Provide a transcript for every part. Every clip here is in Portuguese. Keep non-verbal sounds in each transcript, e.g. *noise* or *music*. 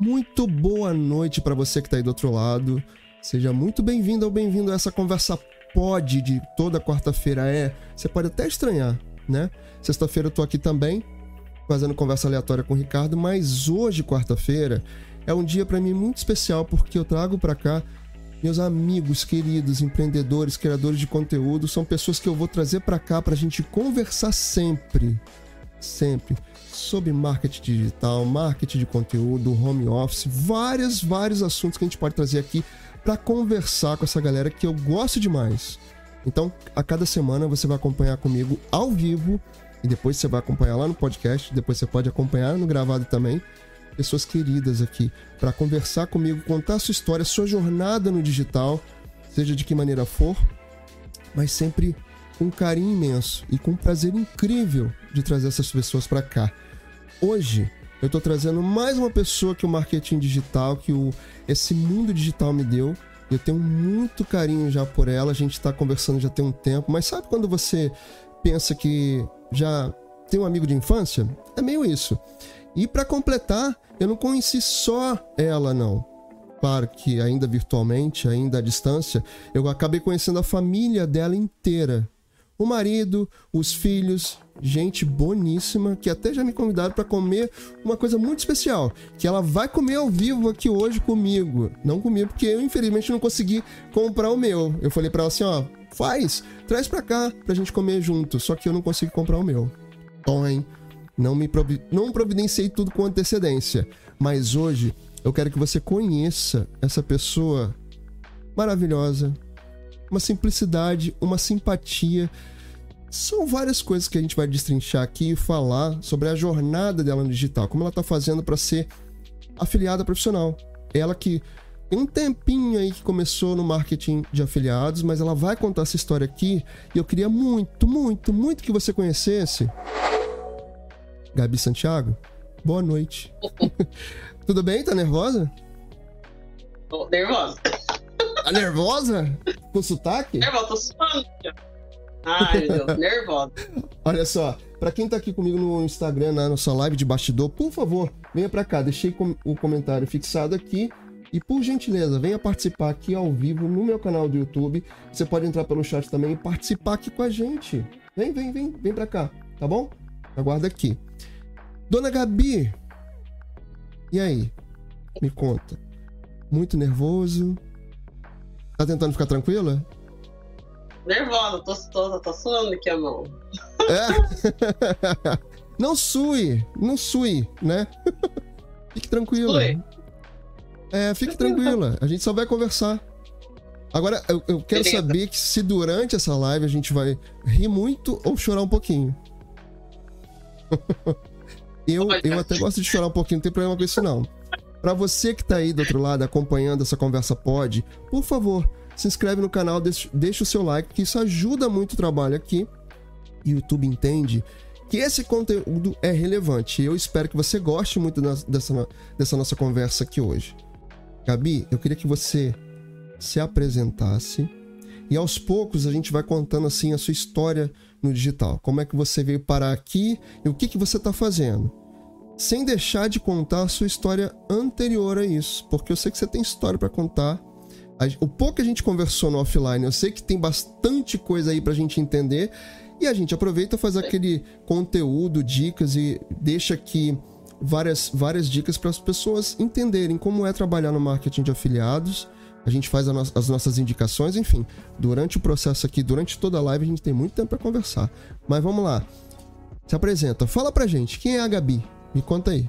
Muito boa noite para você que está aí do outro lado. Seja muito bem-vindo ou bem-vindo a essa conversa pod de toda quarta-feira. É, você pode até estranhar, né? Sexta-feira eu tô aqui também, fazendo conversa aleatória com o Ricardo, mas hoje, quarta-feira, é um dia para mim muito especial porque eu trago para cá meus amigos queridos, empreendedores, criadores de conteúdo, são pessoas que eu vou trazer para cá para a gente conversar sempre, sempre sobre marketing digital, marketing de conteúdo, home office, vários, vários assuntos que a gente pode trazer aqui para conversar com essa galera que eu gosto demais. Então, a cada semana você vai acompanhar comigo ao vivo e depois você vai acompanhar lá no podcast, depois você pode acompanhar no gravado também pessoas queridas aqui para conversar comigo, contar a sua história, sua jornada no digital, seja de que maneira for, mas sempre com carinho imenso e com prazer incrível de trazer essas pessoas para cá. Hoje eu estou trazendo mais uma pessoa que o marketing digital, que o, esse mundo digital me deu. Eu tenho muito carinho já por ela, a gente está conversando já tem um tempo, mas sabe quando você pensa que já tem um amigo de infância? É meio isso. E para completar, eu não conheci só ela, não. Claro que ainda virtualmente, ainda à distância, eu acabei conhecendo a família dela inteira. O marido, os filhos, gente boníssima que até já me convidaram para comer uma coisa muito especial, que ela vai comer ao vivo aqui hoje comigo. Não comigo porque eu infelizmente não consegui comprar o meu. Eu falei para ela assim, ó, faz, traz para cá pra gente comer junto, só que eu não consegui comprar o meu. Tom, hein? Não me provi não providenciei tudo com antecedência, mas hoje eu quero que você conheça essa pessoa maravilhosa, uma simplicidade, uma simpatia. São várias coisas que a gente vai destrinchar aqui e falar sobre a jornada dela no digital, como ela está fazendo para ser afiliada profissional. Ela que tem um tempinho aí que começou no marketing de afiliados, mas ela vai contar essa história aqui e eu queria muito, muito, muito que você conhecesse Gabi Santiago, boa noite. *laughs* Tudo bem? Tá nervosa? Tô nervosa. Tá nervosa? Com sotaque? Nervosa, tô suando. Ai, nervosa. *laughs* Olha só, para quem tá aqui comigo no Instagram, na nossa live de bastidor, por favor, venha para cá, deixei o comentário fixado aqui e por gentileza, venha participar aqui ao vivo no meu canal do YouTube. Você pode entrar pelo chat também e participar aqui com a gente. Vem, vem, vem, vem para cá, tá bom? Aguarda aqui. Dona Gabi, e aí? Me conta. Muito nervoso? Tá tentando ficar tranquila? Nervosa, tô, tô, tô suando aqui a mão. É? *laughs* não sue, não sue, né? *laughs* fique tranquila. Sui. É, fique tranquila. A gente só vai conversar. Agora, eu, eu quero Beleza. saber que se durante essa live a gente vai rir muito ou chorar um pouquinho. *laughs* Eu, eu até gosto de chorar um pouquinho, não tem problema com isso não. Para você que tá aí do outro lado acompanhando essa conversa pode, por favor, se inscreve no canal, deixa, o seu like, que isso ajuda muito o trabalho aqui. YouTube entende que esse conteúdo é relevante. Eu espero que você goste muito dessa, dessa nossa conversa aqui hoje. Gabi, eu queria que você se apresentasse e aos poucos a gente vai contando assim a sua história no digital. Como é que você veio parar aqui e o que, que você está fazendo? Sem deixar de contar a sua história anterior a isso, porque eu sei que você tem história para contar. O pouco que a gente conversou no offline, eu sei que tem bastante coisa aí para a gente entender. E a gente aproveita faz aquele conteúdo, dicas e deixa aqui várias, várias dicas para as pessoas entenderem como é trabalhar no marketing de afiliados a gente faz no as nossas indicações, enfim. Durante o processo aqui, durante toda a live, a gente tem muito tempo para conversar. Mas vamos lá. Se apresenta. Fala pra gente, quem é a Gabi? Me conta aí.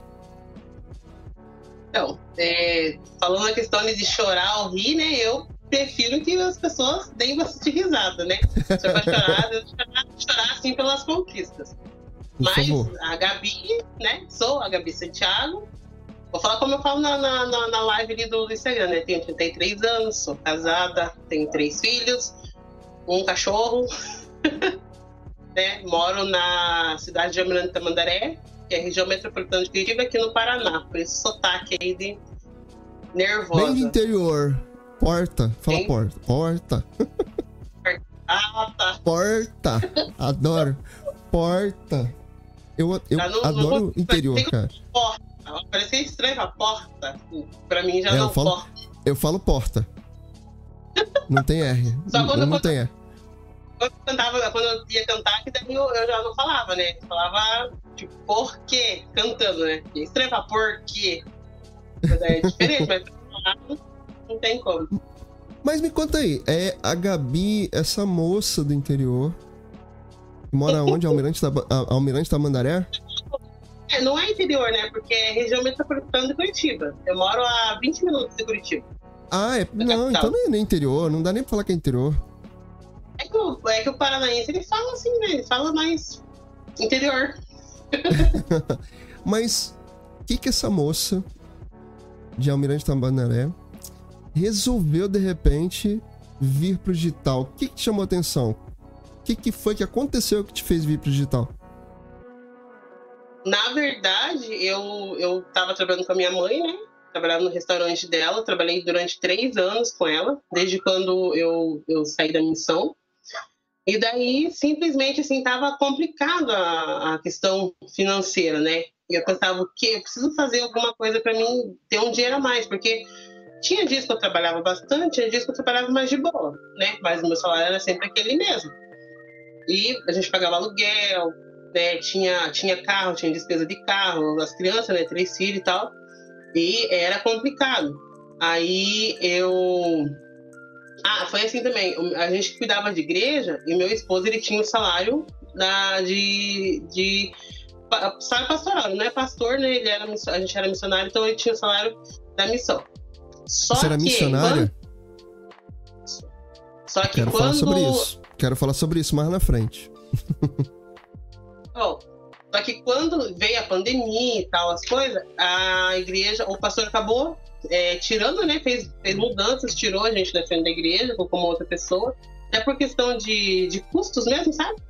Então, é, falando a questão de chorar ou rir, né? Eu prefiro que as pessoas deem bastante risada, né? Se eu chorar, eu chorar, chorar assim pelas conquistas. Por Mas a Gabi, né? Sou a Gabi Santiago, Vou falar como eu falo na, na, na live ali do, Instagram, né? Tenho 33 anos, sou casada, tenho três filhos, um cachorro, *laughs* né? Moro na cidade de Almirante Tamandaré, que é a região metropolitana de Curitiba, aqui no Paraná. Por esse sotaque aí de nervosa. Bem de interior. Porta. Fala Bem... porta. Porta. Ah, tá. Porta. Adoro. Porta. Eu, eu não, adoro não, interior, cara. Porta Parecia estranho a porta. Pra mim já é, não eu falo, porta. Eu falo porta. Não tem R. Só quando, não, não tem R. Quando eu, cantava, quando eu ia cantar, que daí eu, eu já não falava, né? Eu falava, tipo, por quê? Cantando, né? E estranho falar por quê? Mas é diferente, mas não tem como. Mas me conta aí, é a Gabi, essa moça do interior, mora onde? Almirante, da, Almirante Tamandaré? É, não é interior, né? Porque é região metropolitana de Curitiba. Eu moro a 20 minutos de Curitiba. Ah, é. Não, então não é nem interior, não dá nem pra falar que é interior. É que o, é que o paranaense ele fala assim, né? Ele fala mais interior. *laughs* Mas o que que essa moça de Almirante Tamandaré resolveu de repente vir pro digital? O que, que te chamou a atenção? O que, que foi que aconteceu que te fez vir pro digital? Na verdade, eu, eu tava trabalhando com a minha mãe, né? Trabalhava no restaurante dela, trabalhei durante três anos com ela, desde quando eu, eu saí da missão. E daí, simplesmente, assim, tava complicado a, a questão financeira, né? E eu pensava, o quê? Eu preciso fazer alguma coisa para mim ter um dinheiro a mais, porque tinha dias que eu trabalhava bastante, tinha dias que eu trabalhava mais de boa, né? Mas o meu salário era sempre aquele mesmo. E a gente pagava aluguel, né? Tinha, tinha carro, tinha despesa de carro, as crianças, né? Três filhos e tal. E era complicado. Aí eu. Ah, foi assim também. A gente cuidava de igreja e meu esposo ele tinha o salário da, de, de salário pastoral, não é pastor, né? Ele era, a gente era missionário, então ele tinha o salário da missão. Só Você era que, missionária? Quando... Só que Quero quando... falar sobre isso. Quero falar sobre isso mais na frente. Bom, *laughs* só que quando veio a pandemia e tal, as coisas, a igreja, o pastor acabou é, tirando, né? Fez, fez mudanças, tirou a gente da frente da igreja, colocou uma outra pessoa, até por questão de, de custos mesmo, sabe?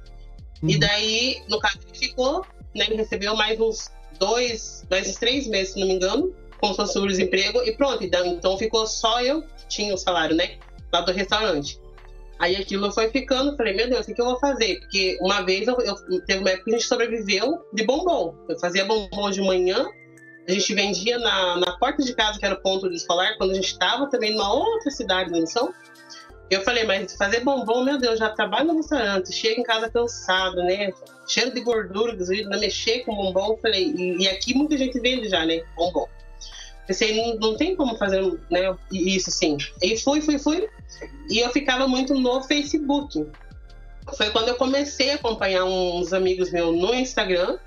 Uhum. E daí, no caso, ele ficou, né? Ele recebeu mais uns dois, mais uns três meses, se não me engano, como se fosse o desemprego, e pronto. Então ficou só eu, tinha o salário, né? Lá do restaurante. Aí aquilo foi ficando, falei, meu Deus, o que, eu vou fazer? Porque uma vez eu, eu, teve uma época que a gente sobreviveu de bombom. Eu fazia bombom de manhã, a gente vendia na, na porta de casa, que era o ponto de escolar, quando a gente estava também numa outra cidade na missão. Eu falei, mas fazer bombom, meu Deus, já trabalho no restaurante, chega em casa cansado, né? Cheiro de gordura, ainda mexer com bombom. Falei, e, e aqui muita gente vende já, né? Bombom. Pensei, não, não tem como fazer né, isso sim. E fui, fui, fui. E eu ficava muito no Facebook. Foi quando eu comecei a acompanhar uns amigos meus no Instagram.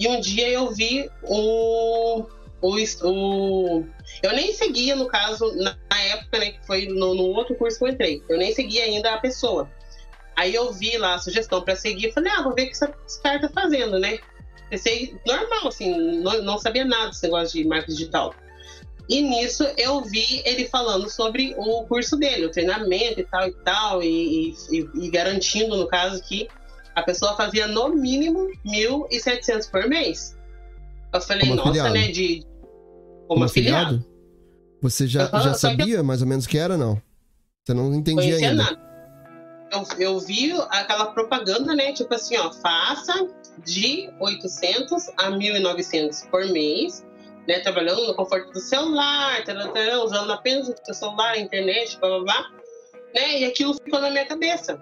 E um dia eu vi o. O, o, eu nem seguia, no caso, na época, né, que foi no, no outro curso que eu entrei. Eu nem seguia ainda a pessoa. Aí eu vi lá a sugestão para seguir, falei, ah, vou ver o que esse cara tá fazendo, né? Pensei normal, assim, não, não sabia nada desse negócio de marketing digital. E nisso eu vi ele falando sobre o curso dele, o treinamento e tal e tal, e, e, e garantindo, no caso, que a pessoa fazia no mínimo 1.700 por mês. Eu falei, como nossa, afiliado. né? De, como, como afiliado? afiliado? Você já, uhum, já sabia eu... mais ou menos o que era, não? Você não entendia ainda? Nada. Eu, eu vi aquela propaganda, né? Tipo assim, ó, faça de 800 a 1.900 por mês né, trabalhando no conforto do celular, usando apenas o seu celular, a internet, blá blá blá, né, e aquilo ficou na minha cabeça.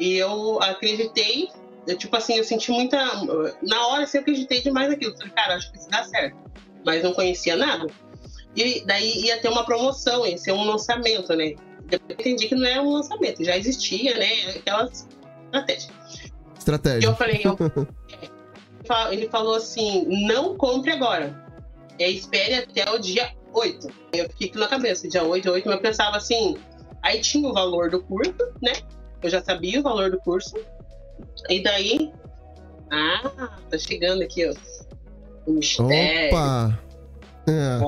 E eu acreditei, eu, tipo assim, eu senti muita. Na hora, assim, eu acreditei demais naquilo. Falei, cara, acho que isso dá certo. Mas não conhecia nada. E daí ia ter uma promoção, ia ser um lançamento, né? Depois eu entendi que não era um lançamento, já existia, né? Aquelas estratégias. Estratégia. E eu falei, eu, *laughs* ele falou assim: não compre agora é, espere até o dia 8. Eu fiquei na cabeça, dia 8, 8, mas eu pensava assim, aí tinha o valor do curso, né? Eu já sabia o valor do curso. E daí, ah, tá chegando aqui, ó. O mistério. Opa! É.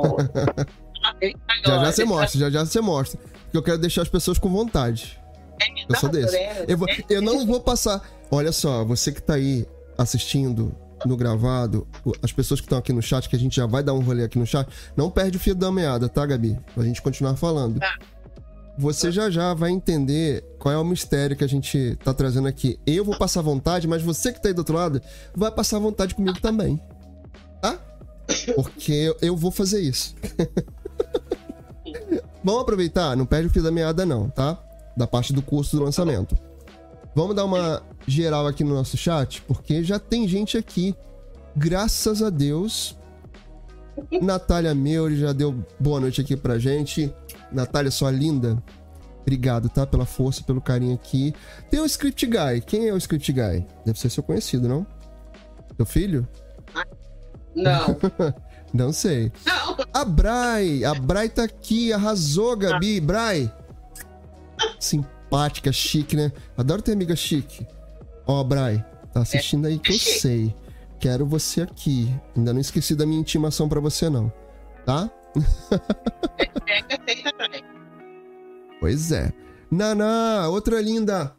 *laughs* já já você mostra, já já você mostra. Porque eu quero deixar as pessoas com vontade. É, eu sou desse. Eu, vou, eu não vou passar. Olha só, você que tá aí assistindo, no gravado, as pessoas que estão aqui no chat, que a gente já vai dar um rolê aqui no chat, não perde o fio da meada, tá, Gabi? Pra gente continuar falando. Tá. Você já já vai entender qual é o mistério que a gente tá trazendo aqui. Eu vou passar vontade, mas você que tá aí do outro lado vai passar vontade comigo também. Tá? Porque eu vou fazer isso. *laughs* Vamos aproveitar, não perde o fio da meada, não, tá? Da parte do custo do lançamento. Vamos dar uma geral aqui no nosso chat, porque já tem gente aqui. Graças a Deus. Natália Meuri já deu boa noite aqui pra gente. Natália, sua linda. Obrigado, tá? Pela força, pelo carinho aqui. Tem o Script Guy. Quem é o Script Guy? Deve ser seu conhecido, não? Teu filho? Não. *laughs* não sei. Não. A Brai. A Brai tá aqui. Arrasou, Gabi. Brai. Simpática, chique, né? Adoro ter amiga chique. Ó, Brai. Tá assistindo aí que eu sei. Quero você aqui. Ainda não esqueci da minha intimação para você, não. Tá? *laughs* pois é. Naná, outra linda.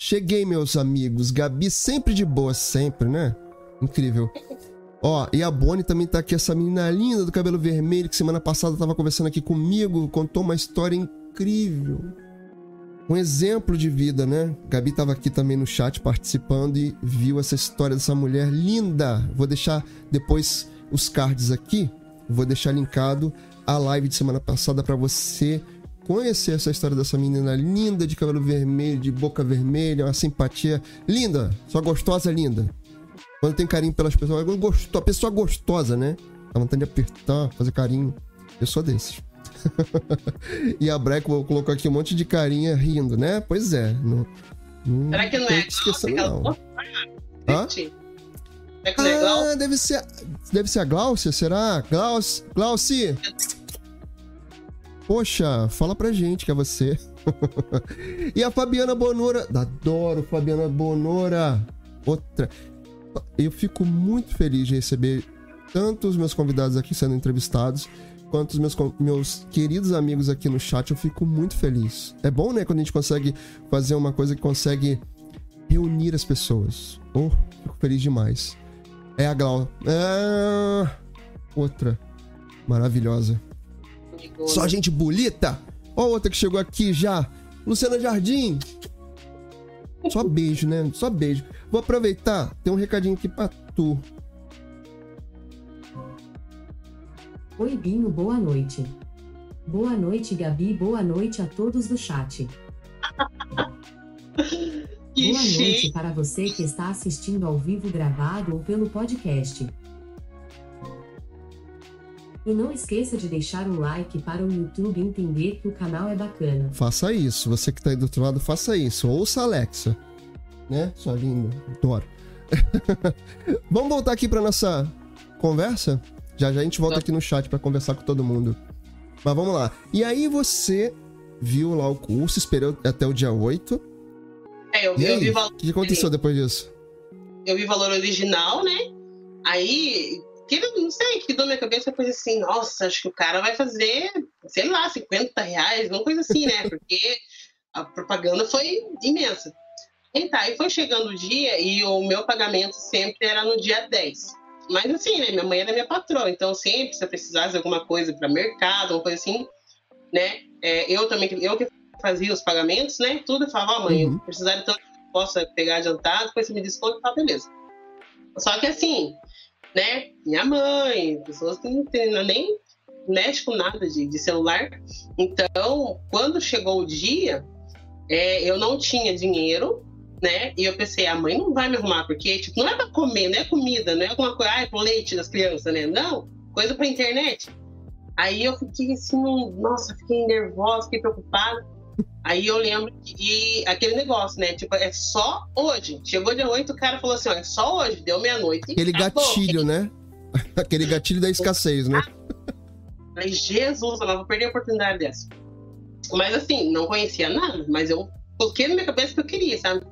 Cheguei, meus amigos. Gabi sempre de boa, sempre, né? Incrível. Ó, e a Bonnie também tá aqui, essa menina linda do cabelo vermelho, que semana passada tava conversando aqui comigo, contou uma história incrível. Um exemplo de vida, né? Gabi tava aqui também no chat participando e viu essa história dessa mulher linda. Vou deixar depois os cards aqui, vou deixar linkado a live de semana passada para você conhecer essa história dessa menina linda de cabelo vermelho, de boca vermelha, uma simpatia linda, só gostosa linda. Quando tem carinho pelas pessoas, gosto, a pessoa gostosa, né? Dá vontade de apertar, fazer carinho. Eu sou desses. *laughs* e a Breco colocou aqui um monte de carinha rindo, né? Pois é. Não, não Será que não é esquecendo, não. Hã? É ah, deve ser, deve ser a Glaucia, será? Glaus, Glauci! Poxa, fala pra gente que é você. *laughs* e a Fabiana Bonora. Adoro Fabiana Bonora. Outra. Eu fico muito feliz de receber tanto os meus convidados aqui sendo entrevistados, quanto os meus, meus queridos amigos aqui no chat. Eu fico muito feliz. É bom, né, quando a gente consegue fazer uma coisa que consegue reunir as pessoas. Oh, fico feliz demais. É a Glau. É... Outra. Maravilhosa. Só gente bonita. Ó, outra que chegou aqui já. Luciana Jardim. Só beijo, né? Só beijo. Vou aproveitar, tem um recadinho aqui pra tu. Oi, Binho, boa noite. Boa noite, Gabi, boa noite a todos do chat. *laughs* boa noite para você que está assistindo ao vivo gravado ou pelo podcast. E não esqueça de deixar um like para o YouTube entender que o canal é bacana. Faça isso. Você que está aí do outro lado, faça isso. Ouça a Alexa. Né? Sua linda. Adoro. *laughs* Vamos voltar aqui para nossa conversa? Já já a gente volta aqui no chat para conversar com todo mundo. Mas vamos lá. E aí você viu lá o curso, esperou até o dia 8. É, eu vi, eu vi valor. O que aconteceu depois disso? Eu vi valor original, né? Aí que não sei, que deu na minha cabeça depois assim, nossa, acho que o cara vai fazer, sei lá, 50 reais, uma coisa assim, né? *laughs* Porque a propaganda foi imensa. E tá, e foi chegando o dia e o meu pagamento sempre era no dia 10. Mas assim, né? Minha mãe era minha patroa, então sempre se eu precisasse de alguma coisa para mercado, alguma coisa assim, né? É, eu também, eu que fazia os pagamentos, né? Tudo, eu falava, ó, mãe, uhum. precisar de tanto possa pegar adiantado, depois você me desconta, tá, beleza. Só que assim, né? Minha mãe, pessoas que não tem, nem mexe com nada de, de celular. Então, quando chegou o dia, é, eu não tinha dinheiro, né? E eu pensei, a mãe não vai me arrumar, porque tipo, não é para comer, não é comida, não é alguma coisa, ah, é pro leite das crianças, né? Não, coisa para internet. Aí eu fiquei assim, nossa, fiquei nervosa, fiquei preocupada. Aí eu lembro que aquele negócio, né? Tipo, é só hoje. Chegou dia 8, o cara falou assim: ó, é só hoje, deu meia-noite. Aquele acabou. gatilho, né? *laughs* aquele gatilho da escassez, né? *laughs* Falei, Jesus, eu não vou perder a oportunidade dessa. Mas assim, não conhecia nada, mas eu coloquei na minha cabeça que eu queria, sabe?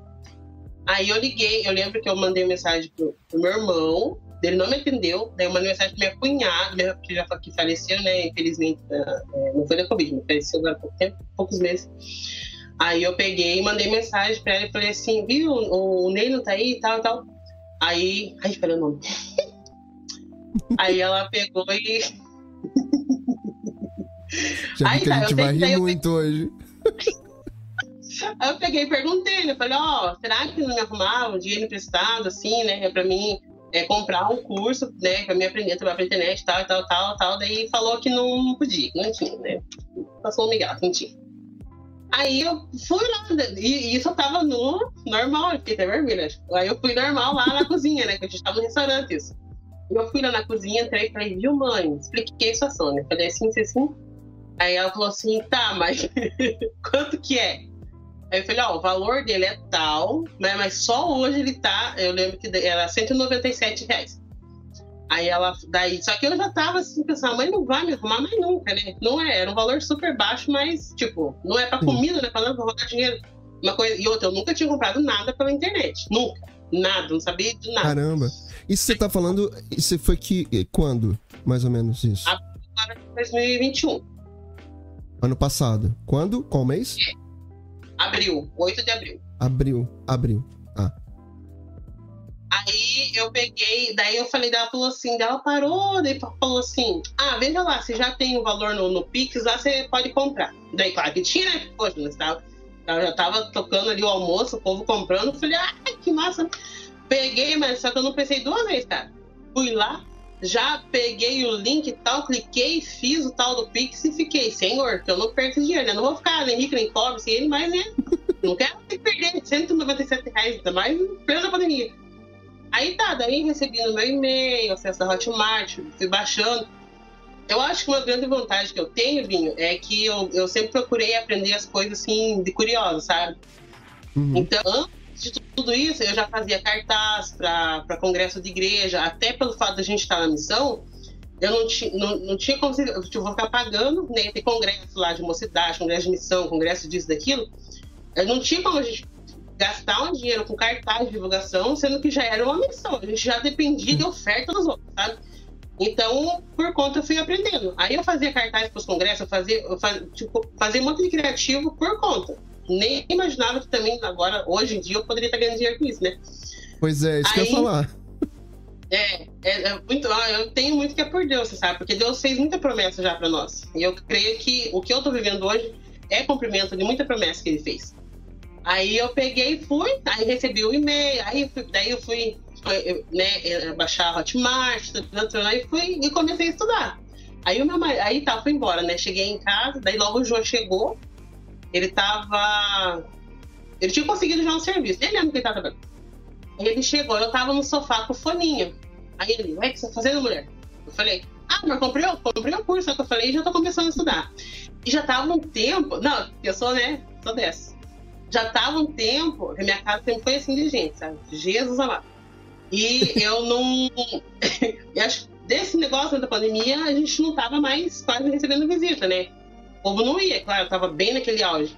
Aí eu liguei, eu lembro que eu mandei uma mensagem pro, pro meu irmão, ele não me atendeu, daí eu mandei mensagem pra minha cunhada, que já que faleceu, né? Infelizmente, é, não foi da Covid, mas faleceu agora há pouco tempo, poucos meses. Aí eu peguei e mandei mensagem pra ela e falei assim, viu, o, Ney não tá aí e tal tal. Aí. Ai, espera o nome. *laughs* aí ela pegou e. Já vi que a gente vai rir muito hoje. *laughs* Aí eu peguei e perguntei, né? Falei, ó, oh, será que não me arrumava um dinheiro emprestado, assim, né? Pra mim é, comprar um curso, né, pra me aprender a trabalhar pela internet, tal, tal, tal, tal. Daí falou que não podia, não tinha, né? Passou um miguel, não tinha. Aí eu fui lá, e isso eu tava no normal, fiquei até vermelha. Aí eu fui normal lá na *laughs* cozinha, né? Que a gente tava no restaurante isso. Eu fui lá na cozinha, entrei e falei, viu, mãe? Expliquei a Sônia. Falei assim, assim, assim. Aí ela falou assim, tá, mas *laughs* quanto que é? Aí eu falei, ó, o valor dele é tal, né? Mas só hoje ele tá, eu lembro que era 197 reais. Aí ela, daí, só que eu já tava assim, pensando, mãe não vai me arrumar mais nunca, né? Não é, era um valor super baixo, mas, tipo, não é pra comida, né? Pra não rodar dinheiro. Uma coisa, e outra, eu nunca tinha comprado nada pela internet. Nunca. Nada, não sabia de nada. Caramba. Isso você tá falando, isso foi que, quando, mais ou menos isso? Agora, 2021. Ano passado. Quando? Qual mês? É. Abril, 8 de abril. Abril, abril. Ah. Aí eu peguei, daí eu falei dela, falou assim, ela parou, daí falou assim, ah, veja lá, se já tem o valor no, no Pix, lá você pode comprar. Daí, claro que tinha, né? Poxa, mas tava, eu já tava tocando ali o almoço, o povo comprando, eu falei, ai, que massa. Peguei, mas só que eu não pensei duas vezes, cara. Fui lá, já peguei o link e tal, cliquei, fiz o tal do Pix e fiquei, senhor, que eu não perco dinheiro, né? Não vou ficar nem rico nem pobre sem ele, mas né? *laughs* Não quero perder 197 reais, ainda mais plena pandemia. Aí tá, daí recebi no meu e-mail, acesso da Hotmart, fui baixando. Eu acho que uma grande vantagem que eu tenho, Vinho, é que eu, eu sempre procurei aprender as coisas assim de curioso, sabe? Uhum. Então, de tudo isso, eu já fazia cartaz para congresso de igreja, até pelo fato de a gente estar na missão, eu não, ti, não, não tinha como. Eu tipo, vou ficar pagando, né? Tem congresso lá de mocidade, congresso de missão, congresso disso, daquilo. Eu não tinha como a gente gastar um dinheiro com cartaz de divulgação, sendo que já era uma missão. A gente já dependia de oferta dos outros, sabe? Então, por conta, eu fui aprendendo. Aí eu fazia cartaz para os congressos, eu fazia, eu fazia, tipo, fazia um monte de criativo por conta nem imaginava que também agora, hoje em dia, eu poderia estar ganhando dinheiro com isso, né? Pois é, isso Aí, que eu ia falar. É, é, é, muito, eu tenho muito que é por Deus, você sabe? Porque Deus fez muita promessa já para nós. E eu creio que o que eu tô vivendo hoje é cumprimento de muita promessa que ele fez. Aí eu peguei e fui, aí recebi o e-mail, aí fui, daí eu fui né, baixar a Hotmart, aí fui e comecei a estudar. Aí o meu aí tá, fui embora, né? Cheguei em casa, daí logo o João chegou, ele tava. Ele tinha conseguido já um serviço, ele mesmo que ele tava ele chegou, eu tava no sofá com o foninho. Aí ele, ué, o que você tá fazendo, mulher? Eu falei, ah, mas comprei, comprei o curso, só que eu falei, e já tô começando a estudar. E já tava um tempo, não, eu sou, né, sou dessa. Já tava um tempo, que minha casa sempre foi assim de gente, sabe? Jesus amado. E *laughs* eu não. *laughs* eu acho desse negócio da pandemia, a gente não tava mais quase recebendo visita, né? O povo não ia, claro, eu tava bem naquele auge.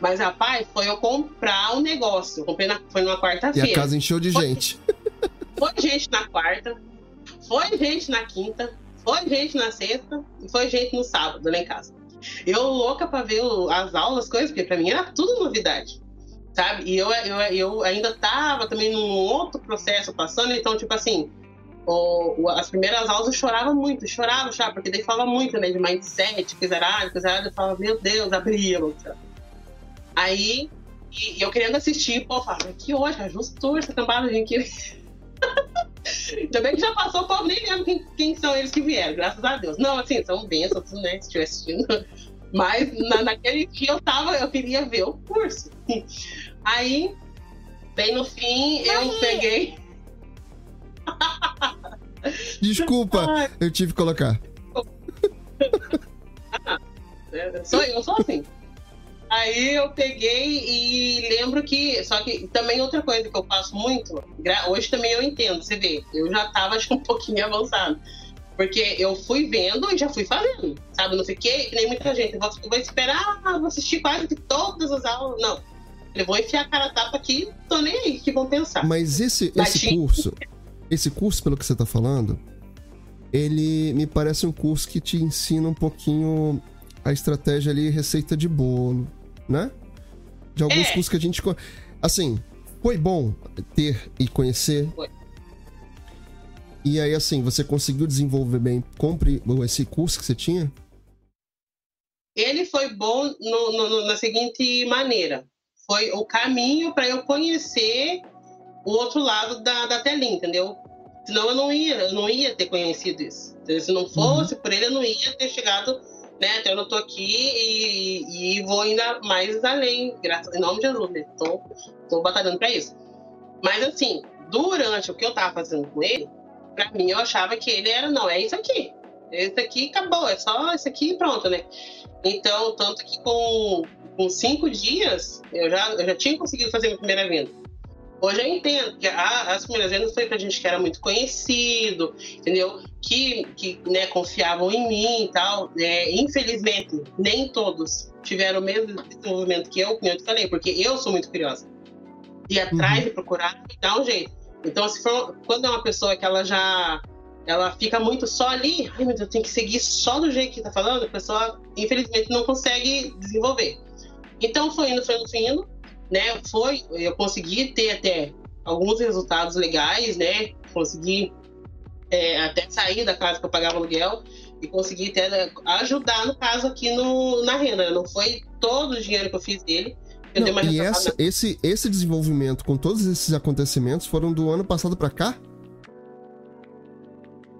Mas, rapaz, foi eu comprar o um negócio. Eu comprei na, foi numa quarta-feira. E a casa encheu de foi, gente. *laughs* Foi gente na quarta, foi gente na quinta, foi gente na sexta e foi gente no sábado lá em casa. Eu louca pra ver as aulas, coisas, porque pra mim era tudo novidade. Sabe? E eu, eu, eu ainda tava também num outro processo passando, então, tipo assim, o, as primeiras aulas eu chorava muito, chorava, chorava, porque daí falava muito, né, de mindset, que zerado, eu falava, meu Deus, abria, Aí, e, e eu querendo assistir, pô, eu falava, que ótimo, ajustou essa cambada de aqui. *laughs* Também que já passou, o povo nem lembra quem, quem, são eles que vieram, graças a Deus. Não, assim, são bênçãos, né, se estiver assistindo. Mas na, naquele dia eu tava, eu queria ver o curso. Aí, bem no fim, eu peguei *laughs* Desculpa, eu tive que colocar. *laughs* sou eu, sou assim. Aí eu peguei e lembro que. Só que também outra coisa que eu faço muito, hoje também eu entendo, você vê, eu já tava *laughs* acho, um pouquinho avançado. Porque eu fui vendo e já fui fazendo, sabe? Não fiquei que nem muita gente. Vou, vou esperar, vou assistir quase que todas as aulas. Não. Eu vou enfiar a cara tapa aqui, tô nem aí, que vão pensar. Mas esse, esse curso, esse curso, pelo que você está falando, ele me parece um curso que te ensina um pouquinho a estratégia ali, receita de bolo, né? De alguns é. cursos que a gente. Assim, foi bom ter e conhecer. Foi. E aí, assim, você conseguiu desenvolver bem compre esse curso que você tinha? Ele foi bom no, no, na seguinte maneira: foi o caminho para eu conhecer o outro lado da, da telinha, entendeu? Senão eu não ia, eu não ia ter conhecido isso. Se não fosse uhum. por ele, eu não ia ter chegado, né? Até eu não tô aqui e, e vou ainda mais além, graças em nome de Jesus, né? Tô, tô batalhando para isso. Mas assim, durante o que eu tava fazendo com ele, para mim eu achava que ele era, não, é isso aqui. Esse aqui acabou, é só isso aqui e pronto, né? Então, tanto que com, com cinco dias, eu já, eu já tinha conseguido fazer minha primeira venda. Hoje eu entendo que a, as primeiras vendas foi pra gente que era muito conhecido, entendeu? Que, que né, confiavam em mim e tal. É, infelizmente, nem todos tiveram o mesmo desenvolvimento que eu, como eu te falei, porque eu sou muito curiosa. Ir atrás uhum. de procurar e dar um jeito. Então, se for, quando é uma pessoa que ela já ela fica muito só ali, ai meu Deus, eu tenho que seguir só do jeito que tá falando, a pessoa infelizmente não consegue desenvolver. Então foi indo, foi indo, foi indo, né? Foi, eu consegui ter até alguns resultados legais, né? Consegui é, até sair da casa que eu pagava aluguel e consegui até ajudar, no caso, aqui no, na renda. Não foi todo o dinheiro que eu fiz dele. Não, e essa, esse, esse desenvolvimento com todos esses acontecimentos foram do ano passado para cá?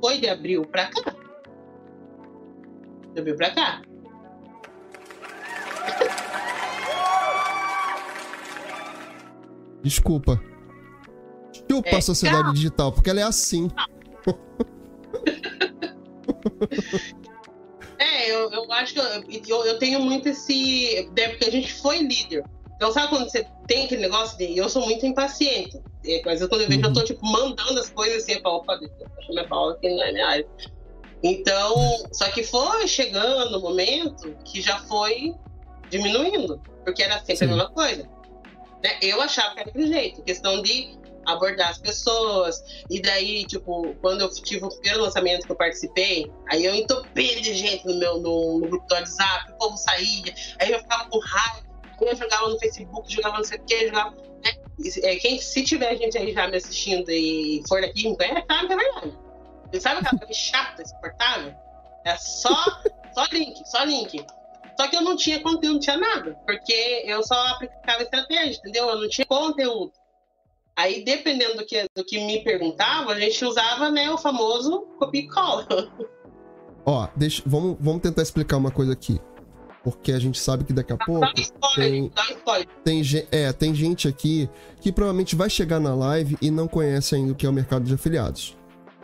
foi de abril para cá. De abril para cá. Desculpa. Chupa é, a sociedade calma. digital, porque ela é assim. *laughs* é, eu, eu acho que eu, eu, eu tenho muito esse. É porque a gente foi líder. Então, sabe quando você tem aquele negócio de. Eu sou muito impaciente. É, às vezes, quando eu vejo, uhum. eu tô, uhum. tipo, mandando as coisas assim, pra opa, deixa minha Paula que não é minha área. Então, só que foi chegando o momento que já foi diminuindo, porque era sempre Sim. a mesma coisa. Né? Eu achava que era aquele jeito, questão de abordar as pessoas. E daí, tipo, quando eu tive o primeiro lançamento que eu participei, aí eu entopei de gente no meu no, no grupo do WhatsApp, o povo saía, aí eu ficava com raiva eu jogava no Facebook, jogava não sei o que, jogava. Né? É, quem, se tiver gente aí já me assistindo e for daqui, me conhece, sabe que é verdade. Você sabe aquela coisa chata, insuportável? É só, só link, só link. Só que eu não tinha conteúdo, não tinha nada, porque eu só aplicava estratégia, entendeu? Eu não tinha conteúdo. Aí, dependendo do que, do que me perguntava, a gente usava né, o famoso copy e cola. *laughs* Ó, deixa, vamos, vamos tentar explicar uma coisa aqui porque a gente sabe que daqui a pouco tem, tem, é, tem gente aqui que provavelmente vai chegar na live e não conhece ainda o que é o mercado de afiliados.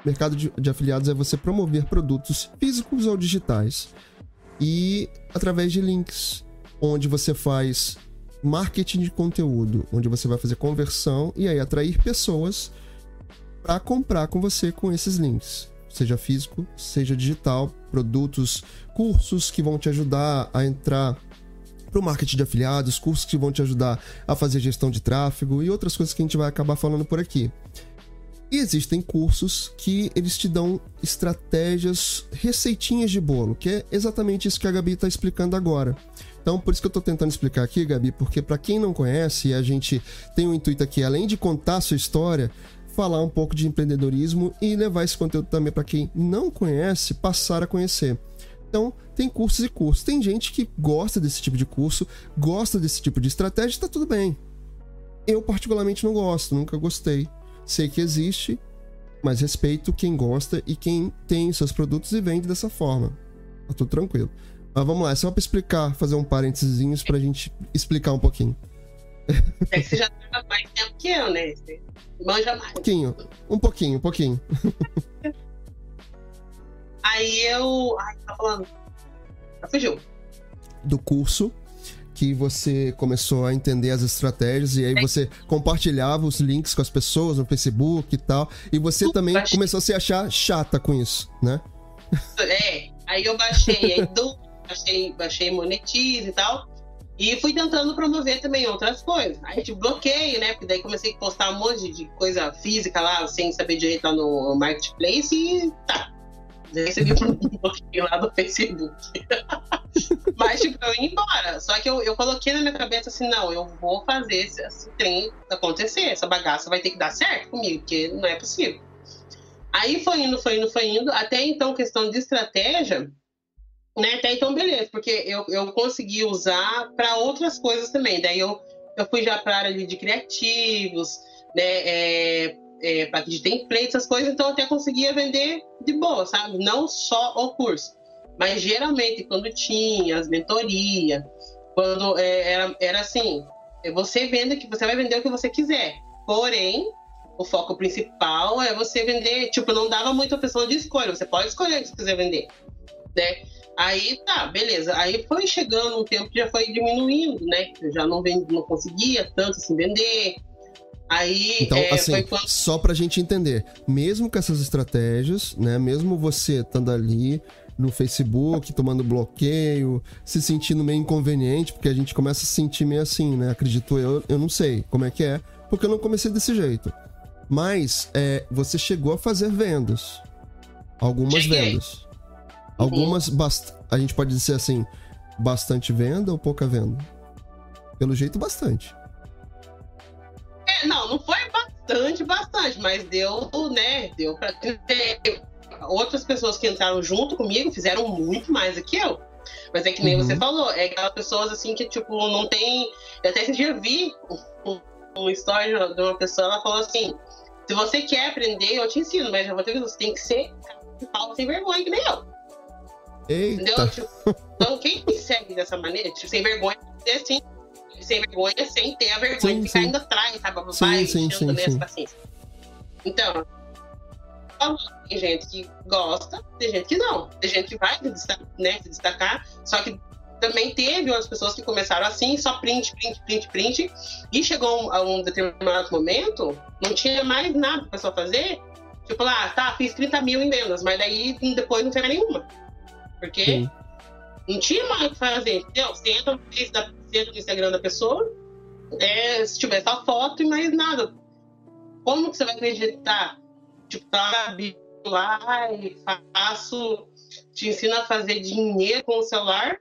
Mercado de, de afiliados é você promover produtos físicos ou digitais e através de links, onde você faz marketing de conteúdo, onde você vai fazer conversão e aí atrair pessoas para comprar com você com esses links seja físico, seja digital, produtos, cursos que vão te ajudar a entrar para o marketing de afiliados, cursos que vão te ajudar a fazer gestão de tráfego e outras coisas que a gente vai acabar falando por aqui. E existem cursos que eles te dão estratégias, receitinhas de bolo, que é exatamente isso que a Gabi está explicando agora. Então, por isso que eu estou tentando explicar aqui, Gabi, porque para quem não conhece, a gente tem o um intuito aqui, além de contar a sua história, falar um pouco de empreendedorismo e levar esse conteúdo também para quem não conhece, passar a conhecer. Então, tem cursos e cursos. Tem gente que gosta desse tipo de curso, gosta desse tipo de estratégia, está tudo bem. Eu, particularmente, não gosto, nunca gostei. Sei que existe, mas respeito quem gosta e quem tem seus produtos e vende dessa forma. Tá tudo tranquilo. Mas vamos lá, é só para explicar, fazer um parênteses para a gente explicar um pouquinho. É que você já tá mais tempo que eu, né? Você manja mais. Um pouquinho, um pouquinho, um pouquinho. Aí eu. Ai, tá falando. Já fugiu. Do curso que você começou a entender as estratégias e aí é. você compartilhava os links com as pessoas no Facebook e tal. E você também baixei. começou a se achar chata com isso, né? É, aí eu baixei, aí do, baixei, baixei monetize e tal. E fui tentando promover também outras coisas. Aí, tipo, bloqueio, né? Porque daí comecei a postar um monte de coisa física lá, sem saber direito lá no Marketplace e tá. Recebi um bloqueio lá do Facebook. *laughs* Mas, tipo, eu ia embora. Só que eu, eu coloquei na minha cabeça assim, não, eu vou fazer esse, esse trem acontecer. Essa bagaça vai ter que dar certo comigo, porque não é possível. Aí foi indo, foi indo, foi indo. Até então, questão de estratégia, né? Até então, beleza, porque eu, eu consegui usar para outras coisas também. Daí eu, eu fui já para a área de criativos, né? É, é, parte de template, essas coisas, então até conseguia vender de boa, sabe? Não só o curso. Mas geralmente, quando tinha as mentorias, quando é, era, era assim, você vende que você vai vender o que você quiser. Porém, o foco principal é você vender, tipo, não dava muita opção de escolha, você pode escolher o que você quiser vender, né? Aí tá, beleza. Aí foi chegando um tempo que já foi diminuindo, né? Eu já não, vendi, não conseguia tanto assim vender. Aí, então, é, assim, quando... só pra gente entender, mesmo com essas estratégias, né? Mesmo você estando ali no Facebook, tomando bloqueio, se sentindo meio inconveniente, porque a gente começa a se sentir meio assim, né? Acredito eu, eu não sei como é que é, porque eu não comecei desse jeito. Mas é, você chegou a fazer vendas. Algumas Cheguei. vendas. Algumas, bast... a gente pode dizer assim, bastante venda ou pouca venda? Pelo jeito, bastante. É, não, não foi bastante, bastante, mas deu, né? Deu pra ter. Outras pessoas que entraram junto comigo fizeram muito mais do que eu. Mas é que nem uhum. você falou, é aquelas pessoas assim que, tipo, não tem. Eu até esse dia vi um, um story de uma pessoa, ela falou assim: se você quer aprender, eu te ensino, mas já vou ter que você tem que ser pau sem vergonha, que nem eu. Eita. Entendeu? Tipo, então, quem segue dessa maneira, tipo, sem vergonha, é assim, sem vergonha, sem ter a vergonha sim, de ficar sim. indo atrás, sabe? Sim, Vai sim, sim, sim. paciência. Então, tem gente que gosta, tem gente que não. Tem gente que vai se destacar, né, se destacar só que também teve outras pessoas que começaram assim, só print, print, print, print, e chegou a um determinado momento, não tinha mais nada pra pessoa fazer. Tipo, lá, ah, tá, fiz 30 mil em vendas, mas daí depois não teve nenhuma. Porque Sim. não tinha mais o que fazer, entendeu? Você entra no, da, entra no Instagram da pessoa, é, se tiver só foto e mais nada. Como que você vai acreditar? Tipo, tá lá e faço, te ensina a fazer dinheiro com o celular,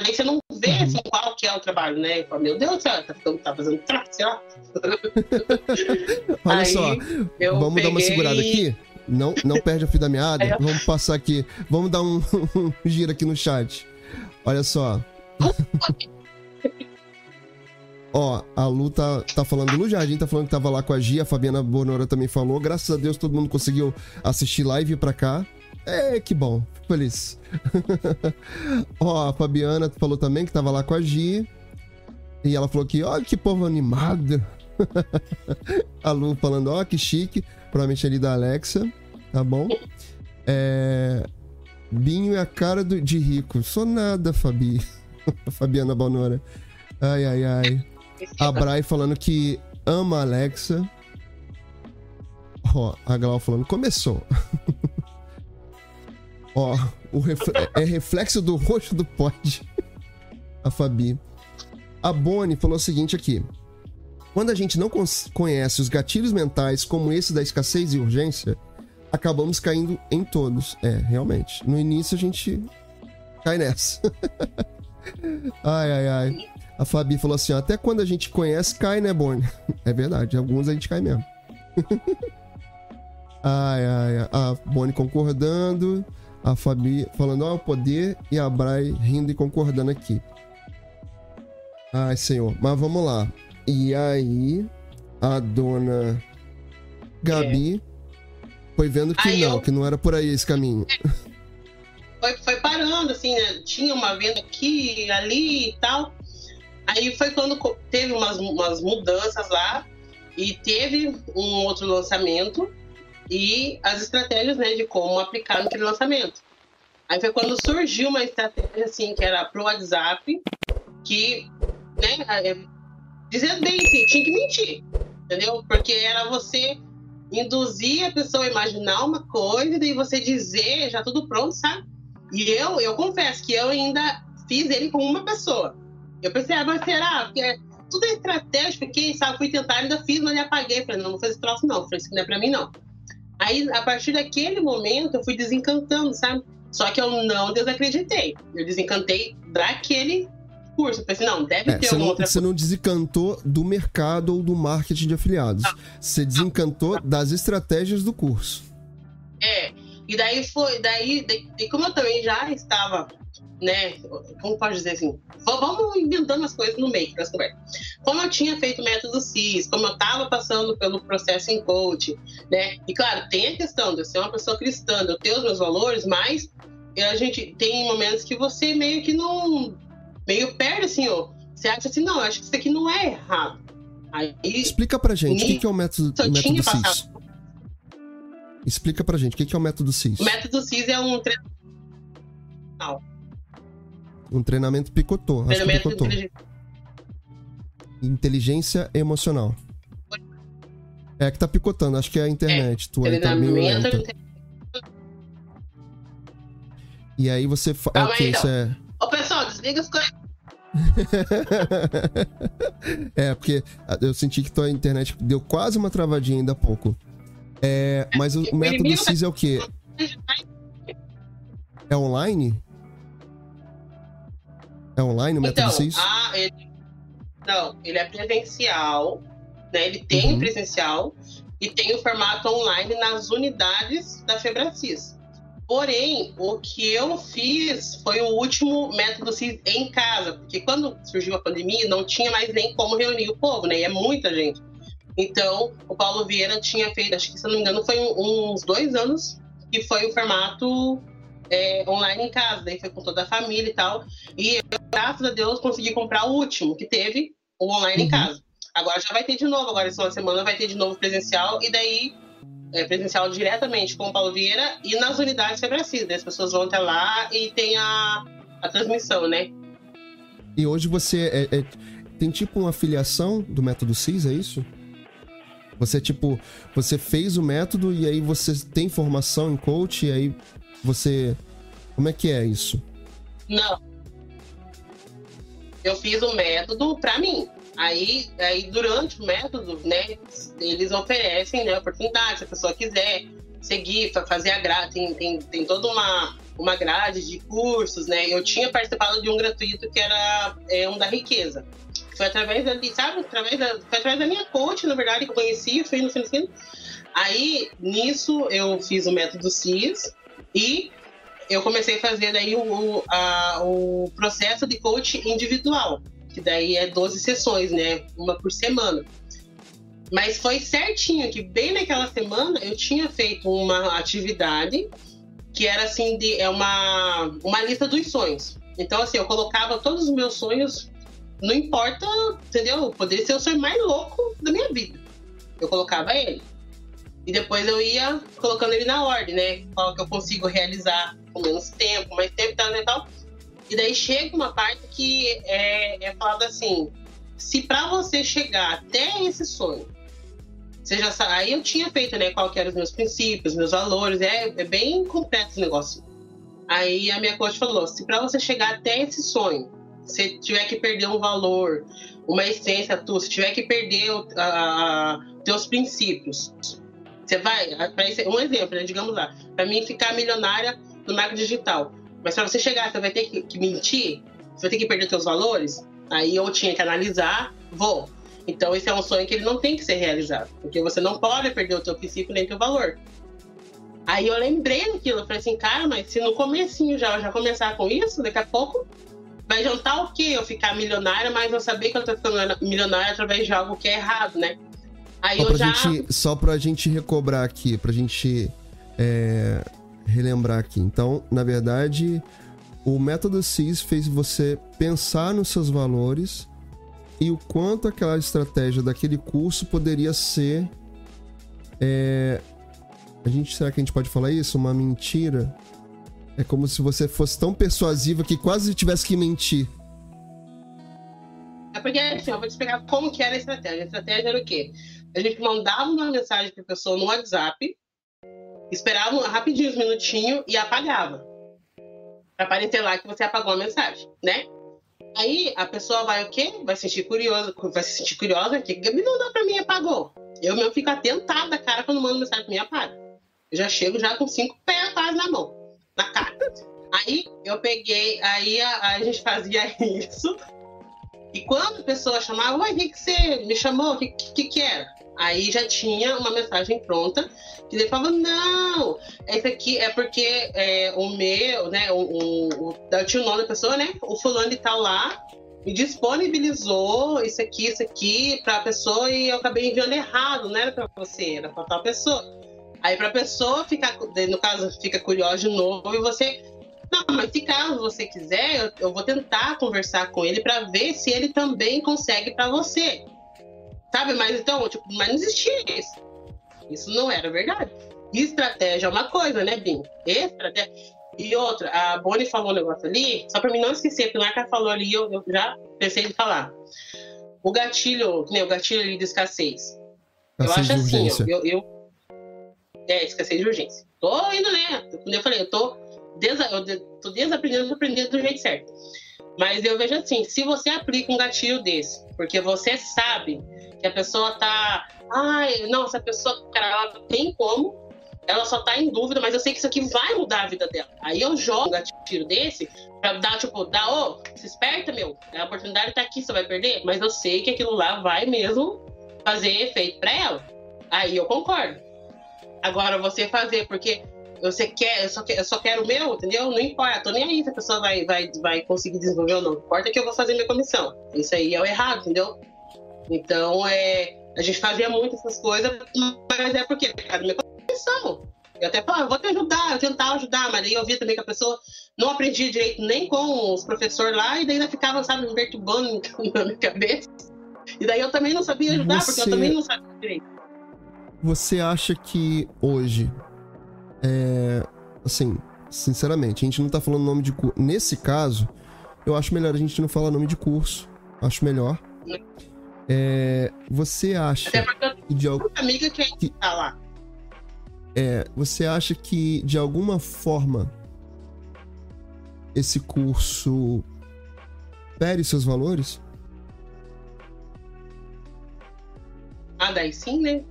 Aí você não vê uhum. assim, qual que é o trabalho, né? Falo, Meu Deus do céu, tá, tá fazendo trato, sei lá. *laughs* Olha Aí, só, vamos dar uma segurada aqui. Não, não perde a fio da meada. *laughs* É. Vamos passar aqui. Vamos dar um, *laughs* um giro aqui no chat. Olha só. Ó, a Lu tá, tá falando, Lu Jardim tá falando que tava lá com a Gia, a Fabiana Bonora também falou. Graças a Deus todo mundo conseguiu assistir live pra cá. É, que bom. Fico feliz. *laughs* Ó, a Fabiana falou também que tava lá com a Gi. E ela falou que, ó, que povo animado. *laughs* a Lu falando, ó, que chique. Provavelmente ali da Alexa. Tá bom? É... Binho é a cara do, de rico. Sou nada, Fabi. *laughs* Fabiana Bonora. Ai, ai, ai. A Bray falando que ama Alexa. Ó, a Glau falando, começou. *laughs* Ó, o refle é reflexo do rosto do pod. *laughs* A Fabi. A Bonnie falou o seguinte aqui. Quando a gente não conhece os gatilhos mentais como esse da escassez e urgência, acabamos caindo em todos. É, realmente. No início a gente cai nessa. *laughs* ai, ai, ai. A Fabi falou assim: até quando a gente conhece, cai, né, Bonnie? *laughs* É verdade, alguns a gente cai mesmo. ai, *laughs* ai, ai. A Bonnie concordando a Fabi falando, ó, oh, o poder, e a Bray rindo e concordando aqui. Ai, senhor. Mas vamos lá. E aí, a dona Gabi é. foi vendo que aí não, eu... que não era por aí esse caminho. Foi, foi parando, assim, né? Tinha uma venda aqui, ali e tal. Aí foi quando teve umas, umas mudanças lá e teve um outro lançamento e as estratégias né, de como aplicar naquele lançamento. Aí foi quando surgiu uma estratégia assim, que era pro WhatsApp, que, né, é, dizendo bem assim, tinha que mentir, entendeu? Porque era você induzir a pessoa a imaginar uma coisa, e você dizer, já tudo pronto, sabe? E eu, eu confesso que eu ainda fiz ele com uma pessoa. Eu pensei, ah, mas será? Porque tudo é estratégia, porque, sabe, fui tentar, ainda fiz, mas apaguei. Falei, não, não faz esse troço não. Falei, isso não é pra mim, não. Aí, a partir daquele momento, eu fui desencantando, sabe? Só que eu não desacreditei. Eu desencantei daquele curso. Eu pensei, não, deve é, ter uma outra Você não desencantou do mercado ou do marketing de afiliados. Não. Você desencantou não. das estratégias do curso. É. E daí foi, daí, daí, como eu também já estava né? Como pode dizer assim? Vamos inventando as coisas no meio das conversas. Como eu tinha feito o método CIS, como eu estava passando pelo processo em coach, né? E claro, tem a questão de eu ser uma pessoa cristã, de eu ter os meus valores, mas a gente tem momentos que você meio que não. meio perde assim, ó. Você acha assim, não, eu acho que isso aqui não é errado. Aí, Explica pra gente o que, que, é o método, o método CIS. Explica pra gente o que, que é o método CIS. O método CIS é um treinamento. Um treinamento picotô. Treinamento acho que picotô. Inteligência emocional. É que tá picotando, acho que é a internet. É, tu aí tá meio lenta. E aí você fala. Ah, ok, então. isso é. Ô pessoal, desliga as coisas. *laughs* é, porque eu senti que tua internet deu quase uma travadinha ainda há pouco. É, mas o, o método CIS é o quê? É online? É online o método então, CIS? Ah, ele... Não, ele é presencial, né? Ele tem uhum. presencial e tem o formato online nas unidades da Febracis. Porém, o que eu fiz foi o último método CIS em casa, porque quando surgiu a pandemia, não tinha mais nem como reunir o povo, né? E é muita gente. Então, o Paulo Vieira tinha feito, acho que se não me engano, foi uns dois anos que foi o formato é, online em casa, daí foi com toda a família e tal. E eu, graças a Deus, consegui comprar o último que teve, o online uhum. em casa. Agora já vai ter de novo, agora essa uma semana vai ter de novo presencial, e daí é, presencial diretamente com o Paulo Vieira e nas unidades Febracis. As pessoas vão até lá e tem a, a transmissão, né? E hoje você é, é, tem tipo uma afiliação do método CIS, é isso? Você, tipo, você fez o método e aí você tem formação em coach e aí você. Como é que é isso? Não. Eu fiz o método para mim. Aí, aí, durante o método, né, eles oferecem né, oportunidade, se a pessoa quiser seguir, fazer a grade, tem, tem, tem toda uma, uma grade de cursos, né? Eu tinha participado de um gratuito que era é, um da riqueza. Foi através da, sabe, através da, foi através da minha coach, na verdade, que eu conheci, fui no fim, Aí, nisso, eu fiz o método CIS, e eu comecei a fazer daí o, a, o processo de coach individual, que daí é 12 sessões, né? Uma por semana. Mas foi certinho que bem naquela semana eu tinha feito uma atividade que era assim de é uma uma lista dos sonhos. Então assim, eu colocava todos os meus sonhos, não importa, entendeu? Poderia ser o sonho mais louco da minha vida. Eu colocava ele. E depois eu ia colocando ele na ordem, né? Qual que eu consigo realizar com menos tempo, mais tempo tal, e tal. E daí chega uma parte que é, é falado assim: se para você chegar até esse sonho, você já sabe. Aí eu tinha feito, né? Qual que eram os meus princípios, meus valores, é, é bem completo esse negócio. Aí a minha coach falou: se para você chegar até esse sonho, você tiver que perder um valor, uma essência tua, se tiver que perder os teus princípios, você vai, um exemplo, né, digamos lá, para mim ficar milionária no marketing digital. Mas para você chegar, você vai ter que, que, mentir, você vai ter que perder seus valores. Aí eu tinha que analisar, vou. Então esse é um sonho que ele não tem que ser realizado, porque você não pode perder o teu princípio nem o teu valor. Aí eu lembrei daquilo, eu falei assim, cara, mas se no comecinho já já começar com isso, daqui a pouco vai jantar o quê? Eu ficar milionária, mas eu saber que eu tô ficando milionária através de algo que é errado, né? Aí só, pra já... gente, só pra gente recobrar aqui, pra gente é, relembrar aqui. Então, na verdade, o método CIS fez você pensar nos seus valores e o quanto aquela estratégia daquele curso poderia ser. É, a gente, será que a gente pode falar isso? Uma mentira? É como se você fosse tão persuasiva que quase tivesse que mentir. É porque, assim, eu vou te explicar como que era a estratégia. A estratégia era o quê? A gente mandava uma mensagem para a pessoa no WhatsApp, esperava rapidinho, uns minutinhos e apagava. Para aparecer lá que você apagou a mensagem, né? Aí a pessoa vai o quê? Vai se sentir curiosa, vai se sentir curiosa que Gabi não dá para mim apagou. Eu mesmo fico atentada, cara, quando mando mensagem para mim apaga. Eu já chego já com cinco pés quase na mão, na cara. Aí eu peguei, aí a, a gente fazia *laughs* isso. E quando a pessoa chamava, uai, o que, que você me chamou? O que, que, que era? Aí já tinha uma mensagem pronta que ele falava, não, esse aqui é porque é, o meu, né, o, o, o, tinha o nome da pessoa, né, o fulano tal lá, me disponibilizou isso aqui, isso aqui para a pessoa e eu acabei enviando errado, não era para você, era para tal pessoa. Aí para a pessoa ficar, no caso, fica curiosa de novo e você não, mas se caso você quiser, eu, eu vou tentar conversar com ele para ver se ele também consegue para você. Sabe? Mas então, tipo, mas não existia isso. Isso não era verdade. Estratégia é uma coisa, né, Bim? Estratégia. E outra, a Bonnie falou um negócio ali, só para mim não esquecer, porque o Narca falou ali, eu, eu já pensei em falar. O gatilho, né, o gatilho ali de escassez. eu acho assim, eu, eu, É, escassez de urgência. Tô indo, né? Como eu falei, eu tô desa, eu tô desaprendendo a aprender do jeito certo. Mas eu vejo assim, se você aplica um gatilho desse, porque você sabe que a pessoa tá. Ai, não, essa pessoa, cara, ela tem como, ela só tá em dúvida, mas eu sei que isso aqui vai mudar a vida dela. Aí eu jogo um gatilho desse pra dar, tipo, dar, ô, se esperta, meu, a oportunidade tá aqui, você vai perder, mas eu sei que aquilo lá vai mesmo fazer efeito pra ela. Aí eu concordo. Agora você fazer, porque você quer, eu só, quer, eu só quero o meu, entendeu? Não importa, tô nem aí se a pessoa vai, vai, vai conseguir desenvolver ou não. Importa que eu vou fazer minha comissão. Isso aí é o errado, entendeu? Então, é, a gente fazia muito essas coisas, mas é porque é minha comissão. Eu até falava, vou te ajudar, eu tentava ajudar, mas aí eu via também que a pessoa não aprendia direito nem com os professores lá, e daí ainda ficava, sabe, me perturbando *laughs* na minha cabeça. E daí eu também não sabia ajudar, você... porque eu também não sabia direito. Você acha que hoje, é, assim, sinceramente, a gente não tá falando nome de curso. Nesse caso, eu acho melhor a gente não falar nome de curso. Acho melhor. É, você acha. Até porque eu tenho de alguma amiga que ainda tá lá. É, você acha que de alguma forma esse curso fere seus valores? Ah, daí sim, né?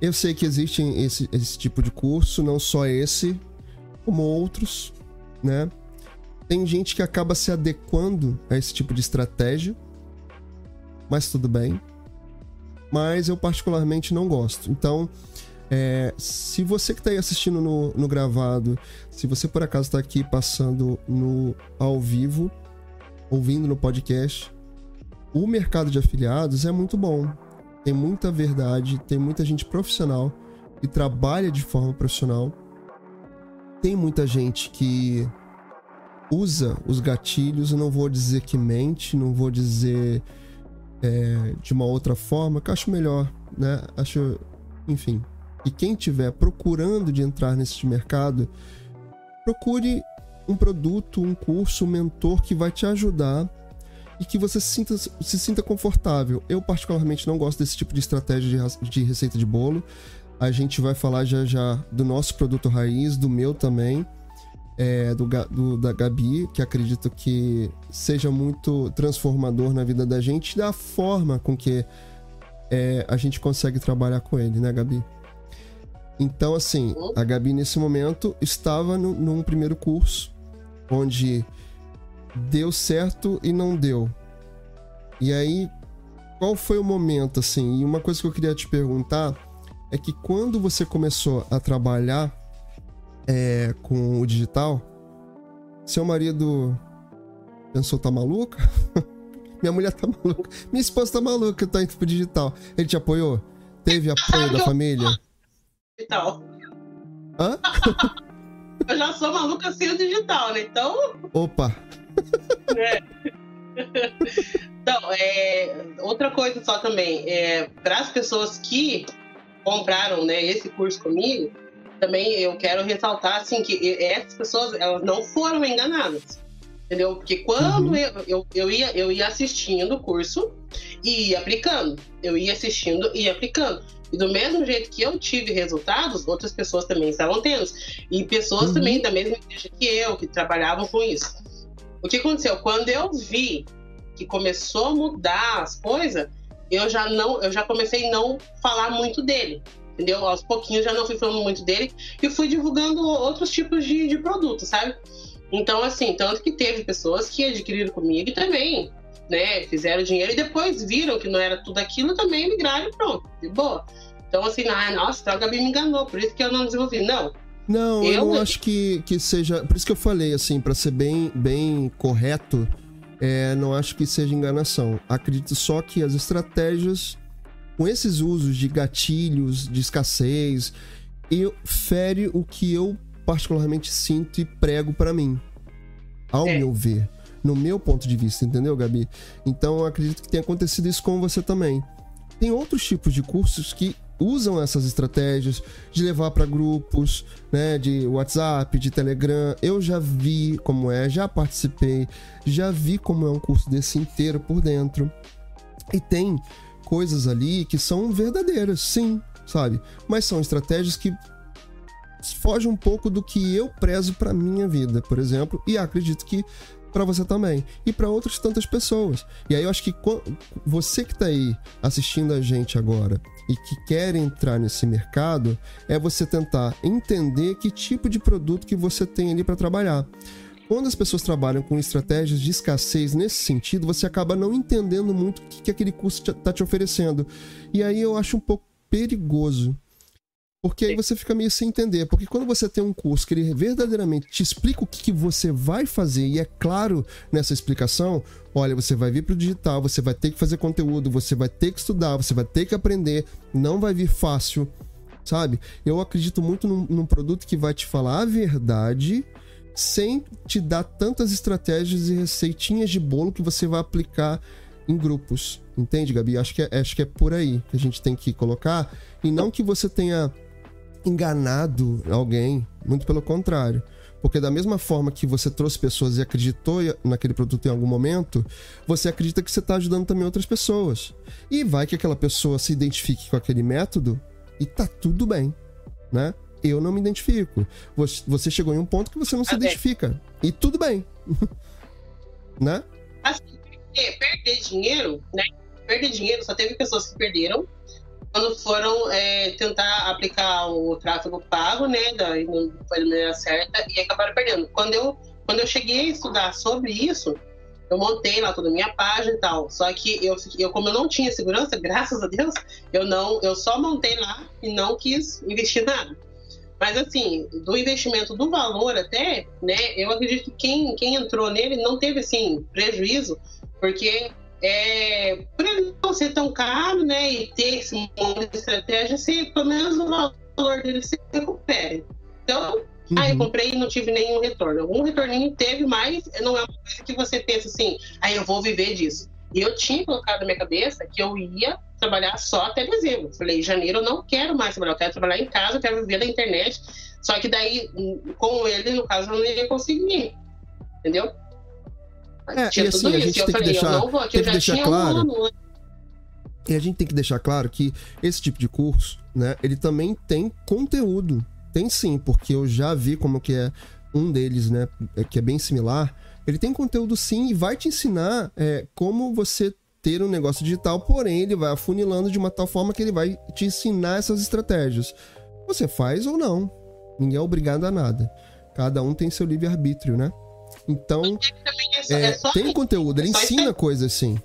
Eu sei que existe esse, esse tipo de curso, não só esse, como outros, né? Tem gente que acaba se adequando a esse tipo de estratégia, mas tudo bem. Mas eu particularmente não gosto. Então, é, se você que está aí assistindo no, no, gravado, se você por acaso está aqui passando no ao vivo, ouvindo no podcast, o mercado de afiliados é muito bom tem muita verdade, tem muita gente profissional que trabalha de forma profissional. Tem muita gente que usa os gatilhos, não vou dizer que mente, não vou dizer é, de uma outra forma, que eu acho melhor, né? Acho, enfim. E quem tiver procurando de entrar nesse mercado, procure um produto, um curso, um mentor que vai te ajudar e que você se sinta, se sinta confortável. Eu, particularmente, não gosto desse tipo de estratégia de, de receita de bolo. A gente vai falar já já do nosso produto raiz, do meu também, é, do, do, da Gabi, que acredito que seja muito transformador na vida da gente, da forma com que é, a gente consegue trabalhar com ele, né, Gabi? Então, assim, a Gabi nesse momento estava no, num primeiro curso, onde deu certo e não deu. E aí, qual foi o momento, assim? E uma coisa que eu queria te perguntar é que quando você começou a trabalhar é, com o digital, seu marido pensou, tá maluca? *laughs* Minha mulher tá maluca. Minha esposa tá maluca, tá indo pro digital. Ele te apoiou? Teve apoio da família? Digital. Hã? *laughs* eu já sou maluca sem o digital, né? Então. Opa! É. Então, é, outra coisa só também, é, para as pessoas que compraram né, esse curso comigo, também eu quero ressaltar assim, que essas pessoas elas não foram enganadas. Entendeu? Porque quando uhum. eu, eu, eu, ia, eu ia assistindo o curso e ia aplicando. Eu ia assistindo e ia aplicando. E do mesmo jeito que eu tive resultados, outras pessoas também estavam tendo. E pessoas uhum. também da mesma igreja que eu, que trabalhavam com isso. O que aconteceu? Quando eu vi que começou a mudar as coisas, eu já não, eu já comecei a não falar muito dele. Entendeu? Aos pouquinhos já não fui falando muito dele e fui divulgando outros tipos de, de produtos, sabe? Então, assim, tanto que teve pessoas que adquiriram comigo e também né, fizeram dinheiro e depois viram que não era tudo aquilo, também migraram e pronto, de boa. Então, assim, ah, nossa, então a Gabi me enganou, por isso que eu não desenvolvi. Não. Não, eu, eu não acho que, que seja. Por isso que eu falei, assim, para ser bem, bem correto, é, não acho que seja enganação. Acredito só que as estratégias, com esses usos de gatilhos, de escassez, eu, fere o que eu particularmente sinto e prego para mim. Ao é. meu ver. No meu ponto de vista, entendeu, Gabi? Então, acredito que tenha acontecido isso com você também. Tem outros tipos de cursos que usam essas estratégias de levar para grupos, né, de WhatsApp, de Telegram. Eu já vi como é, já participei, já vi como é um curso desse inteiro por dentro. E tem coisas ali que são verdadeiras, sim, sabe? Mas são estratégias que fogem um pouco do que eu prezo para minha vida, por exemplo, e acredito que para você também e para outras tantas pessoas. E aí eu acho que você que está aí assistindo a gente agora e que quer entrar nesse mercado é você tentar entender que tipo de produto que você tem ali para trabalhar. Quando as pessoas trabalham com estratégias de escassez nesse sentido, você acaba não entendendo muito o que, que aquele curso está te oferecendo. E aí eu acho um pouco perigoso porque aí você fica meio sem entender. Porque quando você tem um curso que ele verdadeiramente te explica o que, que você vai fazer, e é claro nessa explicação, olha, você vai vir para o digital, você vai ter que fazer conteúdo, você vai ter que estudar, você vai ter que aprender, não vai vir fácil, sabe? Eu acredito muito num, num produto que vai te falar a verdade sem te dar tantas estratégias e receitinhas de bolo que você vai aplicar em grupos. Entende, Gabi? Acho que é, acho que é por aí que a gente tem que colocar. E não que você tenha enganado alguém, muito pelo contrário. Porque da mesma forma que você trouxe pessoas e acreditou naquele produto em algum momento, você acredita que você está ajudando também outras pessoas. E vai que aquela pessoa se identifique com aquele método e tá tudo bem, né? Eu não me identifico. Você chegou em um ponto que você não se identifica. E tudo bem. *laughs* né? Assim, perder dinheiro, né? Perder dinheiro, só teve pessoas que perderam quando foram é, tentar aplicar o tráfego pago, né, daí não foi da maneira certa e acabaram perdendo. Quando eu, quando eu cheguei a estudar sobre isso, eu montei lá toda a minha página e tal. Só que eu, eu, como eu não tinha segurança, graças a Deus, eu não, eu só montei lá e não quis investir nada. Mas assim, do investimento do valor até, né, eu acredito que quem, quem entrou nele não teve assim prejuízo, porque é, por ele não ser tão caro, né, e ter esse monte de estratégia, se pelo menos o valor dele se recupere. Então, uhum. aí eu comprei e não tive nenhum retorno. Um retorninho teve, mas não é uma coisa que você pensa assim, aí eu vou viver disso. E eu tinha colocado na minha cabeça que eu ia trabalhar só até dezembro. Falei, janeiro eu não quero mais trabalhar, eu quero trabalhar em casa, eu quero viver da internet. Só que daí, com ele, no caso, eu não ia conseguir. Entendeu? É, e assim, a gente tem que deixar, tem que deixar claro. e a gente tem que deixar claro que esse tipo de curso, né, ele também tem conteúdo. Tem sim, porque eu já vi como que é um deles, né, é, que é bem similar. Ele tem conteúdo sim e vai te ensinar é, como você ter um negócio digital, porém ele vai afunilando de uma tal forma que ele vai te ensinar essas estratégias. Você faz ou não. Ninguém é obrigado a nada. Cada um tem seu livre-arbítrio, né? Então, é, é, é tem conteúdo, ele é ensina coisas assim.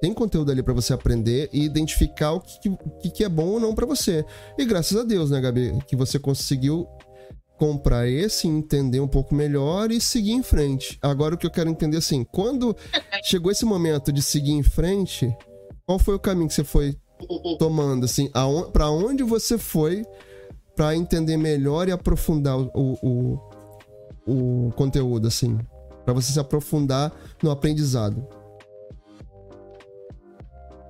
Tem conteúdo ali para você aprender e identificar o que, que, que é bom ou não para você. E graças a Deus, né, Gabi, que você conseguiu comprar esse, entender um pouco melhor e seguir em frente. Agora o que eu quero entender assim, quando *laughs* chegou esse momento de seguir em frente, qual foi o caminho que você foi tomando assim, para onde você foi para entender melhor e aprofundar o, o, o conteúdo, assim. para você se aprofundar no aprendizado.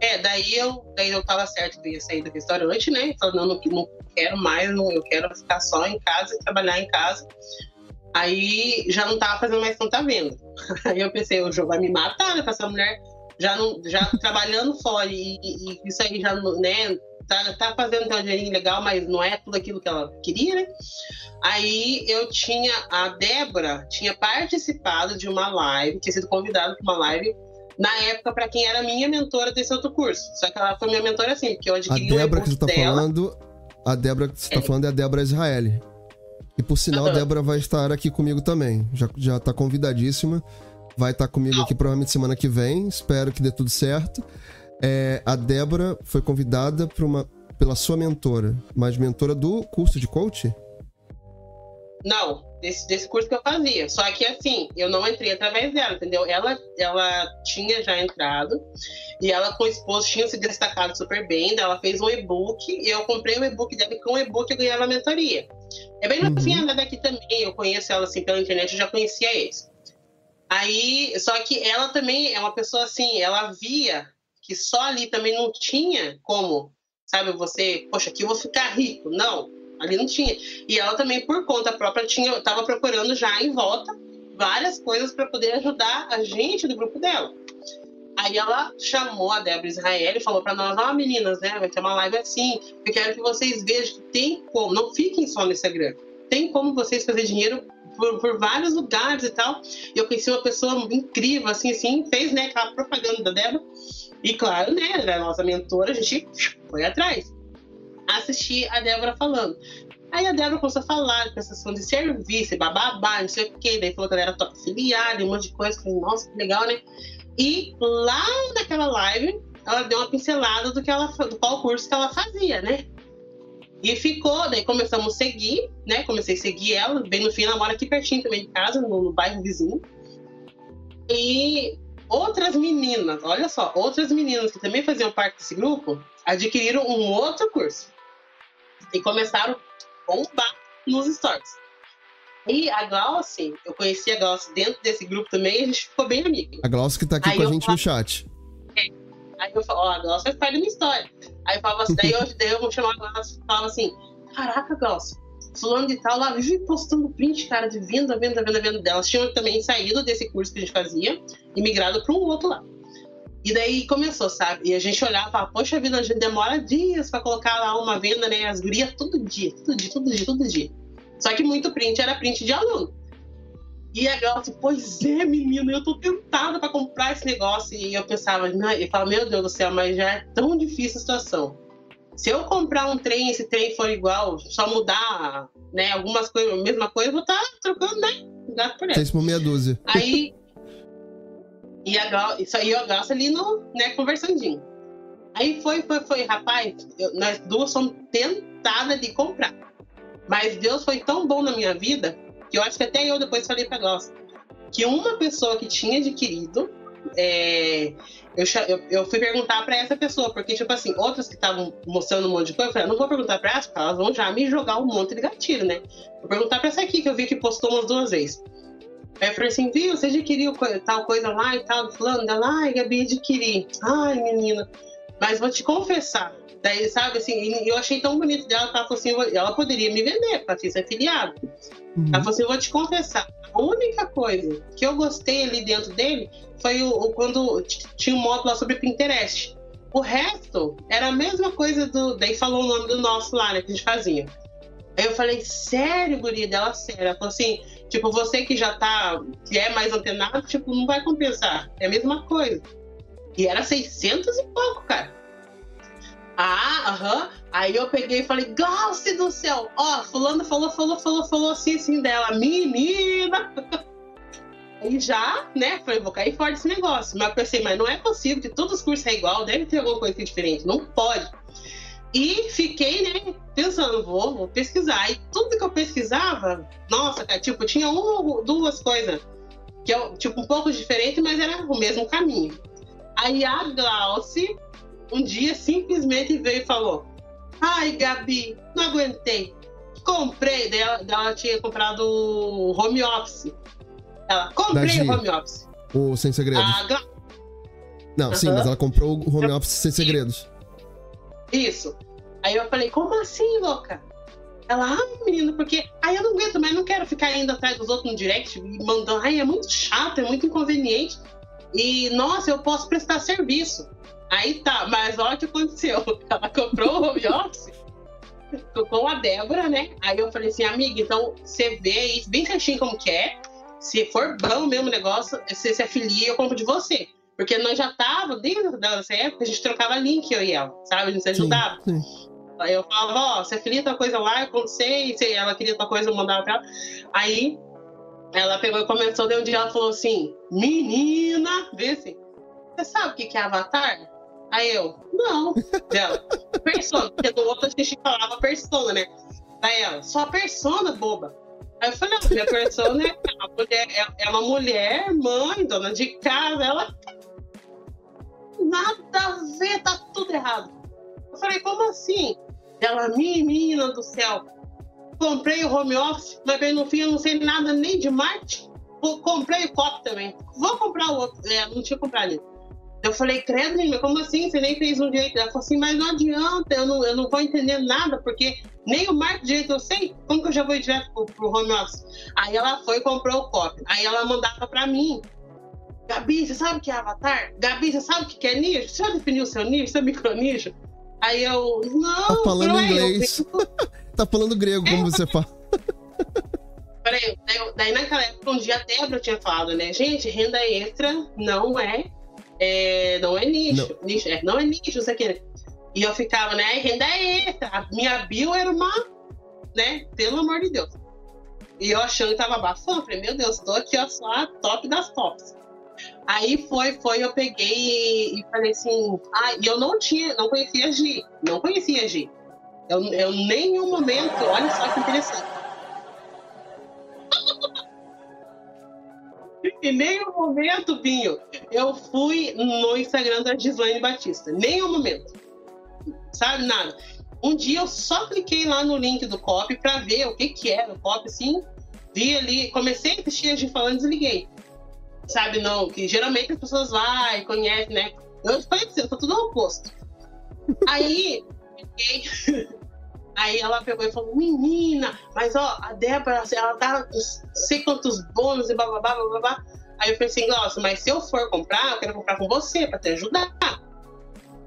É, daí eu, daí eu tava certo que eu ia sair do restaurante, né? Falando que não quero mais, não, eu quero ficar só em casa e trabalhar em casa. Aí já não tava fazendo mais tanta venda. *laughs* Aí eu pensei, o jogo vai me matar, né? Pra essa mulher já, não, já trabalhando fora e, e, isso aí já, né? Tá, tá fazendo um dinheirinho legal, mas não é tudo aquilo que ela queria, né? Aí eu tinha, a Débora tinha participado de uma live, tinha sido convidada para uma live na época para quem era minha mentora desse outro curso. Só que ela foi minha mentora assim, porque eu adquiri a Débora que você tá dela. falando, a Débora que você tá é. falando é a Débora Israeli. E por sinal, a Débora vai estar aqui comigo também. Já, já tá convidadíssima. vai estar tá comigo aqui provavelmente semana que vem. Espero que dê tudo certo. É, a Débora foi convidada uma, pela sua mentora, mas mentora do curso de coach? Não, desse, desse curso que eu fazia. Só que assim, eu não entrei através dela, entendeu? Ela, ela tinha já entrado e ela com o esposo tinha se destacado super bem. Ela fez um e-book e eu comprei o e-book dela e com o e-book eu ganhava a mentoria. É bem novinha uhum. daqui também, eu conheço ela assim pela internet, eu já conhecia eles. Aí, só que ela também é uma pessoa assim, ela via que só ali também não tinha como, sabe, você, poxa, aqui eu vou ficar rico. Não, ali não tinha. E ela também, por conta própria, tinha, estava procurando já em volta várias coisas para poder ajudar a gente do grupo dela. Aí ela chamou a Débora Israel e falou para nós: Ó, oh, meninas, né? Vai ter uma live assim. Eu quero que vocês vejam que tem como, não fiquem só no Instagram. Tem como vocês fazer dinheiro por, por, vários lugares e tal. E eu conheci uma pessoa incrível, assim, assim, fez, né, aquela propaganda da Débora. E claro, né, era a nossa mentora, a gente foi atrás. Assisti a Débora falando. Aí a Débora começou a falar de prestação de serviço, bababá, não sei o quê. Daí falou que ela era top filiada, um monte de coisa. Falei, nossa, que legal, né? E lá naquela live, ela deu uma pincelada do que ela, do qual curso que ela fazia, né? E ficou, daí começamos a seguir, né? Comecei a seguir ela, bem no fim, ela mora aqui pertinho também de casa, no, no bairro vizinho. E outras meninas, olha só, outras meninas que também faziam parte desse grupo, adquiriram um outro curso. E começaram a bombar nos stories. E a Glauce, eu conheci a Glauce dentro desse grupo também, a gente ficou bem amiga. A Glauce que tá aqui Aí com a gente falo, no chat. É. Aí eu falo, ó, a Glauce faz parte da minha história. Aí eu falava assim, daí eu, daí eu vou chamar a Glauce e falava assim, caraca, Glauce, fulano de tal lá vive postando print, cara, de venda, venda, venda, venda delas. Tinham também saído desse curso que a gente fazia e migrado para um outro lá. E daí começou, sabe? E a gente olhava e falava, poxa vida, a gente demora dias para colocar lá uma venda, né? As gurias todo dia, todo dia, todo dia, todo dia. Só que muito print era print de aluno. E a Glaucia, pois é, menino, eu tô tentada para comprar esse negócio. E eu pensava, eu falava, meu Deus do céu, mas já é tão difícil a situação. Se eu comprar um trem, esse trem for igual, só mudar, né, algumas coisas, a mesma coisa, eu vou estar tá trocando, né? Gato por essa. por meia dúzia. Aí. E a Glaucia, isso aí a Glaucia ali no, né, conversandinho. Aí foi, foi, foi, rapaz, eu, nós duas somos tentadas de comprar. Mas Deus foi tão bom na minha vida que eu acho que até eu depois falei para nós que uma pessoa que tinha adquirido é, eu, eu, eu, fui perguntar para essa pessoa, porque, tipo assim, outras que estavam mostrando um monte de coisa, eu falei, não vou perguntar para elas, porque elas vão já me jogar um monte de gatilho, né? Vou perguntar para essa aqui, que eu vi que postou umas duas vezes. Aí eu falei assim, viu, você adquiriu tal coisa lá e tal, falando dela, ai, Gabi, adquiri. Ai, menina, mas vou te confessar, Daí, sabe, assim, eu achei tão bonito dela que ela falou assim: ela poderia me vender, para ser afiliado. Uhum. Ela falou assim: vou te confessar, a única coisa que eu gostei ali dentro dele foi o, o quando tinha um módulo lá sobre Pinterest. O resto era a mesma coisa do. Daí falou o nome do nosso lá, né, que a gente fazia. Aí eu falei, sério, guria dela, sério. Ela falou assim, tipo, você que já tá, que é mais antenado, tipo, não vai compensar. É a mesma coisa. E era 600 e pouco, cara. Ah, aham. Aí eu peguei e falei, Glauce do céu! Ó, fulano falou, falou, falou, falou assim, assim dela. Menina! *laughs* Aí já, né, falei, vou cair fora desse negócio. Mas eu pensei, mas não é possível que todos os cursos é igual, deve ter alguma coisa diferente. Não pode. E fiquei, né, pensando, vou, vou pesquisar. E tudo que eu pesquisava, nossa, cara, tipo, tinha uma, duas coisas que é, tipo, um pouco diferente, mas era o mesmo caminho. Aí a Glauce um dia simplesmente veio e falou: Ai, Gabi, não aguentei. Comprei. Daí ela, ela tinha comprado home office. Ela, comprei o home office. O Sem Segredos. Gra... Não, uhum. sim, mas ela comprou o home office sem segredos. Isso. Aí eu falei, como assim, louca? Ela, ah, menino, porque. Aí eu não aguento, mas não quero ficar indo atrás dos outros no direct, mandando. Ai, é muito chato, é muito inconveniente. E, nossa, eu posso prestar serviço. Aí tá, mas olha o que aconteceu. *laughs* Ela comprou o home office com a Débora, né? Aí eu falei assim, amiga, então você vê isso bem certinho como que é. Se for bom mesmo o negócio, você se afilia, eu compro de você. Porque nós já tava, desde dessa época, a gente trocava link, eu e ela, sabe? A gente se ajudava. Sim, sim. Aí eu falava, ó, oh, você afilia tua coisa lá, eu sei, se ela queria tua coisa, eu mandava pra ela. Aí ela pegou e começou, de um dia ela falou assim, menina, vê assim, você sabe o que é Avatar? Aí eu, não. Ela, persona, porque do outro a gente falava persona, né? Aí ela, só persona, boba. Aí eu falei, não, minha persona é uma mulher, é, é uma mulher, mãe, dona de casa, ela nada a ver, tá tudo errado. Eu falei, como assim? Ela, menina do céu, comprei o home office, mas bem no fim eu não sei nada nem de Marte. Comprei o copo também. Vou comprar o outro. É, não tinha comprado ali. Eu falei, credo, menina, como assim? Você nem fez um direito? Ela falou assim, mas não adianta, eu não, eu não vou entender nada, porque nem o marco direito eu sei. Como que eu já vou direto pro, pro home office? Aí ela foi e comprou o copo. Aí ela mandava pra mim. Gabi, você sabe o que é avatar? Gabi, você sabe o que é nicho? Você já definiu o seu nicho, seu micronicho? Aí eu, não, tá falando inglês. Eu... *laughs* tá falando grego, como é, você fala. Peraí, daí, daí naquela época, um dia a Débora tinha falado, né? Gente, renda extra não é é, não é nicho, não. nicho é, não é nicho, isso aqui. E eu ficava, né, renda extra. A minha bio era uma, né, pelo amor de Deus. E eu achando que tava abafando, falei, meu Deus, tô aqui, ó, só a top das tops. Aí foi, foi, eu peguei e, falei assim, ah, e eu não tinha, não conhecia a Gi, não conhecia a Gi. Eu, eu nenhum momento, olha só que interessante. *laughs* Em nenhum momento, Binho, eu fui no Instagram da Gislaine Batista. Nenhum momento. Sabe, nada. Um dia eu só cliquei lá no link do COP para ver o que que era o COP, assim. Vi ali, comecei a assistir a gente falando, desliguei. Sabe, não, que geralmente as pessoas e conhecem, né? Eu falei pra você, eu tô tudo oposto. Aí. *laughs* Aí ela pegou e falou, menina, mas ó, a Débora, ela dá sei quantos bônus e bababá, bababá. Aí eu falei assim, nossa, mas se eu for comprar, eu quero comprar com você pra te ajudar.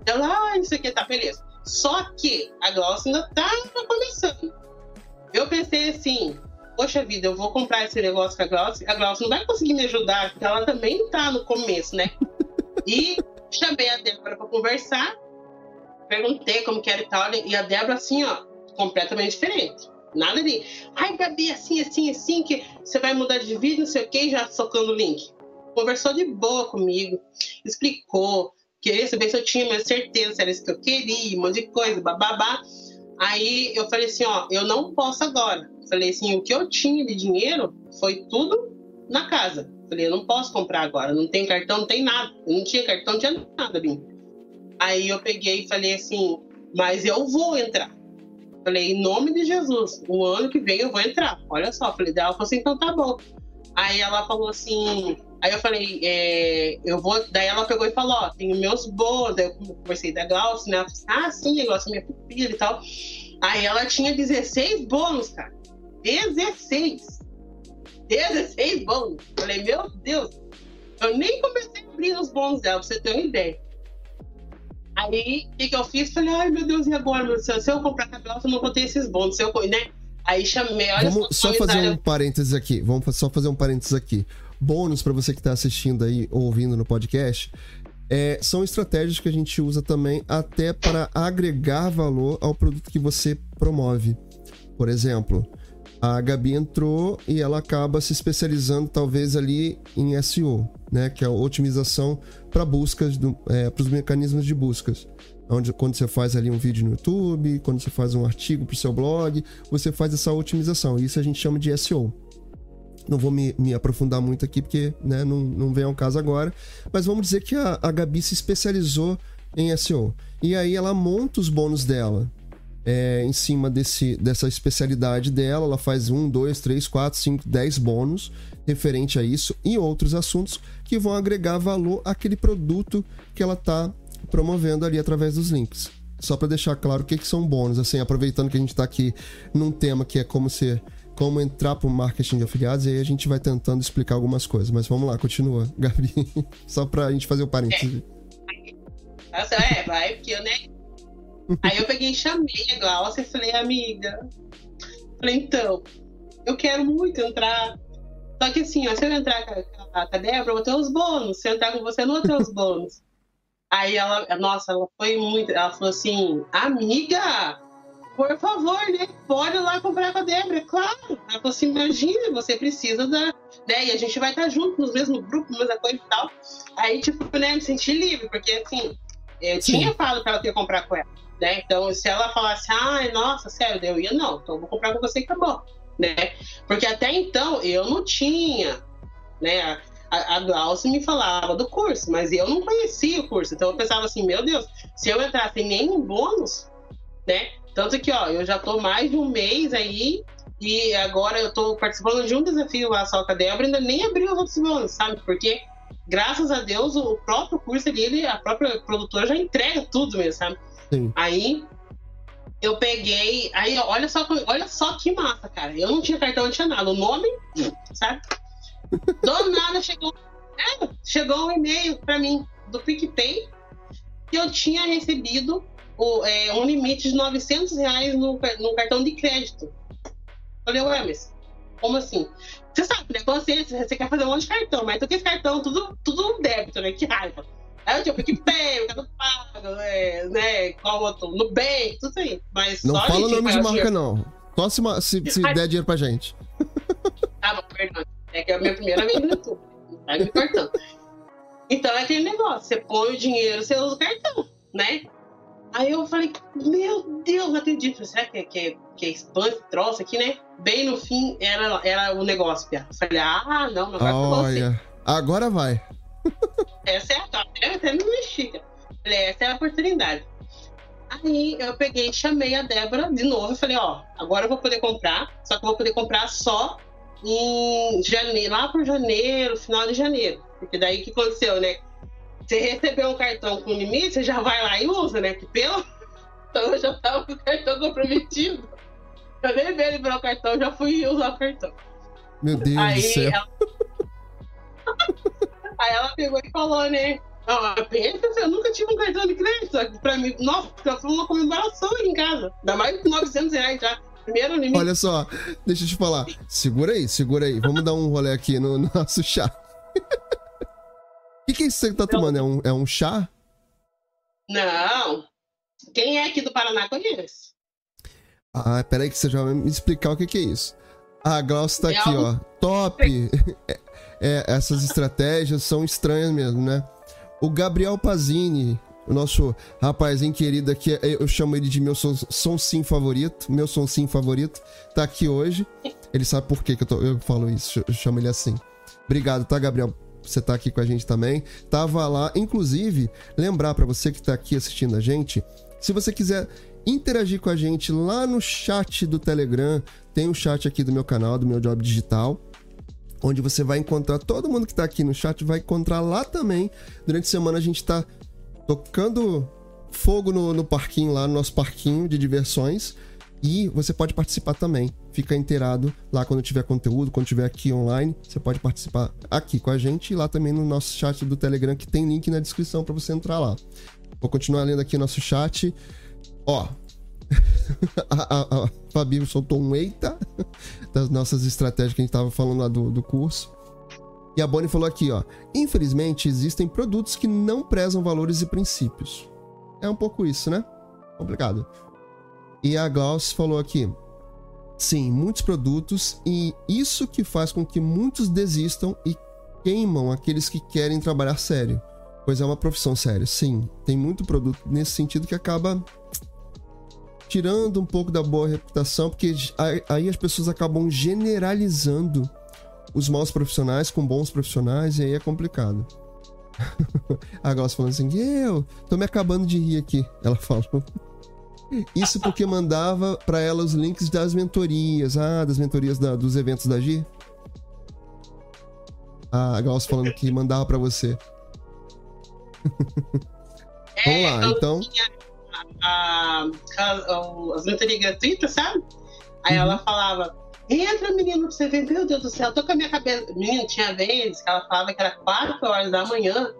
Ela, ah, isso aqui tá beleza. Só que a Gloss ainda tá começando. Eu pensei assim, poxa vida, eu vou comprar esse negócio com a Gloss, a Gloss não vai conseguir me ajudar, porque ela também tá no começo, né? *laughs* E chamei a Débora pra conversar, perguntei como que era e tal, e a Débora assim, ó, completamente diferente. Nada de, ai, Gabi, assim, assim, assim, que você vai mudar de vídeo, não sei o que, já socando o link. Conversou de boa comigo, explicou, queria saber se eu tinha minha certeza, se era isso que eu queria, um monte de coisa, bababá. Aí eu falei assim, ó, eu não posso agora. Falei assim, o que eu tinha de dinheiro foi tudo na casa. Falei, eu não posso comprar agora, não tem cartão, não tem nada. Eu não tinha cartão, não tinha nada, Bim. Aí eu peguei e falei assim, mas eu vou entrar. Falei, em nome de Jesus, o ano que vem eu vou entrar. Olha só, falei dela, falou assim, então tá bom. Aí ela falou assim, aí eu falei, é, eu vou. Daí ela pegou e falou, ó, tenho meus bônus. Daí eu conversei da Glaucia, né? Ela falou assim, ah, sim, Glaucia, minha pupila e tal. Aí ela tinha 16 bônus, cara. 16. 16 bônus. Falei, meu Deus. Eu nem comecei a abrir os bônus dela, pra você ter uma ideia. Aí, o que, que eu fiz? Falei, ai meu Deus, e agora? Meu Deus, se eu comprar cabelo, eu não vou ter esses bônus. Se eu, né? Aí chamei, olha Vamos só fazer um parênteses aqui. Vamos só fazer um parênteses aqui. Bônus para você que está assistindo aí ou ouvindo no podcast. É, são estratégias que a gente usa também até para agregar valor ao produto que você promove. Por exemplo, a Gabi entrou e ela acaba se especializando talvez ali em SEO, né, que é a otimização para buscas, é, para os mecanismos de buscas. Onde, quando você faz ali um vídeo no YouTube, quando você faz um artigo para o seu blog, você faz essa otimização. Isso a gente chama de SEO. Não vou me, me aprofundar muito aqui porque né, não, não vem ao caso agora, mas vamos dizer que a, a Gabi se especializou em SEO. E aí ela monta os bônus dela é, em cima desse, dessa especialidade dela. Ela faz um, dois, três, quatro, cinco, dez bônus referente a isso e outros assuntos que vão agregar valor àquele produto que ela está promovendo ali através dos links. Só para deixar claro o que, que são bônus, assim, aproveitando que a gente está aqui num tema que é como ser como entrar para o marketing de afiliados, e aí a gente vai tentando explicar algumas coisas. Mas vamos lá, continua, *laughs* Gabi. Só para a gente fazer o parênteses. É, é vai, porque eu nem Aí eu peguei e chamei a Glaucia e falei, amiga. Falei, então, eu quero muito entrar. Só que assim, ó, se eu entrar com a, com a Débora, eu vou ter os bônus. Se eu entrar com você, eu não vou ter os bônus. Aí ela, nossa, ela foi muito. Ela falou assim, amiga, por favor, né? Pode ir lá comprar com a Débora, claro. Ela falou assim: imagina, você precisa da. Né? E a gente vai estar junto nos mesmos grupos, mesma coisa e tal. Aí, tipo, né, me senti livre, porque assim, eu Sim. tinha falado pra ela ia comprar com ela. Né? Então, se ela falasse, ai, nossa, sério, eu ia, não, então vou comprar com você e acabou. Né? Porque até então eu não tinha, né? A, a Glaucia me falava do curso, mas eu não conhecia o curso. Então eu pensava assim, meu Deus, se eu entrar sem nenhum bônus, né? Tanto que, ó, eu já tô mais de um mês aí e agora eu tô participando de um desafio lá só com a Débora, ainda nem abriu os outros bônus, sabe? Porque, graças a Deus, o próprio curso ali, ele, a própria produtora já entrega tudo mesmo, sabe? Sim. Aí eu peguei. Aí, olha só, olha só que massa, cara. Eu não tinha cartão, não tinha nada. O nome, sabe? Do nada chegou, é, chegou um e-mail para mim do PicPay que eu tinha recebido o, é, um limite de 900 reais no, no cartão de crédito. Falei, ué, mas como assim? Você sabe, né? Você, você quer fazer um monte de cartão, mas tu quer cartão, tudo, tudo débito, né? Que raiva. Aí eu tinha o PicPay, o Mercado Pago, é, né? Qual outro? Nubank, tudo aí. Mas não fala o nome de marca, não. Só se, se, se der dinheiro pra gente. Tá bom, perdão. É que é a minha primeira vez no YouTube. Tá me cortando. Então é aquele negócio, você põe o dinheiro, você usa o cartão, né? Aí eu falei, meu Deus, não acredito. Será que, que, que é spam esse troço aqui, né? Bem no fim era, era o negócio, Pia. Falei, ah, não, meu cartão Olha, agora vai. É. Eu até mexi. Falei, essa é a oportunidade. Aí eu peguei, chamei a Débora de novo e falei, ó, agora eu vou poder comprar, só que eu vou poder comprar só em janeiro, lá por janeiro, final de janeiro. Porque daí que aconteceu, né? Você recebeu um cartão com limite, você já vai lá e usa, né? Que pelo. *laughs* Então eu já tava com o cartão comprometido. Eu nem vi ele o cartão, já fui usar o cartão. Meu Deus Aí, do céu. Ela... *laughs* Aí ela pegou e falou, né? Ah, pensa, eu nunca tive um cartão de crédito. Pra mim, nossa, foi uma comemoração em casa. Ainda mais de 900 reais já. Primeiro limite. Olha só, deixa eu te falar. Segura aí, segura aí. Vamos dar um rolê aqui no, no *laughs* nosso chá. O que, que é isso que você tá tomando? É um, é um chá? Não. Quem é aqui do Paraná conhece. Ah, peraí que você já vai me explicar o que, que é isso. A Glaucia tá é aqui, algo... ó. Top! É, *laughs* *laughs* é, essas estratégias são estranhas mesmo, né? O Gabriel Pazini, o nosso rapazinho querido aqui, eu chamo ele de meu som, som sim favorito, meu som sim favorito, tá aqui hoje. Ele sabe por que, que eu, tô, eu falo isso, eu chamo ele assim. Obrigado, tá, Gabriel? Você tá aqui com a gente também. Tava lá, inclusive, lembrar para você que tá aqui assistindo a gente, se você quiser interagir com a gente lá no chat do Telegram, tem o um chat aqui do meu canal, do meu Job Digital onde você vai encontrar todo mundo que está aqui no chat, vai encontrar lá também. Durante a semana a gente está tocando fogo no, no parquinho, lá no nosso parquinho de diversões. E você pode participar também. Fica inteirado lá quando tiver conteúdo, quando tiver aqui online. Você pode participar aqui com a gente e lá também no nosso chat do Telegram, que tem link na descrição para você entrar lá. Vou continuar lendo aqui nosso chat. Ó, *laughs* a, a, a Fabi soltou um eita *laughs* das nossas estratégias que a gente estava falando lá do, do curso. E a Bonnie falou aqui, ó. Infelizmente, existem produtos que não prezam valores e princípios. É um pouco isso, né? Complicado. E a Gauss falou aqui. Sim, muitos produtos e isso que faz com que muitos desistam e queimam aqueles que querem trabalhar sério. Pois é uma profissão séria. Sim, tem muito produto nesse sentido que acaba tirando um pouco da boa reputação, porque aí as pessoas acabam generalizando os maus profissionais com bons profissionais e aí é complicado. *laughs* a Glaucia falando assim, eu tô me acabando de rir aqui, ela falou. Isso porque mandava para ela os links das mentorias, ah, das mentorias da, dos eventos da GIR. A Glaucia falando que mandava para você. *laughs* Vamos lá, é, então a, a, as mentorias gratuitas, sabe? Aí uhum. ela falava, entra menino pra você ver, meu Deus do céu, tô com a minha cabeça. Menino, tinha vezes que ela falava que era 4 horas da manhã,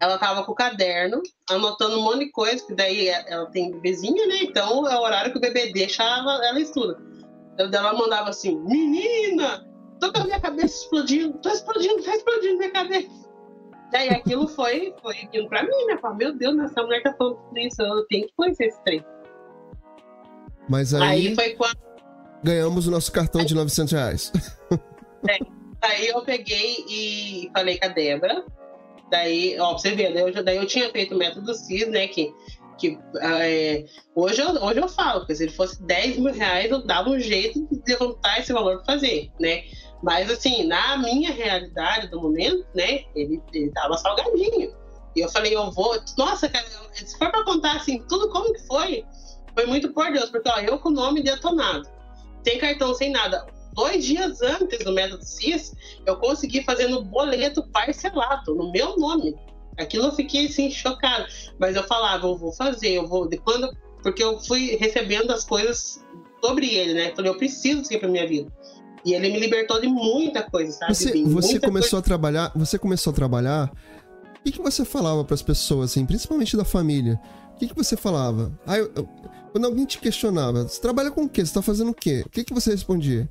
ela tava com o caderno, anotando um monte de coisa, porque daí ela tem bebezinha, né? Então é o horário que o bebê deixa, ela, ela estuda. Então ela mandava assim, menina, tô com a minha cabeça explodindo, tô explodindo, tá explodindo minha cabeça. Daí aquilo foi, foi aquilo pra mim, né? Falei, meu Deus, essa mulher tá falando tudo isso, eu tenho que conhecer esse trem. Mas aí, aí foi quando... ganhamos o nosso cartão aí... de 900 reais. *laughs* É, aí eu peguei e falei com a Débora. Daí, ó, pra você ver, né? Eu, daí eu tinha feito o método CIS, né? Que, que é, hoje, eu, hoje eu falo, que se ele fosse 10 mil reais, eu dava um jeito de levantar esse valor para fazer, né? Mas, assim, na minha realidade do momento, né? Ele, ele tava salgadinho. E eu falei, eu vou. Nossa, cara, se for pra contar assim, tudo como que foi, foi muito por Deus, porque ó, eu com o nome detonado, sem cartão, sem nada. Dois dias antes do método CIS, eu consegui fazer no boleto parcelado, no meu nome. Aquilo eu fiquei assim, chocado. Mas eu falava, eu vou fazer, eu vou. De quando, porque eu fui recebendo as coisas sobre ele, né? Falei, eu preciso disso pra minha vida. E ele me libertou de muita coisa, sabe? Você, você começou coisa... a trabalhar, você começou a trabalhar o que, que você falava para as pessoas, assim, principalmente da família? O que, que você falava? Ah, eu, eu, quando alguém te questionava, você trabalha com o quê? Você está fazendo o quê? O que, que você respondia?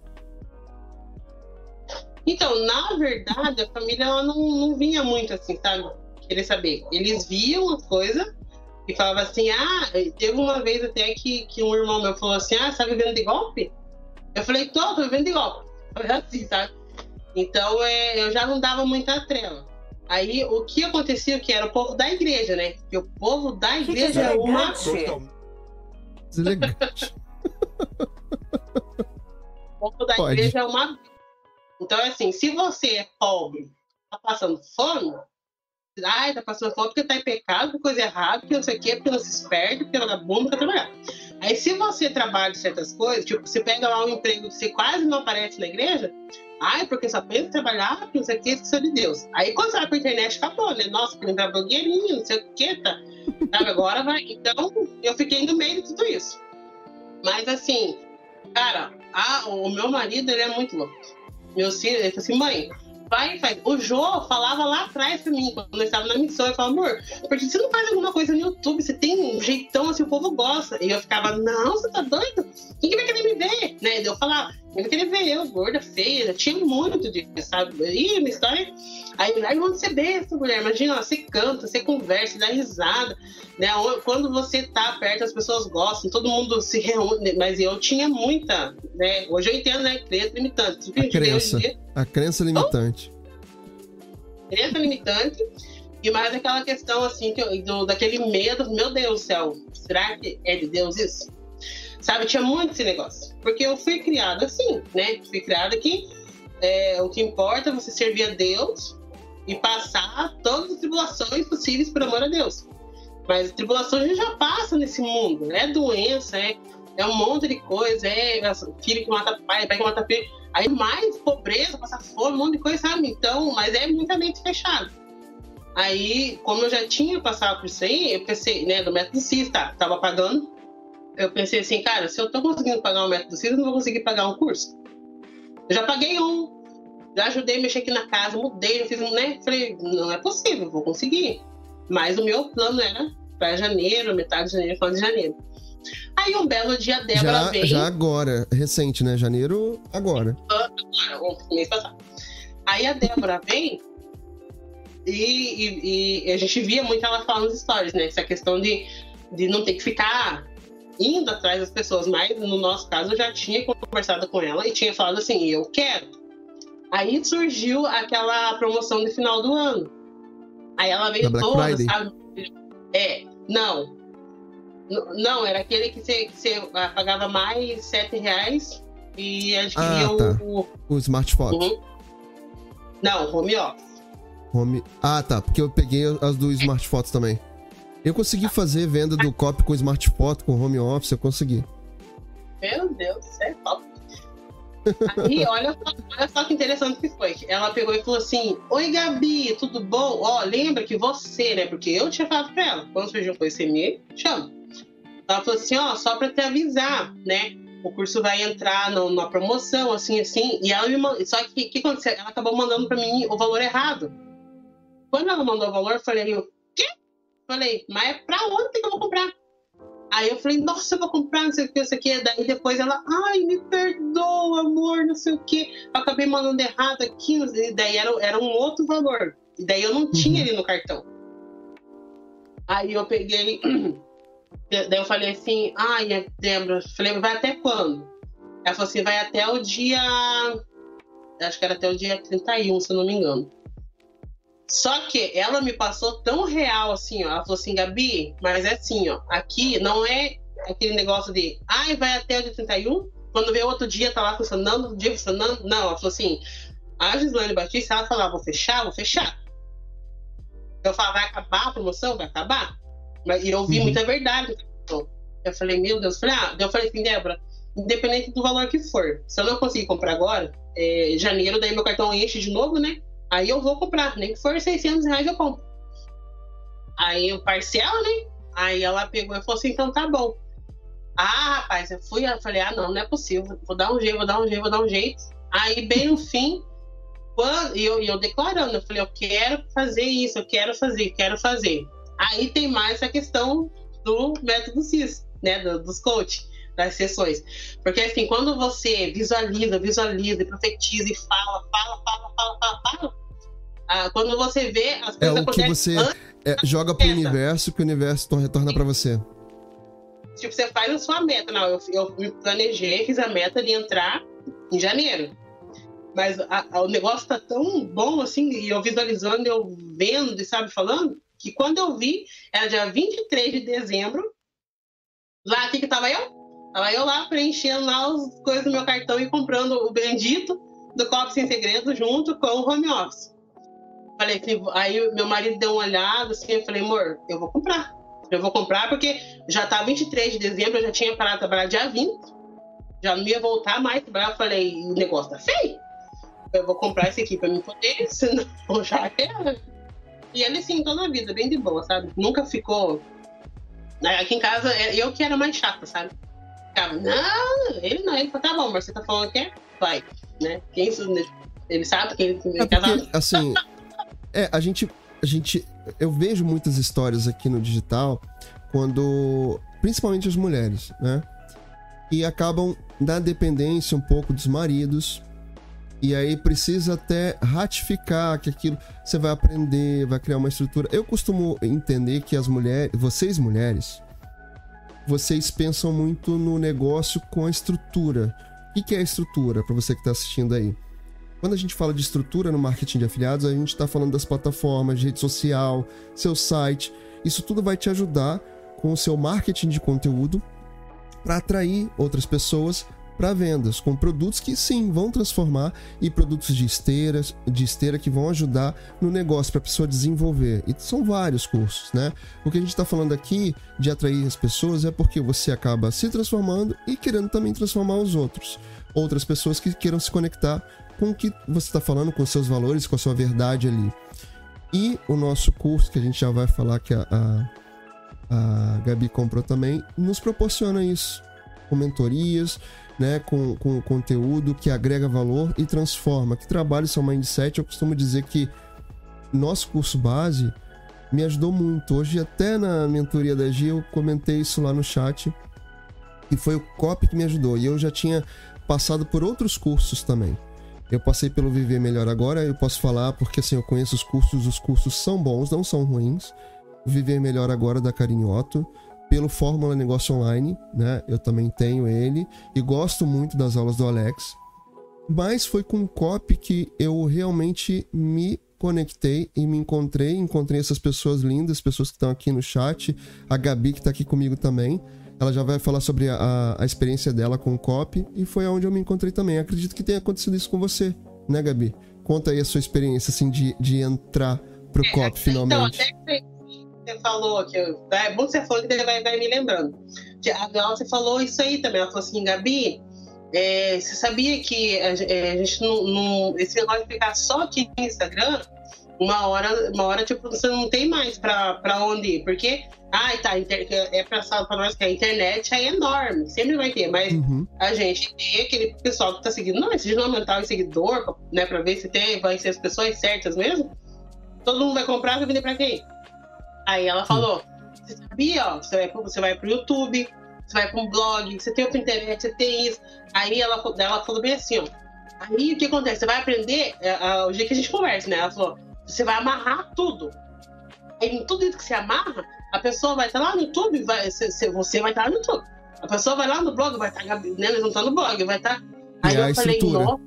Então, na verdade, a família ela não, não vinha muito assim, sabe? Querer saber. Eles viam as coisas e falavam assim: ah, teve uma vez até que, que um irmão meu falou assim: ah, você tá vivendo de golpe? Eu falei: tô, tô vivendo. Foi assim, sabe? Então, é, eu já não dava muita trela. Aí o que acontecia que era o povo da igreja, né? Porque o povo da igreja é uma. Deselegante. *laughs* o povo da Pode. igreja é uma. Então é assim, se você é pobre, tá passando fome, ai, tá passando fome porque tá em pecado, coisa errada, porque não sei o quê, porque não se esperde, porque não bunda, porque trabalhar. Aí se você trabalha certas coisas, tipo, você pega lá um emprego que você quase não aparece na igreja, Ai, porque só pensa em trabalhar, porque não sei o que, esqueceu de Deus. Aí quando você vai pra internet, acabou, né? Nossa, que entrar blogueirinho, não sei o que, tá? Sabe, agora vai. Então, eu fiquei no meio de tudo isso. Mas assim, cara, a, o meu marido, ele é muito louco. Meu filho, ele falou assim, mãe, vai faz. O Jô falava lá atrás pra mim, quando eu estava na missão, eu falava, amor, porque você não faz alguma coisa no YouTube, você tem um jeitão assim, o povo gosta. E eu ficava, não, você tá doido? Quem que vai querer me ver? Né? Eu falava, eu queria ver eu, gorda, feia, tinha muito disso, sabe? Ih, minha história. Aí, aí onde você besta, mulher, imagina, você canta, você conversa, dá risada, né? Quando você tá perto, as pessoas gostam, todo mundo se reúne, mas eu tinha muita, né? Hoje eu entendo, né? Crença limitante. A crença, a crença limitante. Então, crença limitante. E mais aquela questão, assim, que eu, do, daquele medo, meu Deus do céu, será que é de Deus isso? Sabe, tinha muito esse negócio. Porque eu fui criada assim, né? Fui criada que é, o que importa é você servir a Deus e passar todas as tribulações possíveis por amor a Deus. Mas tribulações a gente já passa nesse mundo. É doença, é, é um monte de coisa, é filho que mata pai, pai que mata filho. Aí mais pobreza, passar fome, um monte de coisa, sabe? Então, mas é muita mente fechada. Aí, como eu já tinha passado por isso aí, eu pensei, né, do método CIS, tá, tava pagando eu pensei assim, cara, se eu tô conseguindo pagar um método CIS, eu não vou conseguir pagar um curso. Eu já paguei um, já ajudei a mexer aqui na casa, mudei, já fiz um, né? Falei, não é possível, vou conseguir. Mas o meu plano era para janeiro, metade de janeiro, final de janeiro. Aí um belo dia a Débora já, veio. Já agora, recente, né? Janeiro, agora. Agora, mês passado. Aí a Débora vem e, e, e, a gente via muito ela falando nos stories, né? Essa questão de, de não ter que ficar indo atrás das pessoas, mas no nosso caso eu já tinha conversado com ela e tinha falado assim, eu quero. Aí surgiu aquela promoção de final do ano. Aí ela veio toda, sabe? É, não. Não, era aquele que você, que você pagava mais sete reais e adquiria ah, tá. o... O smartphone. Uhum. Não, home office. Home... Ah, tá, porque eu peguei as do smartphones também. Eu consegui fazer venda do copy com Smart Photo, com home office, eu consegui. Meu Deus, isso é top. Aí, olha, olha só que interessante que foi. Ela pegou e falou assim: Oi, Gabi, tudo bom? Ó, lembra que você, né? Porque eu tinha falado pra ela, quando surgiu com esse e-mail, chama. Ela falou assim: Ó, só pra te avisar, né? O curso vai entrar no, numa promoção, assim, assim. E ela me mandou. Só que o que aconteceu? Ela acabou mandando pra mim o valor errado. Quando ela mandou o valor, eu falei? Falei, mas é pra ontem que eu vou comprar. Aí eu falei, nossa, eu vou comprar, não sei o que, não sei o que. Daí depois ela, ai, me perdoa, amor, não sei o que. Eu acabei mandando errado aqui, e daí era, era um outro valor. E daí eu não tinha uhum. ele no cartão. Aí eu peguei, *clears throat* Daí eu falei assim, ai, Débora, falei, vai até quando? Ela falou assim, vai até o dia. Acho que era até o dia 31, se eu não me engano. Só que ela me passou tão real assim, ó. Ela falou assim, Gabi, mas é assim, ó. Aqui não é aquele negócio de, ai, vai até o dia 31, quando vê outro dia tá lá funcionando, outro dia funcionando. Não, ela falou assim, a Gislaine Batista, ela falava, vou fechar, vou fechar. Eu falava, vai acabar a promoção? Vai acabar? E eu vi uhum. muita verdade. Eu falei, meu Deus, eu falei, ah, eu falei assim, Débora, independente do valor que for, se eu não conseguir comprar agora, é, janeiro, daí meu cartão enche de novo, né? Aí eu vou comprar, nem que for 600 reais eu compro. Aí eu parcelo, né? Aí ela pegou e falou assim, então tá bom. Ah, rapaz, eu fui, eu falei, ah, não, não é possível, vou dar um jeito, vou dar um jeito, vou dar um jeito. Aí, bem no fim, quando, e eu, eu declarando, eu falei, eu quero fazer isso, eu quero fazer, quero fazer. Aí tem mais a questão do método CIS, né, do, dos coach, das sessões. Porque, assim, quando você visualiza, visualiza, profetiza e fala, fala, fala, fala, fala, fala, ah, quando você vê as coisas É o que você é, joga pro universo, que o universo retorna para você. Tipo, você faz a sua meta. Não, eu, eu me planejei, fiz a meta de entrar em janeiro. Mas a, a, o negócio tá tão bom assim, e eu visualizando, eu vendo e sabe falando, que quando eu vi, era dia 23 de dezembro, lá aqui que tava eu? Tava eu lá preenchendo lá as coisas do meu cartão e comprando o bendito do Copo Sem Segredo junto com o home office. Falei, aí meu marido deu uma olhada assim, eu falei, amor, eu vou comprar. Eu vou comprar porque já tá 23 de dezembro, eu já tinha parado de trabalhar dia 20. Já não ia voltar mais trabalhar. Eu falei, o negócio tá feio eu vou comprar esse aqui pra mim poder, *laughs* senão já era. E ele, sim, toda a vida, bem de boa, sabe? Nunca ficou. Né, aqui em casa, é, eu que era mais chata, sabe? Ficava, não, ele não, ele falou, tá bom, mas você tá falando que é? Vai, né? Quem ele sabe que ele é porque, assim, é, a gente, a gente, eu vejo muitas histórias aqui no digital quando, principalmente as mulheres, né? E acabam na dependência um pouco dos maridos, e aí precisa até ratificar que aquilo você vai aprender, vai criar uma estrutura. Eu costumo entender que as mulheres, vocês mulheres, vocês pensam muito no negócio com a estrutura. O que é a estrutura para você que está assistindo aí? Quando a gente fala de estrutura no marketing de afiliados, a gente está falando das plataformas, de rede social, seu site. Isso tudo vai te ajudar com o seu marketing de conteúdo para atrair outras pessoas para vendas, com produtos que sim vão transformar e produtos de esteiras, de esteira que vão ajudar no negócio para a pessoa desenvolver. E são vários cursos, né? O que a gente está falando aqui de atrair as pessoas é porque você acaba se transformando e querendo também transformar os outros, outras pessoas que queiram se conectar com o que você está falando, com seus valores, com a sua verdade ali. E o nosso curso, que a gente já vai falar que a, a, a Gabi comprou também, nos proporciona isso, com mentorias, né, com, com conteúdo que agrega valor e transforma, que trabalha seu mindset. Eu costumo dizer que nosso curso base me ajudou muito. Hoje, até na mentoria da G, eu comentei isso lá no chat. E foi o COP que me ajudou. E eu já tinha passado por outros cursos também. Eu passei pelo Viver Melhor agora, eu posso falar porque assim, eu conheço os cursos, os cursos são bons, não são ruins. Viver Melhor agora da Carinhoto pelo Fórmula Negócio Online, né? Eu também tenho ele e gosto muito das aulas do Alex. Mas foi com o COP que eu realmente me conectei e me encontrei, encontrei essas pessoas lindas, pessoas que estão aqui no chat, a Gabi que está aqui comigo também. Ela já vai falar sobre a, a experiência dela com o COP e foi aonde eu me encontrei também. Acredito que tenha acontecido isso com você, né, Gabi? Conta aí a sua experiência, assim, de, de entrar pro é, COP então, finalmente. Então, até você falou, que eu, é bom que você falou que ele vai, vai me lembrando. A você falou isso aí também. Ela falou assim, Gabi, é, você sabia que a, é, a gente não, não, Esse negócio de ficar só aqui no Instagram, uma hora, uma hora tipo, você não tem mais pra, pra onde ir. Porque, ai, tá, é pra, pra nós que a internet é enorme, sempre vai ter, mas uhum. a gente tem aquele pessoal que tá seguindo. Não, se a gente não aumentar o seguidor, né, pra ver se tem, vai ser as pessoas certas mesmo, todo mundo vai comprar, vai vender pra quem? Aí ela falou: você sabia, ó, você vai, pro, você vai pro YouTube, você vai para um blog, você tem o internet, você tem isso. Aí ela, ela falou bem assim, ó. Aí o que acontece? Você vai aprender é, é, o jeito que a gente conversa, né? Ela falou: você vai amarrar tudo. Aí tudo isso que você amarra, a pessoa vai estar lá no YouTube, vai, você vai estar lá no YouTube. A pessoa vai lá no blog, vai estar, né? Estão no blog, vai estar. Aí é eu falei, nossa.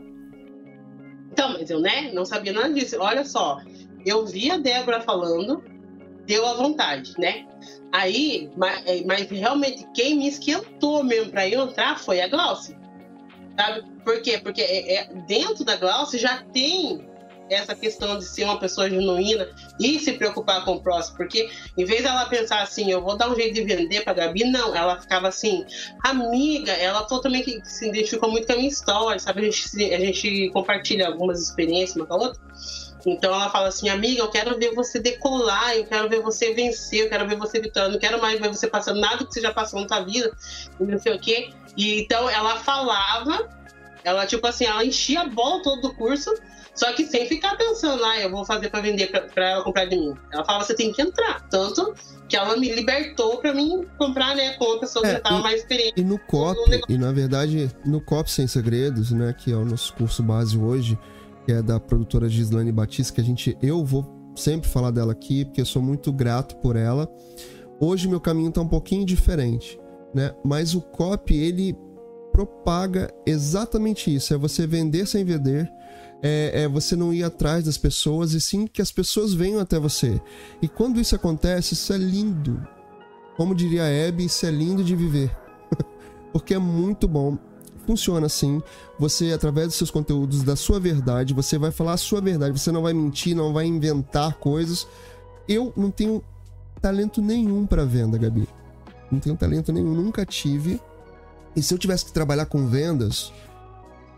Então, mas eu, né, não sabia nada disso. Olha só, eu vi a Débora falando, deu à vontade, né? Aí, mas, é, mas, realmente quem me esquentou mesmo para eu entrar foi a Glaucia. Sabe? Por quê? Porque é, é, dentro da Glaucia já tem essa questão de ser uma pessoa genuína e se preocupar com o próximo, porque em vez dela pensar assim, eu vou dar um jeito de vender para Gabi, não, ela ficava assim, amiga, ela que se identificou muito com a minha história, sabe? A gente, a gente compartilha algumas experiências uma com a outra. Então ela fala assim, amiga, eu quero ver você decolar, eu quero ver você vencer, eu quero ver você vitória, não quero mais ver você passando nada que você já passou na sua vida, não sei o quê. E então ela falava, ela tipo assim, ela enchia a bola todo do curso, só que sem ficar pensando, ah, eu vou fazer para vender para ela comprar de mim. Ela fala, você tem que entrar. Tanto que ela me libertou para mim comprar, né, com a pessoa é, que estava mais experiente. E no COP, e na verdade, no COP Sem Segredos, né, que é o nosso curso base hoje, que é da produtora Gislane Batista, que a gente, eu vou sempre falar dela aqui, porque eu sou muito grato por ela. Hoje meu caminho tá um pouquinho diferente, né? Mas o COP, ele propaga exatamente isso, é você vender sem vender, é, é, você não ir atrás das pessoas e sim que as pessoas venham até você. E quando isso acontece, isso é lindo. Como diria a Abby, isso é lindo de viver. *laughs* Porque é muito bom. Funciona assim. Você, através dos seus conteúdos, da sua verdade, você vai falar a sua verdade. Você não vai mentir, não vai inventar coisas. Eu não tenho talento nenhum para venda, Gabi. Não tenho talento nenhum, nunca tive. E se eu tivesse que trabalhar com vendas,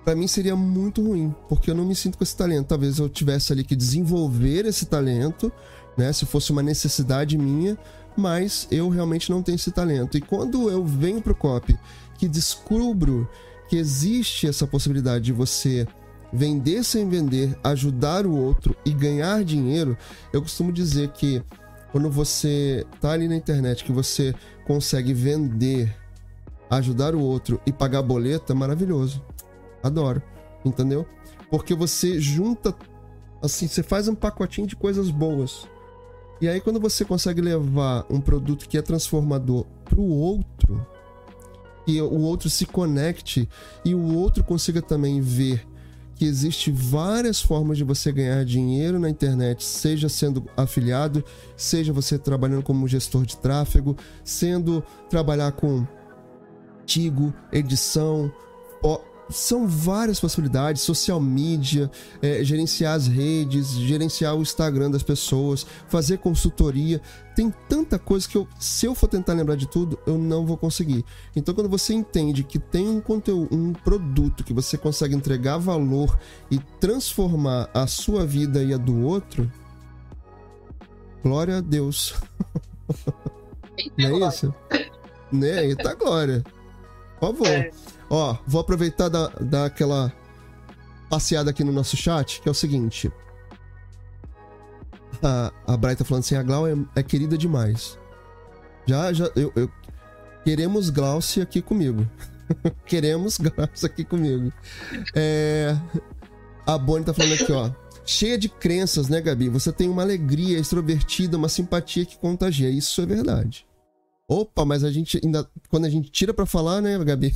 para mim seria muito ruim, porque eu não me sinto com esse talento. Talvez eu tivesse ali que desenvolver esse talento, né, se fosse uma necessidade minha, mas eu realmente não tenho esse talento. E quando eu venho pro COP, que descubro que existe essa possibilidade de você vender sem vender, ajudar o outro e ganhar dinheiro, eu costumo dizer que quando você tá ali na internet, que você consegue vender, ajudar o outro e pagar boleto, é maravilhoso. Adoro. Entendeu? Porque você junta. Assim, você faz um pacotinho de coisas boas. E aí, quando você consegue levar um produto que é transformador pro outro, e o outro se conecte e o outro consiga também ver que existe várias formas de você ganhar dinheiro na internet, seja sendo afiliado, seja você trabalhando como gestor de tráfego, sendo trabalhar com Tigo, edição, são várias possibilidades, social media, é, gerenciar as redes, gerenciar o Instagram das pessoas, fazer consultoria. Tem tanta coisa que eu, se eu for tentar lembrar de tudo, eu não vou conseguir. Então, quando você entende que tem um conteúdo, um produto que você consegue entregar valor e transformar a sua vida e a do outro, glória a Deus. *laughs* Não é isso? Né? Eita glória. Por favor. É. Ó, vou aproveitar da, da aquela passeada aqui no nosso chat, que é o seguinte. A, a tá falando assim, a Glau é, é querida demais. Já, já, eu, eu queremos Glaucia aqui comigo. *laughs* queremos Glaucia aqui comigo. É, a Bonnie tá falando aqui, ó. Cheia de crenças, né, Gabi? Você tem uma alegria extrovertida, uma simpatia que contagia. Isso é verdade. Opa, mas a gente ainda. Quando a gente tira pra falar, né, Gabi?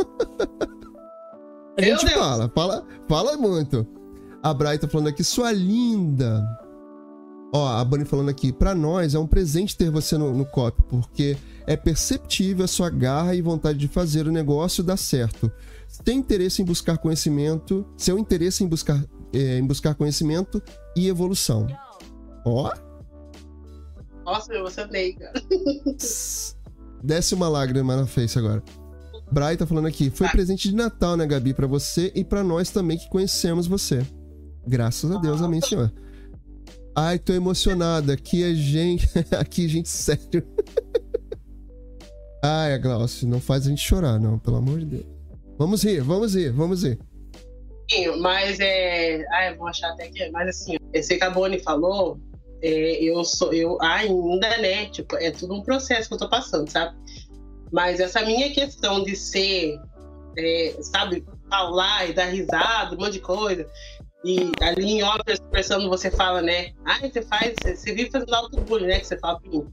*laughs* A gente fala, fala, fala muito. A Bray tá falando aqui, sua linda. Ó, a Bunny falando aqui, para nós é um presente ter você no, no COP, porque é perceptível a sua garra e vontade de fazer o negócio dar certo. Tem interesse em buscar conhecimento, seu interesse em buscar, é, em buscar conhecimento e evolução. Ó. Nossa, eu amei, cara. Desce uma lágrima na face agora. Bray tá falando aqui. Foi presente de Natal, né, Gabi? para você e para nós também que conhecemos você. Graças a Deus, amém, senhor. Ai, tô emocionada. Aqui é gente. *laughs* Aqui, gente, sério. *laughs* Ai, Glaucio, não faz a gente chorar, não, pelo amor de Deus. Vamos rir, vamos rir, vamos rir. Mas é. Ai, vou achar até que. Mas assim, esse que a Boni falou, é, eu sou. Eu ainda, né? Tipo, é tudo um processo que eu tô passando, sabe? Mas essa minha questão de ser, é, sabe, falar e dar risada, um monte de coisa, E ali em obras, conversando, você fala, né? Ah, você faz, você vive fazendo autobullying, né? Que você fala pra mim.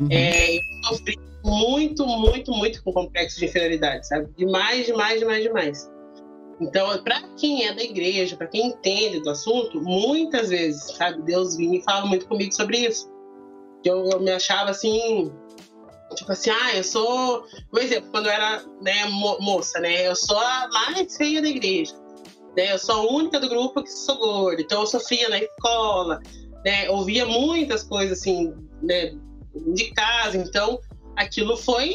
Uhum. É, eu sofri muito, muito, muito com complexo de inferioridade, sabe? Demais, demais, demais, demais. Então, para quem é da igreja, para quem entende do assunto, muitas vezes, sabe, Deus vinha e fala muito comigo sobre isso. Eu, eu me achava assim, tipo assim, ah, eu sou, por exemplo, quando eu era né, mo moça, né, eu sou a mais feia da igreja, né, eu sou a única do grupo que sou gorda, então eu sofria na escola, né, ouvia muitas coisas assim, né, de casa, então aquilo foi,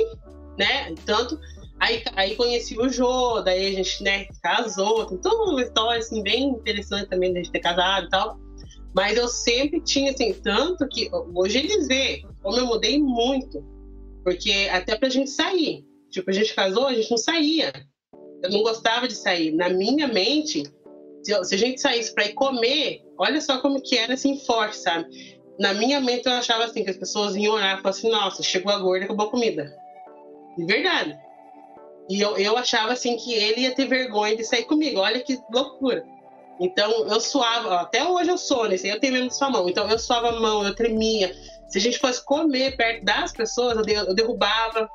né, tanto Aí, aí conheci o Jô, daí a gente, né, casou, tem toda uma história, assim, bem interessante também de a gente ter casado e tal. Mas eu sempre tinha, assim, tanto que hoje eles veem como eu mudei muito. Porque até pra gente sair. Tipo, a gente casou, a gente não saía. Eu não gostava de sair. Na minha mente, se, a gente saísse pra ir comer, olha só como que era, assim, forte, sabe? Na minha mente eu achava, assim, que as pessoas iam olhar e falavam assim, nossa, chegou a gorda, acabou a comida. De verdade. E eu, eu achava assim que ele ia ter vergonha de sair comigo. Olha que loucura. Então eu suava, até hoje eu sou, né? Eu tenho mesmo sua mão. Então eu suava a mão, eu tremia. Se a gente fosse comer perto das pessoas, eu, derrubava.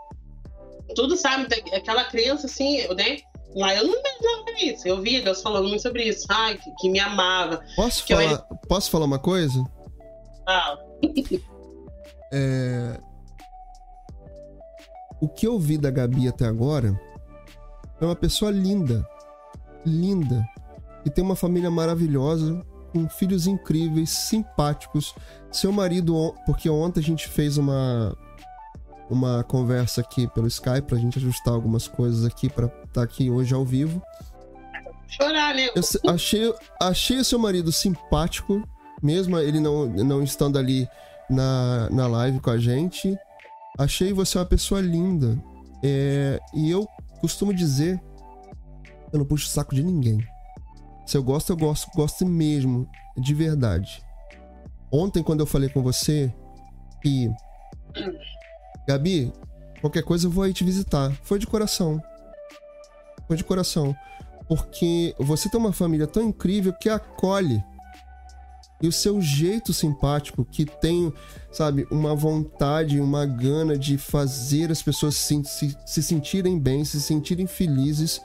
Tudo, sabe? Aquela criança assim, né? Lá eu não imaginava isso. Eu via Deus falando muito sobre isso. Ai, que, que me amava. Posso falar, eu... posso falar uma coisa? Ah. *laughs* é, o que eu vi da Gabi até agora é uma pessoa linda, linda, e tem uma família maravilhosa, com filhos incríveis, simpáticos. Seu marido, porque ontem a gente fez uma uma conversa aqui pelo Skype pra gente ajustar algumas coisas aqui para estar tá aqui hoje ao vivo. Chorar, né? Eu achei, achei o seu marido simpático, mesmo ele não, não estando ali na, na live com a gente. Achei você uma pessoa linda. É, e eu costumo dizer: eu não puxo o saco de ninguém. Se eu gosto, eu gosto, gosto mesmo, de verdade. Ontem, quando eu falei com você e. Gabi, qualquer coisa eu vou aí te visitar. Foi de coração. Foi de coração. Porque você tem uma família tão incrível que acolhe e o seu jeito simpático, que tem, sabe, uma vontade, uma gana de fazer as pessoas se, se, se sentirem bem, se sentirem felizes.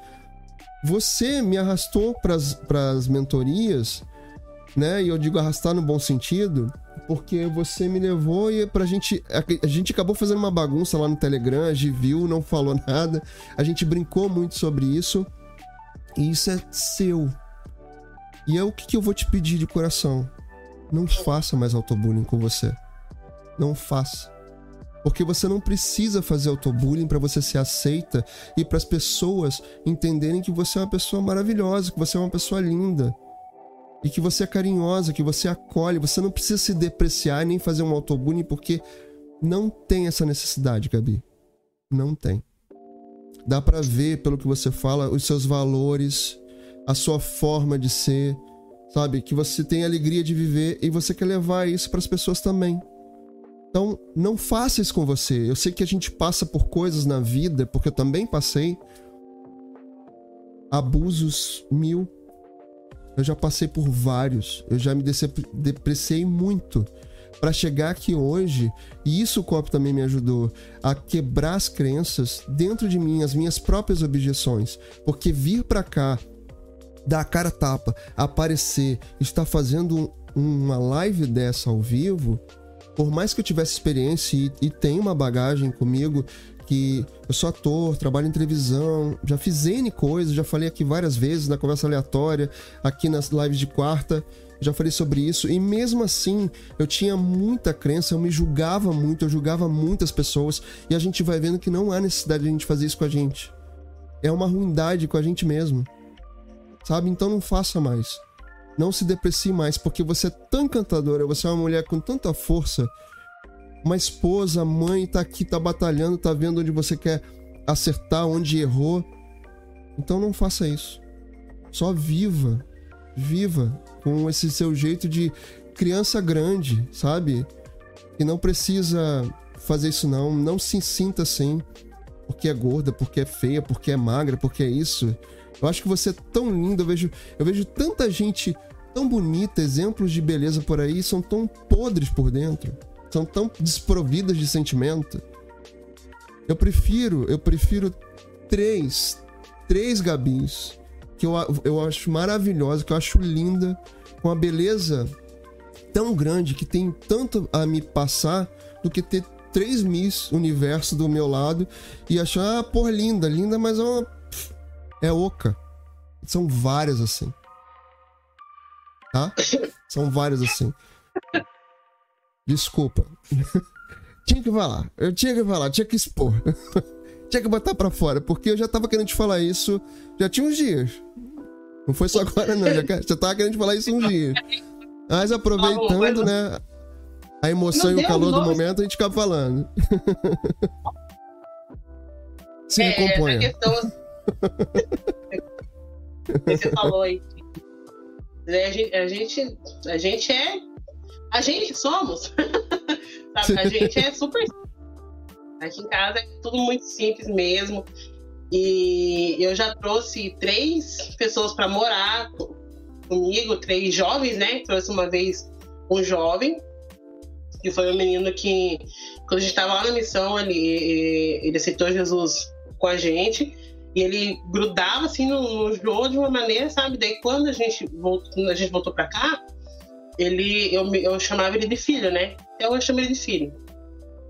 Você me arrastou para as mentorias, né? E eu digo arrastar no bom sentido, porque você me levou e pra gente. A, gente acabou fazendo uma bagunça lá no Telegram, a gente viu, não falou *laughs* nada, a gente brincou muito sobre isso. E isso é seu. E é o que, que eu vou te pedir de coração não faça mais autobullying com você. Não faça. Porque você não precisa fazer autobullying para você ser aceita e para as pessoas entenderem que você é uma pessoa maravilhosa, que você é uma pessoa linda. E que você é carinhosa, que você acolhe. Você não precisa se depreciar nem fazer um autobullying porque não tem essa necessidade, Gabi. Não tem. Dá para ver pelo que você fala os seus valores, a sua forma de ser, sabe? Que você tem alegria de viver e você quer levar isso para as pessoas também. Então, não faça isso com você. Eu sei que a gente passa por coisas na vida, porque eu também passei abusos mil. Eu já passei por vários. Eu já me depreciei muito para chegar aqui hoje, e isso o copo também me ajudou a quebrar as crenças dentro de mim, as minhas próprias objeções, porque vir para cá dar a cara tapa, aparecer, estar fazendo uma live dessa ao vivo, por mais que eu tivesse experiência e, e tenha uma bagagem comigo, que eu sou ator, trabalho em televisão, já fiz N coisas, já falei aqui várias vezes na conversa aleatória, aqui nas lives de quarta, já falei sobre isso, e mesmo assim eu tinha muita crença, eu me julgava muito, eu julgava muitas pessoas, e a gente vai vendo que não há necessidade de a gente fazer isso com a gente. É uma ruindade com a gente mesmo sabe? Então não faça mais. Não se deprecie mais, porque você é tão encantadora, você é uma mulher com tanta força. Uma esposa, mãe, tá aqui, tá batalhando, tá vendo onde você quer acertar, onde errou. Então não faça isso. Só viva. Viva com esse seu jeito de criança grande, sabe? E não precisa fazer isso não, não se sinta assim, porque é gorda, porque é feia, porque é magra, porque é isso. Eu acho que você é tão linda, eu vejo, eu vejo tanta gente tão bonita, exemplos de beleza por aí, são tão podres por dentro, são tão desprovidas de sentimento. Eu prefiro, eu prefiro três, três Gabins que eu, eu acho maravilhosa, que eu acho linda, com a beleza tão grande que tem tanto a me passar do que ter três Miss Universo do meu lado e achar, ah, porra, linda, linda, mas é uma. É oca. São várias assim. Tá? *laughs* São várias assim. Desculpa. *laughs* tinha que falar. Eu tinha que falar, tinha que expor. *laughs* tinha que botar pra fora, porque eu já tava querendo te falar isso já tinha uns dias. Não foi só agora, não. Já, já tava querendo te falar isso uns dias. Mas aproveitando, né? A emoção e o calor do momento, a gente acaba falando. Se é. Questão... *laughs* Você falou aí. A gente, a gente, a gente é. A gente somos. *laughs* Sabe? A gente é super. Aqui em casa é tudo muito simples mesmo. E eu já trouxe três pessoas para morar comigo, três jovens, né? Trouxe uma vez um jovem, que foi um menino que, quando a gente estava lá na missão, ele, ele aceitou Jesus com a gente. E ele grudava assim no, no de uma maneira, sabe? Daí quando a gente voltou, a gente voltou para cá, ele eu, eu chamava ele de filho, né? Então eu chamo ele de filho.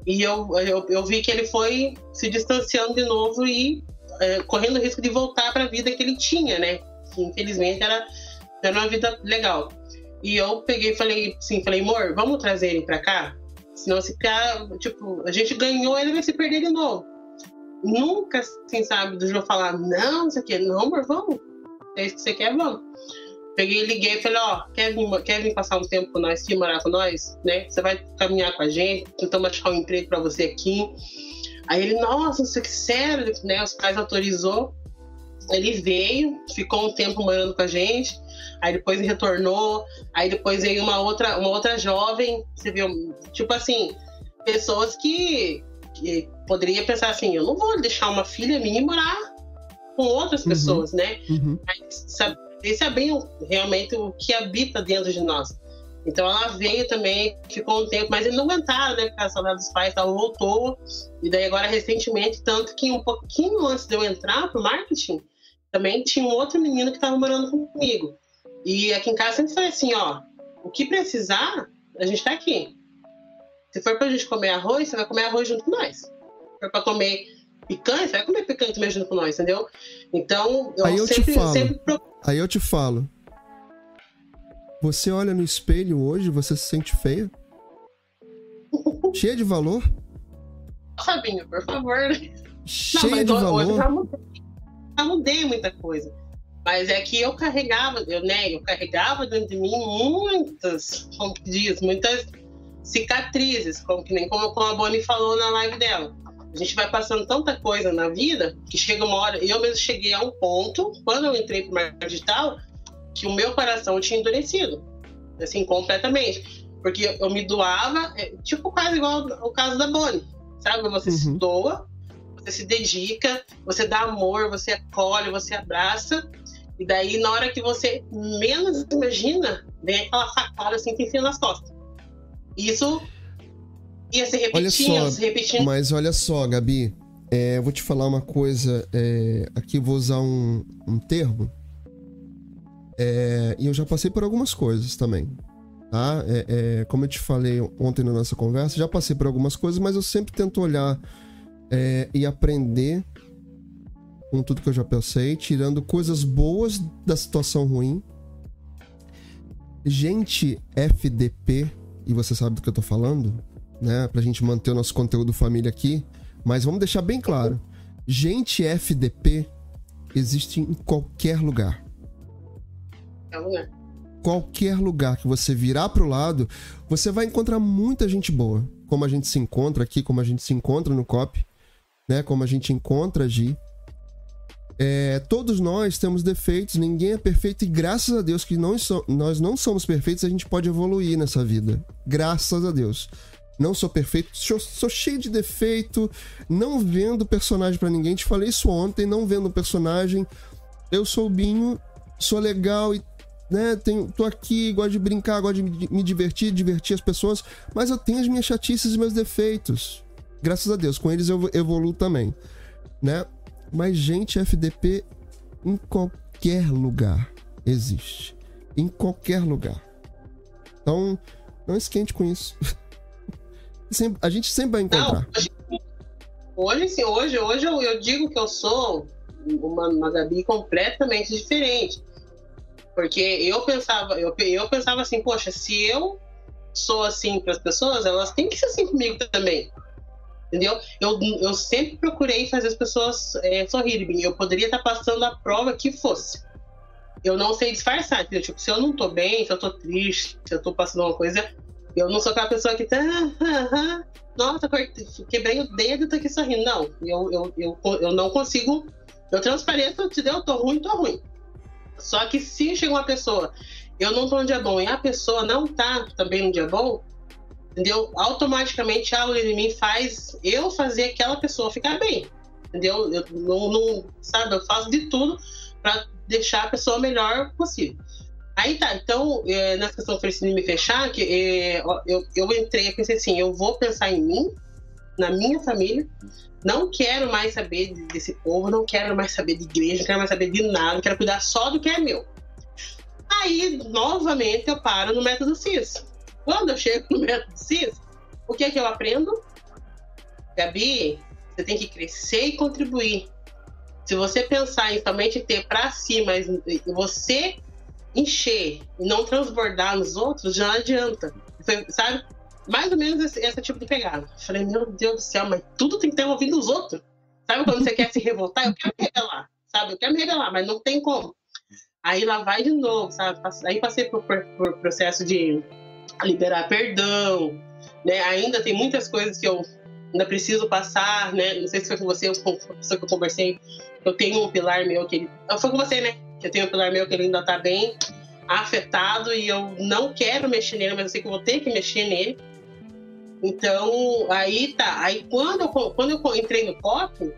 E eu, eu, eu vi que ele foi se distanciando de novo e é, correndo o risco de voltar para a vida que ele tinha, né? Que infelizmente era era uma vida legal. E eu peguei e falei assim, falei, amor, vamos trazer ele pra cá? Senão se ficar, tipo, a gente ganhou, ele vai se perder de novo. Nunca, assim, sabe, do João falar, não, isso aqui, não, amor, vamos. É isso que você quer, vamos. Peguei liguei e falei, ó, quer vir, quer vir passar um tempo com nós aqui, morar com nós, né? Você vai caminhar com a gente, tentamos achar um emprego para você aqui. Aí ele, nossa, isso aqui sério, né? Os pais autorizou. Ele veio, ficou um tempo morando com a gente aí depois retornou, aí depois veio uma outra, uma outra jovem, você viu, tipo assim, pessoas que, que poderia pensar assim, eu não vou deixar uma filha minha morar com outras uhum. pessoas, né? Uhum. é bem realmente o que habita dentro de nós. Então ela veio também, ficou um tempo, mas eles não aguentaram, né? Causa da dos pais, ela voltou. E daí agora recentemente, tanto que um pouquinho antes de eu entrar pro marketing, também tinha um outro menino que estava morando comigo. E aqui em casa sempre falei assim, ó, o que precisar, a gente tá aqui. Se for pra gente comer arroz, você vai comer arroz junto com nós. Se for pra comer picanha, você vai comer picanha também junto com nós, entendeu? Então, eu, Aí eu sempre, te falo. sempre Aí eu te falo. Você olha no espelho hoje, você se sente feia? *laughs* Cheia de valor? Fabinho, por favor. *laughs* Cheia Não, de valor? eu já mudei, já mudei muita coisa. Mas é que eu carregava, eu, né, eu carregava dentro de mim muitas, como diz, muitas cicatrizes, como que nem como, como a Bonnie falou na live dela. A gente vai passando tanta coisa na vida que chega uma hora. Eu mesmo cheguei a um ponto, quando eu entrei pro marketing digital, que o meu coração tinha endurecido, assim, completamente. Porque eu me doava, é, tipo quase igual o caso da Bonnie, sabe? Você uhum. se doa, você se dedica, você dá amor, você acolhe, você abraça, e daí, na hora que você menos imagina, vem aquela facada assim que enfia nas costas. Isso ia se repetindo, olha só, se repetindo. Mas olha só, Gabi, é, eu vou te falar uma coisa. É, aqui vou usar um, um termo. É, e eu já passei por algumas coisas também. Tá? É, é, como eu te falei ontem na nossa conversa, já passei por algumas coisas, mas eu sempre tento olhar é, e aprender com tudo que eu já pensei, tirando coisas boas da situação ruim. Gente FDP, e você sabe do que eu tô falando, né? Pra gente manter o nosso conteúdo família aqui. Mas vamos deixar bem claro: gente FDP existe em qualquer lugar. É lugar. Qualquer lugar que você virar pro lado, você vai encontrar muita gente boa. Como a gente se encontra aqui, como a gente se encontra no COP, né? Como a gente encontra Gi. É, todos nós temos defeitos, ninguém é perfeito e graças a Deus que não so, nós não somos perfeitos, a gente pode evoluir nessa vida. Graças a Deus. Não sou perfeito, sou, sou cheio de defeito, não vendo personagem para ninguém. Te falei isso ontem, não vendo personagem. eu sou o Binho, sou legal e né, tenho, tô aqui, gosto de brincar, gosto de me divertir, divertir as pessoas, mas eu tenho as minhas chatices e meus defeitos. Graças a Deus, com eles eu evoluo também, né? Mas gente FDP em qualquer lugar existe. Em qualquer lugar. Então, não esquente com isso. *laughs* a gente sempre vai encontrar. Não, hoje, sim, hoje, hoje eu, eu, digo que eu sou uma, uma Gabi completamente diferente. Porque eu pensava, eu, eu pensava assim, poxa, se eu sou assim para as pessoas, elas têm que ser assim comigo também. Entendeu? Eu, eu sempre procurei fazer as pessoas é, sorrirem. Eu poderia estar passando a prova que fosse. Eu não sei disfarçar, entendeu? Tipo, se eu não tô bem, se eu tô triste, se eu tô passando uma coisa, eu não sou aquela pessoa que tá. Ah, ah, nossa, quebrei o dedo e tô aqui sorrindo. Não, eu, eu, eu, eu não consigo. Eu transpareço, entendeu? Eu tô ruim, tô ruim. Só que se chega uma pessoa, eu não tô no dia bom, e a pessoa não tá também no dia bom, entendeu? Automaticamente algo em mim faz eu fazer aquela pessoa ficar bem, entendeu? Eu não, não sabe, eu faço de tudo para deixar a pessoa melhor possível. Aí tá, então, é, nessa questão de me fechar, que, é, eu, eu entrei e pensei assim, eu vou pensar em mim, na minha família, não quero mais saber desse povo, não quero mais saber de igreja, não quero mais saber de nada, quero cuidar só do que é meu. Aí, novamente, eu paro no método CIS. Quando eu chego no método CIS, o que é que eu aprendo? Gabi, você tem que crescer e contribuir. Se você pensar em somente ter para si, mas você encher e não transbordar nos outros, já não adianta. sabe? mais ou menos esse, esse tipo de pegada. Falei, meu Deus do céu, mas tudo tem que ter ouvido os outros. Sabe quando você quer se revoltar? Eu quero me revelar, sabe? Eu quero me revelar, mas não tem como. Aí lá vai de novo, sabe? Aí passei por, por, por processo de liberar perdão, né? Ainda tem muitas coisas que eu ainda preciso passar, né? Não sei se foi com você com a pessoa que eu conversei. Eu tenho um pilar meu que ele. Foi com você, né? Eu tenho um pilar meu que ele ainda tá bem afetado e eu não quero mexer nele, mas eu sei que eu vou ter que mexer nele. Então, aí tá. Aí quando eu, quando eu entrei no copo,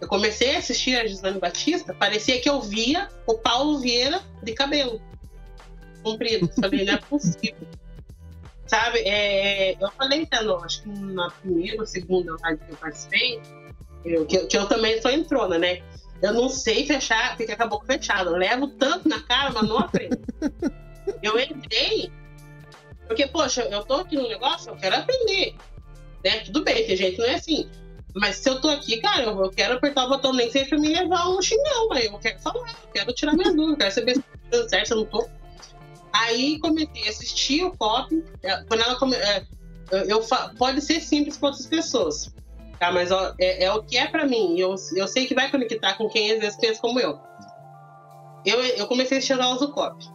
eu comecei a assistir a Gislaine Batista, parecia que eu via o Paulo Vieira de cabelo comprido. Falei, não é possível. Sabe, é, eu falei até, acho que na primeira ou segunda live que eu participei, eu, que, que, eu também sou entrona, né? Eu não sei fechar, fica com a boca fechada. Eu levo tanto na cara, mas não aprendo. *laughs* eu entrei porque, poxa, eu tô aqui no negócio, eu quero aprender. Né? Tudo bem, tem gente que não é assim. Mas se eu tô aqui, cara, eu, quero apertar o botão nem sei pra me levar um chinelo, mas eu quero falar, eu quero tirar minha dúvida, quero saber se tá certo, se eu não tô. Aí comecei a assistir o pop. É, quando ela come, é, eu, pode ser simples para outras pessoas, tá? Mas ó, é, é, o que é para mim. Eu, eu sei que vai conectar com quem às vezes pensa como eu. Eu, eu comecei a assistir do COP.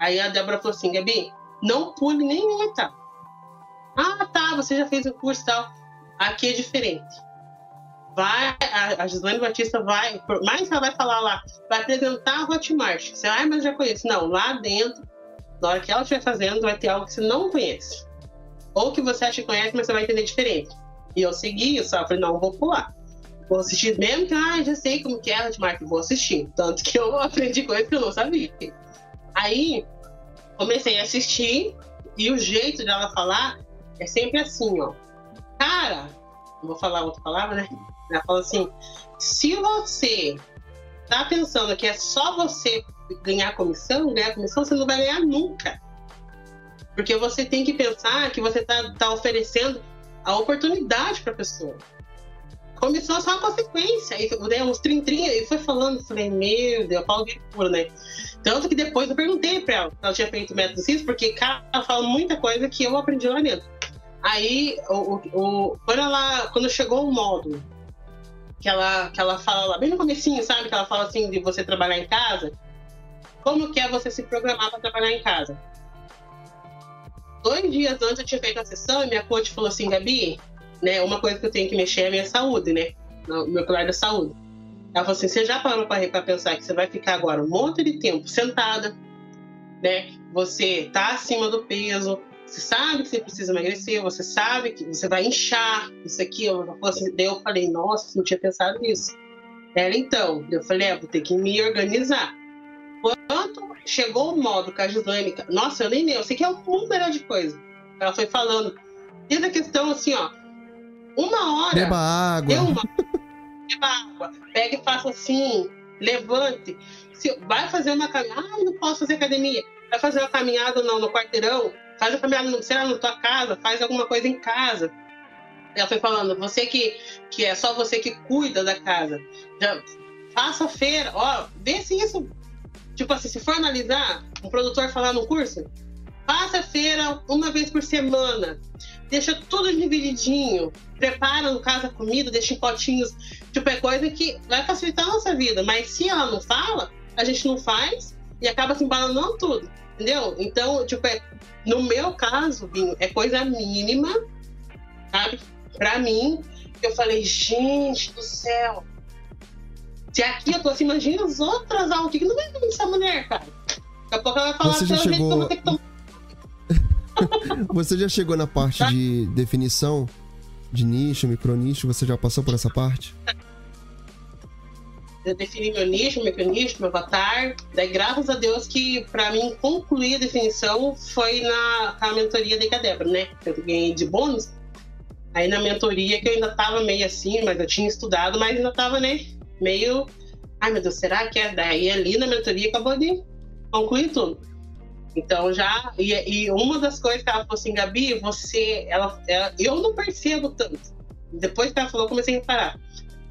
Aí a Débora falou assim, Gabi, não pule nenhuma etapa. Ah, tá, você já fez o curso e tal. Aqui é diferente. Vai, a, a Gislaine Batista vai, por mais que ela vai falar lá, vai apresentar a Hotmart. Você, ah, mas já conheço. Não, lá dentro, na hora que ela estiver fazendo, vai ter algo que você não conhece. Ou que você acha que conhece, mas você vai entender diferente. E eu segui eu falei, não, vou pular. Vou assistir, mesmo que, ah, já sei como que é a Hotmart, vou assistir. Tanto que eu *laughs* aprendi coisas que eu não sabia. Aí, comecei a assistir e o jeito dela falar é sempre assim, ó. Cara, vou falar outra palavra, né? Ela fala assim: se você tá pensando que é só você ganhar comissão, ganhar comissão, você não vai ganhar nunca. Porque você tem que pensar que você tá, tá oferecendo a oportunidade para a pessoa. Comissão é só uma consequência. Aí, né, uns 30, e foi falando, falei, meu Deus, Paulo de puro, né? Tanto que depois eu perguntei pra ela se ela tinha feito método CIS, porque, ela fala muita coisa que eu aprendi lá dentro. Aí, o, o, quando, ela, quando chegou o módulo, que ela, que ela fala lá, bem no comecinho, sabe? Que ela fala assim, de você trabalhar em casa. Como que é você se programar para trabalhar em casa? Dois dias antes eu tinha feito a sessão e minha coach falou assim, Gabi, né, uma coisa que eu tenho que mexer é a minha saúde, né? O meu pilar da saúde. Ela falou assim: você já parou para pensar que você vai ficar agora um monte de tempo sentada, né? Você tá acima do peso, você sabe que você precisa emagrecer, você sabe que você vai inchar, isso aqui. Eu, assim, daí eu falei: nossa, não tinha pensado nisso. Ela, então, eu falei, é, vou ter que me organizar. Quando chegou o modo com a Gislaine, nossa, eu nem lembro, eu sei que é um número de coisa. Ela foi falando, desde a questão assim, ó, uma hora. Beba água. Uma, beba água. Pega e faça assim, levante. Se, vai fazer uma caminhada. Ah, não posso fazer academia. Vai fazer uma caminhada no, no quarteirão. Faz a caminhada, no, sei lá, na tua casa. Faz alguma coisa em casa. Ela foi falando, você que, que é só você que cuida da casa. Já, faça feira. Ó, vê se isso. Tipo assim, se for analisar, um produtor falar no curso, faça feira uma vez por semana deixa tudo divididinho, prepara no caso a comida, deixa em potinhos, tipo, é coisa que vai facilitar a nossa vida, mas se ela não fala, a gente não faz e acaba se embalanando tudo, entendeu? Então, tipo, é, no meu caso, Binho, é coisa mínima, sabe? Pra mim, eu falei, gente do céu, se aqui eu tô assim, imagina as outras aulas, que não vai ver essa mulher, cara? Daqui a pouco ela vai falar Você já chegou... que eu vou ter que tomar você já chegou na parte de definição de nicho, micronicho? Você já passou por essa parte? Eu defini meu nicho, meu micronicho, meu avatar. Daí, graças a Deus, que para mim concluir a definição foi na, na mentoria da Icadebra, né? Eu ganhei de bônus. Aí na mentoria, que eu ainda tava meio assim, mas eu tinha estudado, mas ainda tava, né? Meio. Ai meu Deus, será que é? Daí ali na mentoria acabou de concluir tudo. Então já. E, e, uma das coisas que ela falou assim, Gabi, você. Ela, ela, eu não percebo tanto. Depois que ela falou, comecei a reparar.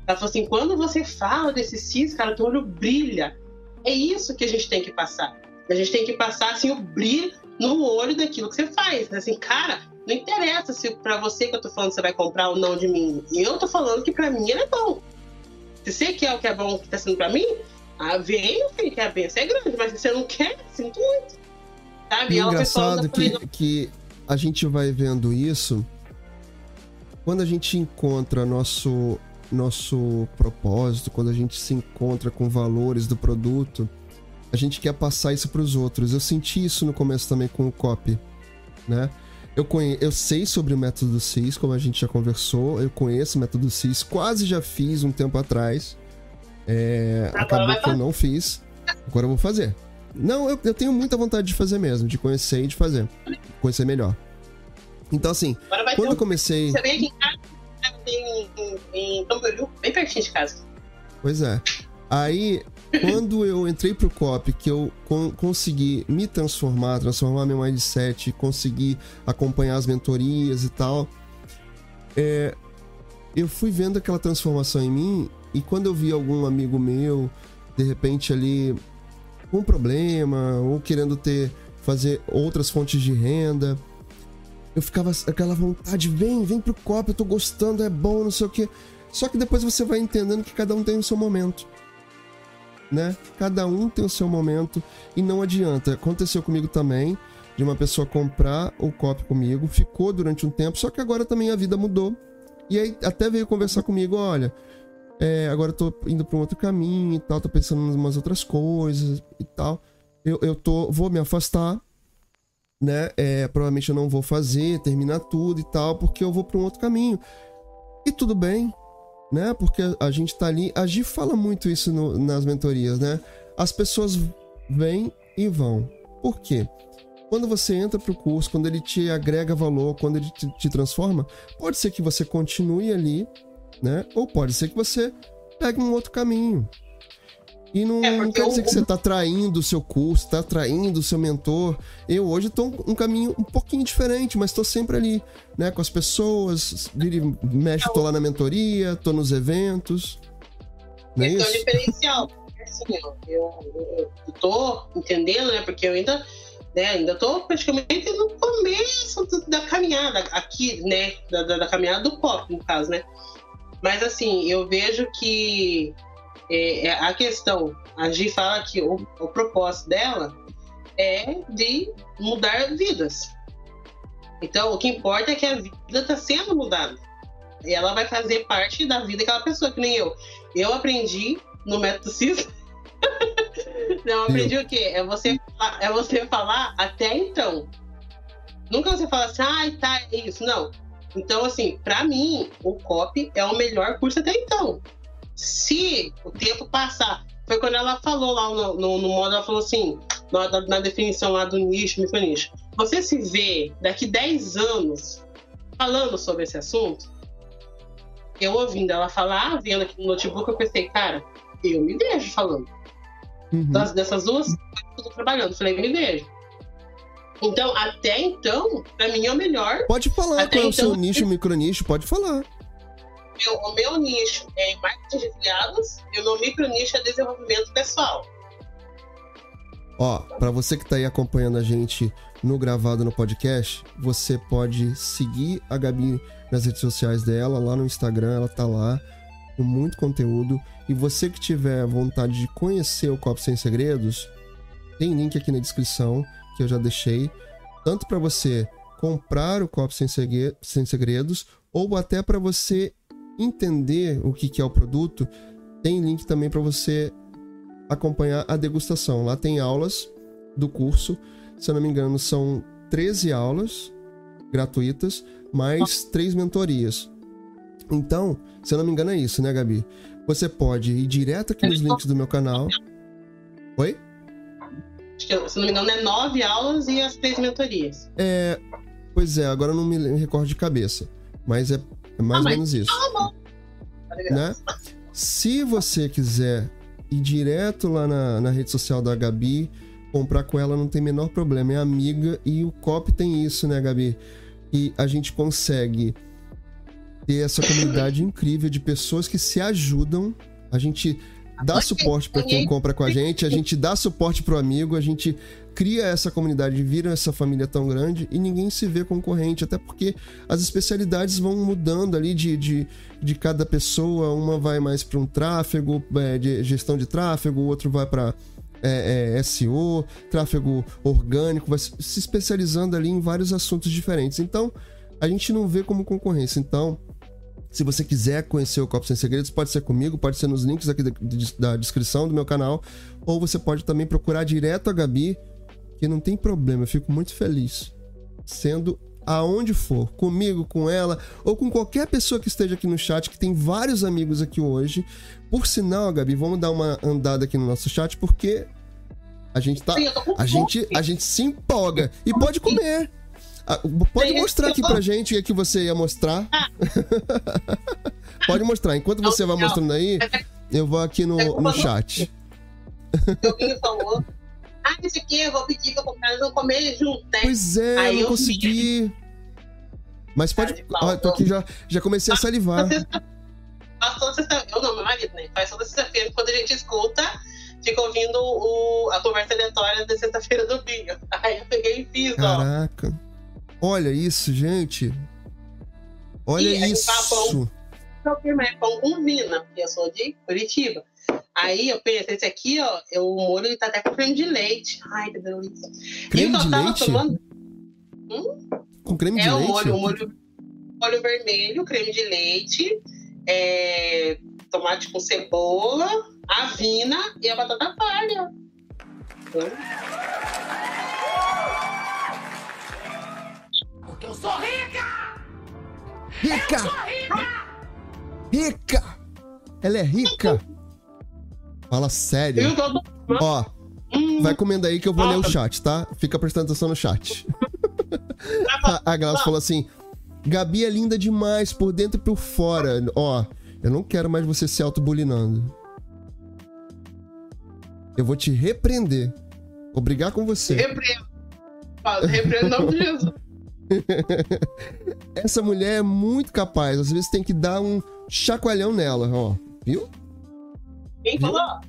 Ela falou assim: quando você fala desse cis, cara, teu olho brilha. É isso que a gente tem que passar. A gente tem que passar assim, o brilho no olho daquilo que você faz. Assim, cara, não interessa se para você que eu tô falando você vai comprar ou não de mim. Eu tô falando que para mim ele é bom. Se você quer o que é bom que tá sendo para mim, ah, vem, filho, que a benção é grande, mas se você não quer, sinto muito. Sabe? E é engraçado que, que a gente vai vendo isso quando a gente encontra nosso nosso propósito, quando a gente se encontra com valores do produto, a gente quer passar isso para os outros. Eu senti isso no começo também com o copy, né? Eu, conhe... eu sei sobre o método CIS, como a gente já conversou, eu conheço o método CIS, quase já fiz um tempo atrás. É... Acabou que eu não fiz, agora eu vou fazer. Não, eu, eu tenho muita vontade de fazer mesmo, de conhecer e de fazer. Conhecer melhor. Então, assim, quando eu comecei. Você vem aqui em casa, em, em, em Camboriú, bem pertinho de casa. Pois é. Aí, quando eu entrei pro COP, que eu con consegui me transformar, transformar meu mindset, conseguir acompanhar as mentorias e tal, é, eu fui vendo aquela transformação em mim e quando eu vi algum amigo meu, de repente ali com um problema ou querendo ter fazer outras fontes de renda. Eu ficava aquela vontade, vem, vem pro copo, eu tô gostando, é bom, não sei o quê. Só que depois você vai entendendo que cada um tem o seu momento. Né? Cada um tem o seu momento e não adianta. Aconteceu comigo também de uma pessoa comprar o copo comigo, ficou durante um tempo, só que agora também a vida mudou. E aí até veio conversar comigo, olha, é, agora eu tô indo para um outro caminho e tal, tô pensando em umas outras coisas e tal. Eu, eu tô, vou me afastar, né? É, provavelmente eu não vou fazer, terminar tudo e tal, porque eu vou para um outro caminho. E tudo bem, né? Porque a gente tá ali. A Gi fala muito isso no, nas mentorias, né? As pessoas vêm e vão. Por quê? Quando você entra pro curso, quando ele te agrega valor, quando ele te, te transforma, pode ser que você continue ali né? Ou pode ser que você pegue um outro caminho. E não, é não quer dizer eu... que você está traindo o seu curso, está traindo o seu mentor. Eu hoje estou um, um, caminho um pouquinho diferente, mas estou sempre ali, né? Com as pessoas, vira mexe, estou lá na mentoria, estou nos eventos. Não é isso? diferencial. Assim, eu, eu, tô entendendo, né? Porque eu ainda, né, ainda tô praticamente no começo da caminhada aqui, né? Da, da, da caminhada do pop, no caso, né? Mas assim, eu vejo que é, é, a questão, a Gi fala que o, o propósito dela é de mudar vidas. Então, o que importa é que a vida está sendo mudada. E ela vai fazer parte da vida daquela pessoa, que nem eu. Eu aprendi no método CIS. *laughs* Não, aprendi o quê? É você, é você falar até então. Nunca você fala assim, ah, tá, é isso. Não. Então, assim, para mim, o COP é o melhor curso até então. Se o tempo passar, foi quando ela falou lá no, no, no modo, ela falou assim, na, na, definição lá do nicho, micronicho. Você se vê daqui 10 anos falando sobre esse assunto? Eu ouvindo ela falar, vendo aqui no notebook, eu pensei, cara, eu me vejo falando. Uhum. Das, dessas duas eu tô trabalhando, falei, me vejo. Então, até então, pra mim é o melhor. Pode falar até qual é o então, seu nicho, micronicho, pode falar. Meu, o meu nicho é marketing de afiliados e o meu micronicho é desenvolvimento pessoal. Ó, para você que tá aí acompanhando a gente no gravado no podcast, você pode seguir a Gabi nas redes sociais dela, lá no Instagram, ela tá lá com muito conteúdo. E você que tiver vontade de conhecer o Copo Sem Segredos, tem link aqui na descrição que eu já deixei, tanto para você comprar o Copo Sem, Segredos ou até para você entender o que, que é o produto, tem link também para você acompanhar a degustação. Lá tem aulas do curso, se eu não me engano, são 13 aulas gratuitas, mais três mentorias. Então, se eu não me engano, é isso, né, Gabi? Você pode ir direto aqui nos links do meu canal. Oi? Que, se não me engano, é nove aulas e as três mentorias. É. Pois é, agora eu não me recordo de cabeça. Mas é, é mais ah, ou menos isso. Tá né? Se você quiser ir direto lá na, na rede social da Gabi, comprar com ela não tem menor problema. É amiga e o COP tem isso, né, Gabi? E a gente consegue ter essa comunidade *laughs* incrível de pessoas que se ajudam. A gente dá suporte para quem compra com a gente, a gente dá suporte pro amigo, a gente cria essa comunidade, vira essa família tão grande e ninguém se vê concorrente, até porque as especialidades vão mudando ali de, de, de cada pessoa. Uma vai mais para um tráfego, é, de gestão de tráfego, o outro vai para é, é, SEO, tráfego orgânico, vai se especializando ali em vários assuntos diferentes. Então, a gente não vê como concorrência. Então, se você quiser conhecer o Copo Sem Segredos, pode ser comigo, pode ser nos links aqui da, da, descrição do meu canal, ou você pode também procurar direto a Gabi, que não tem problema, eu fico muito feliz. Sendo aonde for, comigo, com ela, ou com qualquer pessoa que esteja aqui no chat, que tem vários amigos aqui hoje. Por sinal, Gabi, vamos dar uma andada aqui no nosso chat, porque a gente tá. A gente, a gente se empolga. E pode comer. Ah, pode mostrar aqui pra gente o que, é que você ia mostrar. Ah. *laughs* pode mostrar. Enquanto você vai mostrando aí, eu vou aqui no, no chat. Falou. Ah, isso aqui eu vou pedir pra comprar, vão comer junto, né? Pois é, aí eu não consegui. Mas pode. Ó, tô aqui já, já comecei a salivar. Faz toda sexta Eu não, meu marido, né? Faz toda sexta-feira, quando a gente escuta, fica ouvindo o, a conversa aleatória da sexta-feira do Binho. *laughs* Aí eu peguei e fiz, Caraca. ó. Caraca. Olha isso, gente. Olha e isso. Pão, pão com vina, porque eu sou de Curitiba. Aí eu pensei, esse aqui, ó, o molho ele tá até com creme de leite. Ai, que delícia. Creme de leite? Tomando... Hum? Com creme é, de é, leite? É, o molho, o molho, molho vermelho, creme de leite, é, tomate com cebola, avina e a batata palha. Hum. Eu sou rica! Rica! Eu sou rica! Rica! Ela é rica! Fala sério. Ó, vai comendo aí que eu vou ler o chat, tá? Fica prestando atenção no chat. *laughs* a Glaucia falou assim: Gabi é linda demais, por dentro e por fora. Ó, eu não quero mais você se autobulinando. Eu vou te repreender. Vou brigar com você. Repreendo. Repreendo não Jesus. *laughs* Essa mulher é muito capaz. Às vezes tem que dar um chacoalhão nela, ó. Viu? Quem falou?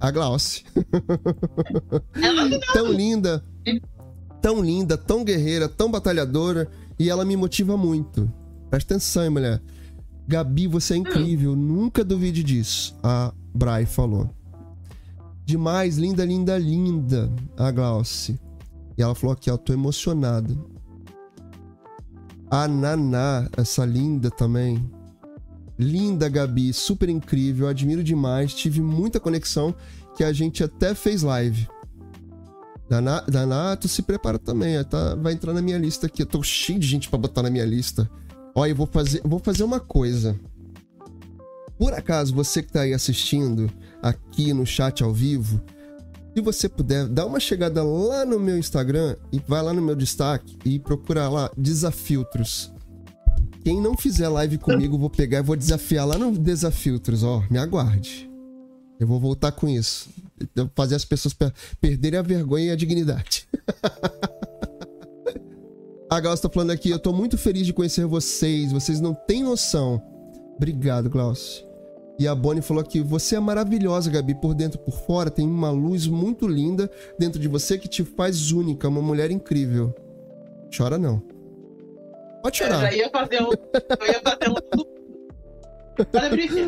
A Glauce. *laughs* tão linda. Tão linda, tão guerreira, tão batalhadora. E ela me motiva muito. Presta atenção, hein, mulher. Gabi, você é incrível. Nunca duvide disso. A Brai falou. Demais, linda, linda, linda. A Glauce. E ela falou aqui, ó, tô emocionada. A Naná, essa linda também. Linda, Gabi, super incrível, admiro demais. Tive muita conexão que a gente até fez live. Tu se prepara também, tá, vai entrar na minha lista aqui. Eu tô cheio de gente para botar na minha lista. Olha, eu vou fazer, vou fazer uma coisa. Por acaso, você que tá aí assistindo aqui no chat ao vivo, se você puder, dá uma chegada lá no meu Instagram e vai lá no meu destaque e procura lá Desafiltros. Quem não fizer live comigo, vou pegar e vou desafiar lá no Desafiltros, ó, me aguarde. Eu vou voltar com isso. Eu fazer as pessoas per perderem a vergonha e a dignidade. *laughs* a Glaucia tá falando aqui, eu tô muito feliz de conhecer vocês, vocês não têm noção. Obrigado, Glaucia. E a Bonnie falou que você é maravilhosa, Gabi, por dentro por fora. Tem uma luz muito linda dentro de você que te faz única, uma mulher incrível. Chora não. Pode chorar. Eu já ia fazer um. Eu ia fazer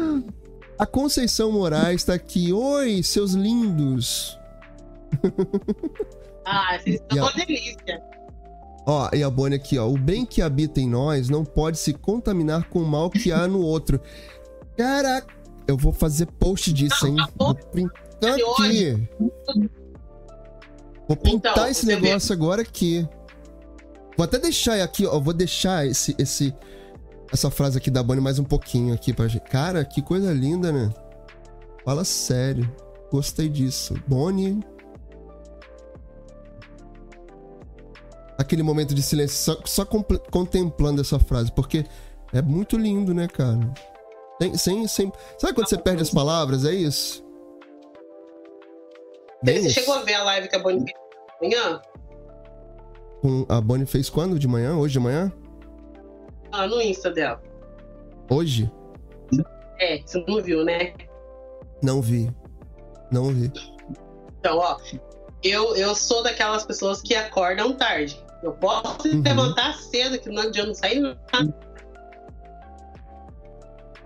um. A Conceição Moraes tá aqui. Oi, seus lindos. Ah, vocês estão uma delícia. Ó, e a Bonnie aqui, ó. O bem que habita em nós não pode se contaminar com o mal que há no outro. Caraca, eu vou fazer post disso, hein? Vou printar aqui. Vou pintar Então, esse negócio agora aqui. Vou até deixar aqui, ó. Vou deixar esse, esse, essa frase aqui da Bonnie mais um pouquinho aqui pra gente. Cara, que coisa linda, né? Fala sério. Gostei disso. Bonnie. Aquele momento de silêncio, só, só contemplando essa frase, porque é muito lindo, né, cara? Sem, sem, sem... Sabe quando você perde as palavras? É isso. Bem Você isso. chegou a ver a live que a Bonnie fez amanhã? Com a Bonnie fez quando? De manhã? Hoje de manhã? Ah, no Insta dela. Hoje? É, você não viu, né? Não vi. Não vi. Então, ó, eu, eu sou daquelas pessoas que acordam tarde. Eu posso Uhum. levantar cedo, que não adianta sair nada.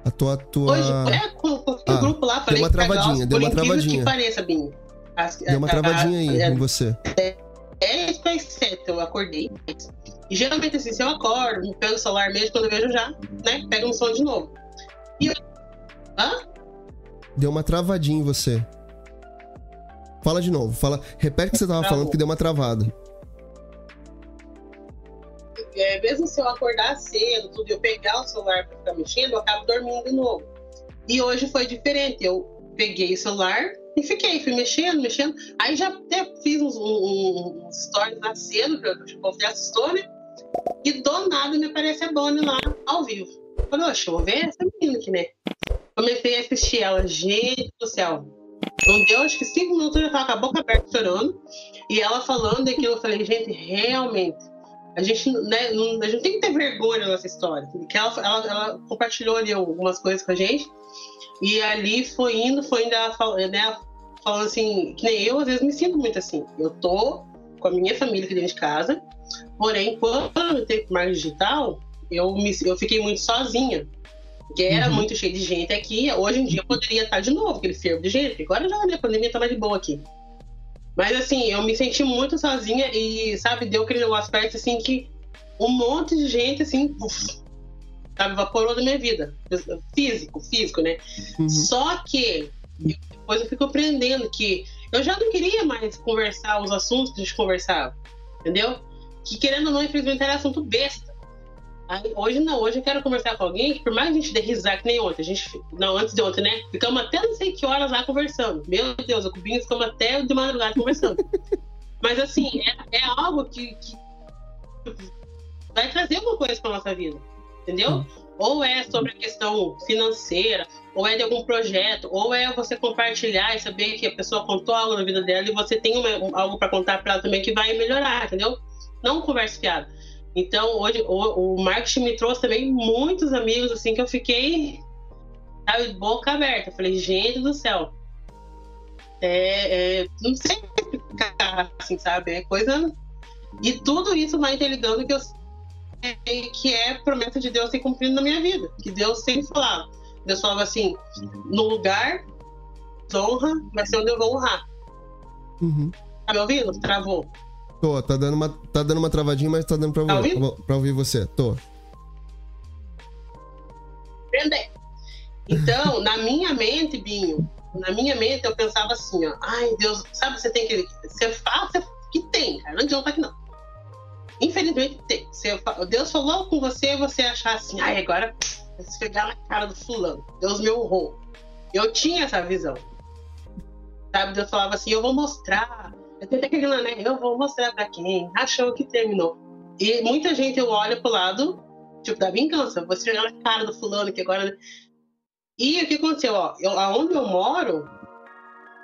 A tua. tua... Hoje, é, com, com o Ah, grupo lá, falei uma que pegar travadinha, os- deu uma travadinha. que pareça, Binho. As- Deu uma a- travadinha aí a- em você. É isso aí, sete, eu acordei. E geralmente, assim, se eu acordo, pego o celular mesmo, quando eu vejo já, né, pego um som de novo. E eu... Hã? Deu uma travadinha em você. Fala de novo. Fala. Repete o que você tava Travou. falando que deu uma travada. É, mesmo se eu acordar cedo, tudo, e eu pegar o celular pra ficar mexendo, eu acabo dormindo de novo. E hoje foi diferente. Eu peguei o celular e fiquei, fui mexendo, mexendo. Aí já até fiz uns, um- uns stories lá cedo, pra eu confesso história. E do nada me aparece a Bonnie lá ao vivo. Falei, oxe, vou ver essa menina aqui, né? Comecei a assistir ela, gente do céu. Não deu, acho que cinco minutos eu tava com a boca aberta chorando. E ela falando aquilo, eu falei, gente, realmente. A gente, né, não, a gente tem que ter vergonha nessa história. Porque ela, ela, ela compartilhou ali algumas coisas com a gente. E ali foi indo, foi indo, ela fal- né, falando assim, que nem eu, às vezes me sinto muito assim. Eu tô com a minha família aqui dentro de casa, porém, quando eu pro marketing digital, eu, me, eu fiquei muito sozinha. Porque era Uhum. muito cheio de gente aqui. Hoje em dia eu poderia estar de novo, aquele fervo de gente. Agora já, né, a pandemia tá mais de boa aqui. Mas assim, eu me senti muito sozinha e, sabe, deu aquele aspecto assim que um monte de gente, assim, sabe, evaporou da minha vida. Físico, físico, né? Uhum. Só que depois eu fico aprendendo que eu já não queria mais conversar os assuntos que a gente conversava, entendeu? Que querendo ou não, infelizmente era assunto besta. Aí, hoje não, hoje eu quero conversar com alguém que por mais que a gente dê risada que nem ontem, a gente, não, antes de ontem, né? Ficamos até não sei que horas lá conversando. Meu Deus, o Binho ficamos até de madrugada conversando. *laughs* Mas assim, é, é algo que, que vai trazer alguma coisa pra nossa vida, entendeu? Ou é sobre a questão financeira, ou é de algum projeto, ou é você compartilhar e saber que a pessoa contou algo na vida dela e você tem uma- um- algo para contar para ela também que vai melhorar, entendeu? Não conversa fiada. Então, hoje, o, o marketing me trouxe também muitos amigos, assim, que eu fiquei, sabe, boca aberta. Eu falei, gente do céu. É, é, não sei explicar, assim, sabe? É coisa. E tudo isso vai interligando que eu sei que é promessa de Deus ser cumprido na minha vida. Que Deus sempre falava. Deus falava assim: no lugar, honra, vai ser onde eu vou honrar. Uhum. Tá me ouvindo? Travou. Tô, tá dando uma, tá dando uma travadinha, mas tá dando pra, Tá ouvir, ouvindo? pra ouvir você. Tô. Aprender. Então, na minha mente, Binho, na minha mente eu pensava assim, ó, ai Deus, sabe, você tem que. Você fala você- que tem, cara. Não adianta que não. Infelizmente fa- Deus falou com você, você achar assim, ai, agora esfregar na cara do fulano. Deus me honrou. Eu tinha essa visão. Sabe? Deus falava assim, eu vou mostrar. Eu tentei aquele né? Eu vou mostrar pra quem achou que terminou. E muita gente eu olho pro lado, tipo, da vingança. Vou esfregar na cara do fulano que agora... E o que aconteceu? Ó, eu, aonde eu moro,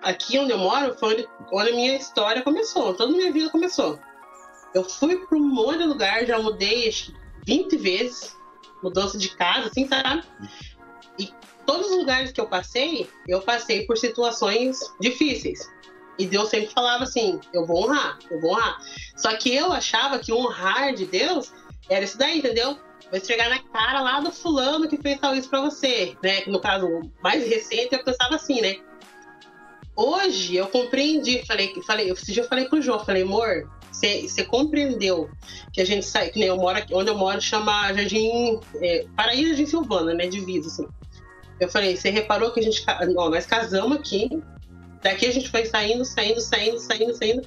aqui onde eu moro, foi onde, onde a minha história começou. Toda a minha vida começou. Eu fui para um monte de lugar, já mudei 20 vezes, mudança de casa, assim, sabe? E todos os lugares que eu passei, eu passei por situações difíceis. E Deus sempre falava assim: eu vou honrar, eu vou honrar. Só que eu achava que honrar de Deus era isso daí, entendeu? Vou entregar na cara lá do fulano que fez tal isso pra você, né? No caso, mais recente, eu pensava assim, né? Hoje eu compreendi, falei, falei, esse dia eu falei pro João, falei, amor, você compreendeu que a gente sai, que nem eu moro aqui, onde eu moro chama Jardim, é, Paraíso de Silvana, né, divisa, assim. Eu falei, você reparou que a gente, ó, nós casamos aqui, daqui a gente foi saindo, saindo, saindo, saindo, saindo,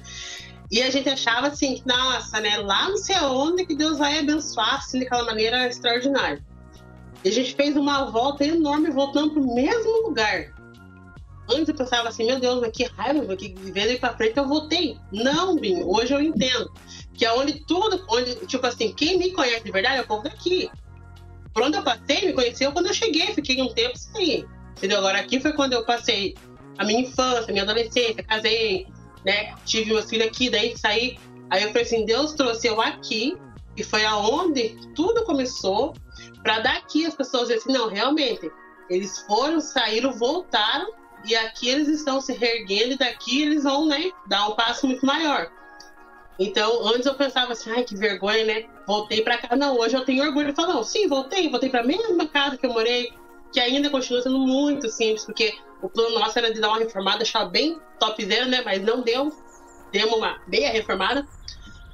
e a gente achava assim, nossa, né, lá não sei aonde que Deus vai abençoar, assim, daquela maneira extraordinária. E a gente fez uma volta enorme, voltando pro mesmo lugar. Antes eu pensava assim, meu Deus, mas que raiva, que vendo pra frente eu voltei. Não, Binho, hoje eu entendo. Que é onde tudo, onde, tipo assim, quem me conhece de verdade é o povo daqui. Por onde eu passei, me conheceu quando eu cheguei, fiquei um tempo sem. Entendeu? Agora aqui foi quando eu passei a minha infância, minha adolescência, casei, né? Tive meus filhos aqui, daí saí. Aí eu falei assim, Deus trouxe eu aqui, e foi aonde tudo começou, para daqui as pessoas dizer assim, não, realmente, eles foram, saíram, voltaram e aqui eles estão se reerguendo e daqui eles vão, né, dar um passo muito maior. Então, antes eu pensava assim, ai, que vergonha, né? Voltei para cá. Não, hoje eu tenho orgulho. Eu falo, não, sim, voltei, voltei para a mesma casa que eu morei, que ainda continua sendo muito simples, porque o plano nosso era de dar uma reformada, deixar bem topzera, né? Mas não deu. Demos uma meia reformada.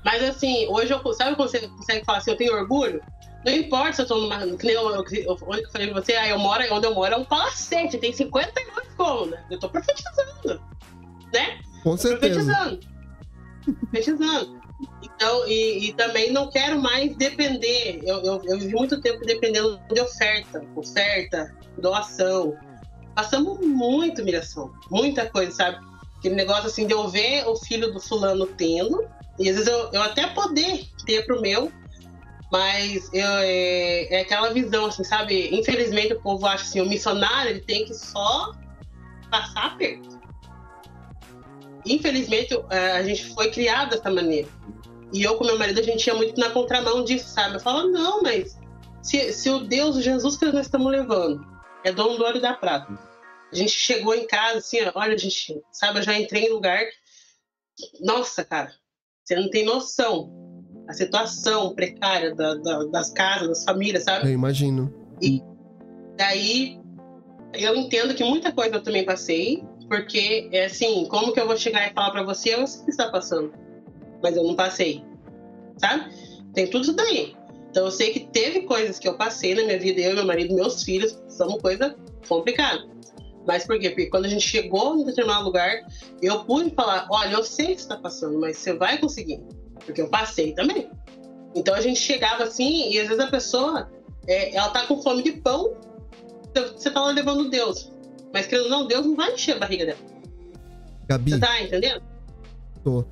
Mas assim, hoje eu, sabe quando você consegue falar assim, eu tenho orgulho? Não importa se eu tô numa. Que nem eu, eu, eu, onde eu falei pra você, aí eu moro, onde eu moro é um palacete, tem 58 cômodas. Eu tô profetizando. Né? Com certeza. Profetizando. profetizando. Então, e, e, também não quero mais depender. Eu, eu, eu vivi muito tempo dependendo de oferta, oferta, doação. Passamos muito humilhação, muita coisa, sabe? Aquele negócio assim de eu ver o filho do fulano tendo, e às vezes eu, eu até poder ter pro meu, mas eu, é, é, aquela visão, assim, sabe? Infelizmente o povo acha assim, o missionário ele tem que só passar aperto. Infelizmente é, a gente foi criado dessa maneira. E eu com meu marido, a gente ia muito na contramão disso, sabe? Eu falo, não, mas se, se o Deus, Jesus que nós estamos levando, é dono do e da prata. A gente chegou em casa, assim, olha, a gente, sabe, eu já entrei em lugar. Nossa, cara, você não tem noção a situação precária da, da, das casas, das famílias, sabe? Eu imagino. E daí eu entendo que muita coisa eu também passei, porque é assim, como que eu vou chegar e falar para você, eu sei que está passando, mas eu não passei, sabe? Tem tudo isso daí. Então eu sei que teve coisas que eu passei na minha vida, eu, meu marido, meus filhos, são coisa complicada. Mas por quê? Porque quando a gente chegou em determinado lugar, eu pude falar: olha, eu sei que está passando, mas você vai conseguir porque eu passei também. Então a gente chegava assim, e às vezes a pessoa, é, ela tá com fome de pão, você tá lá levando Deus. Mas querendo não, Deus não vai encher a barriga dela. Gabi. Você tá entendendo? Tô.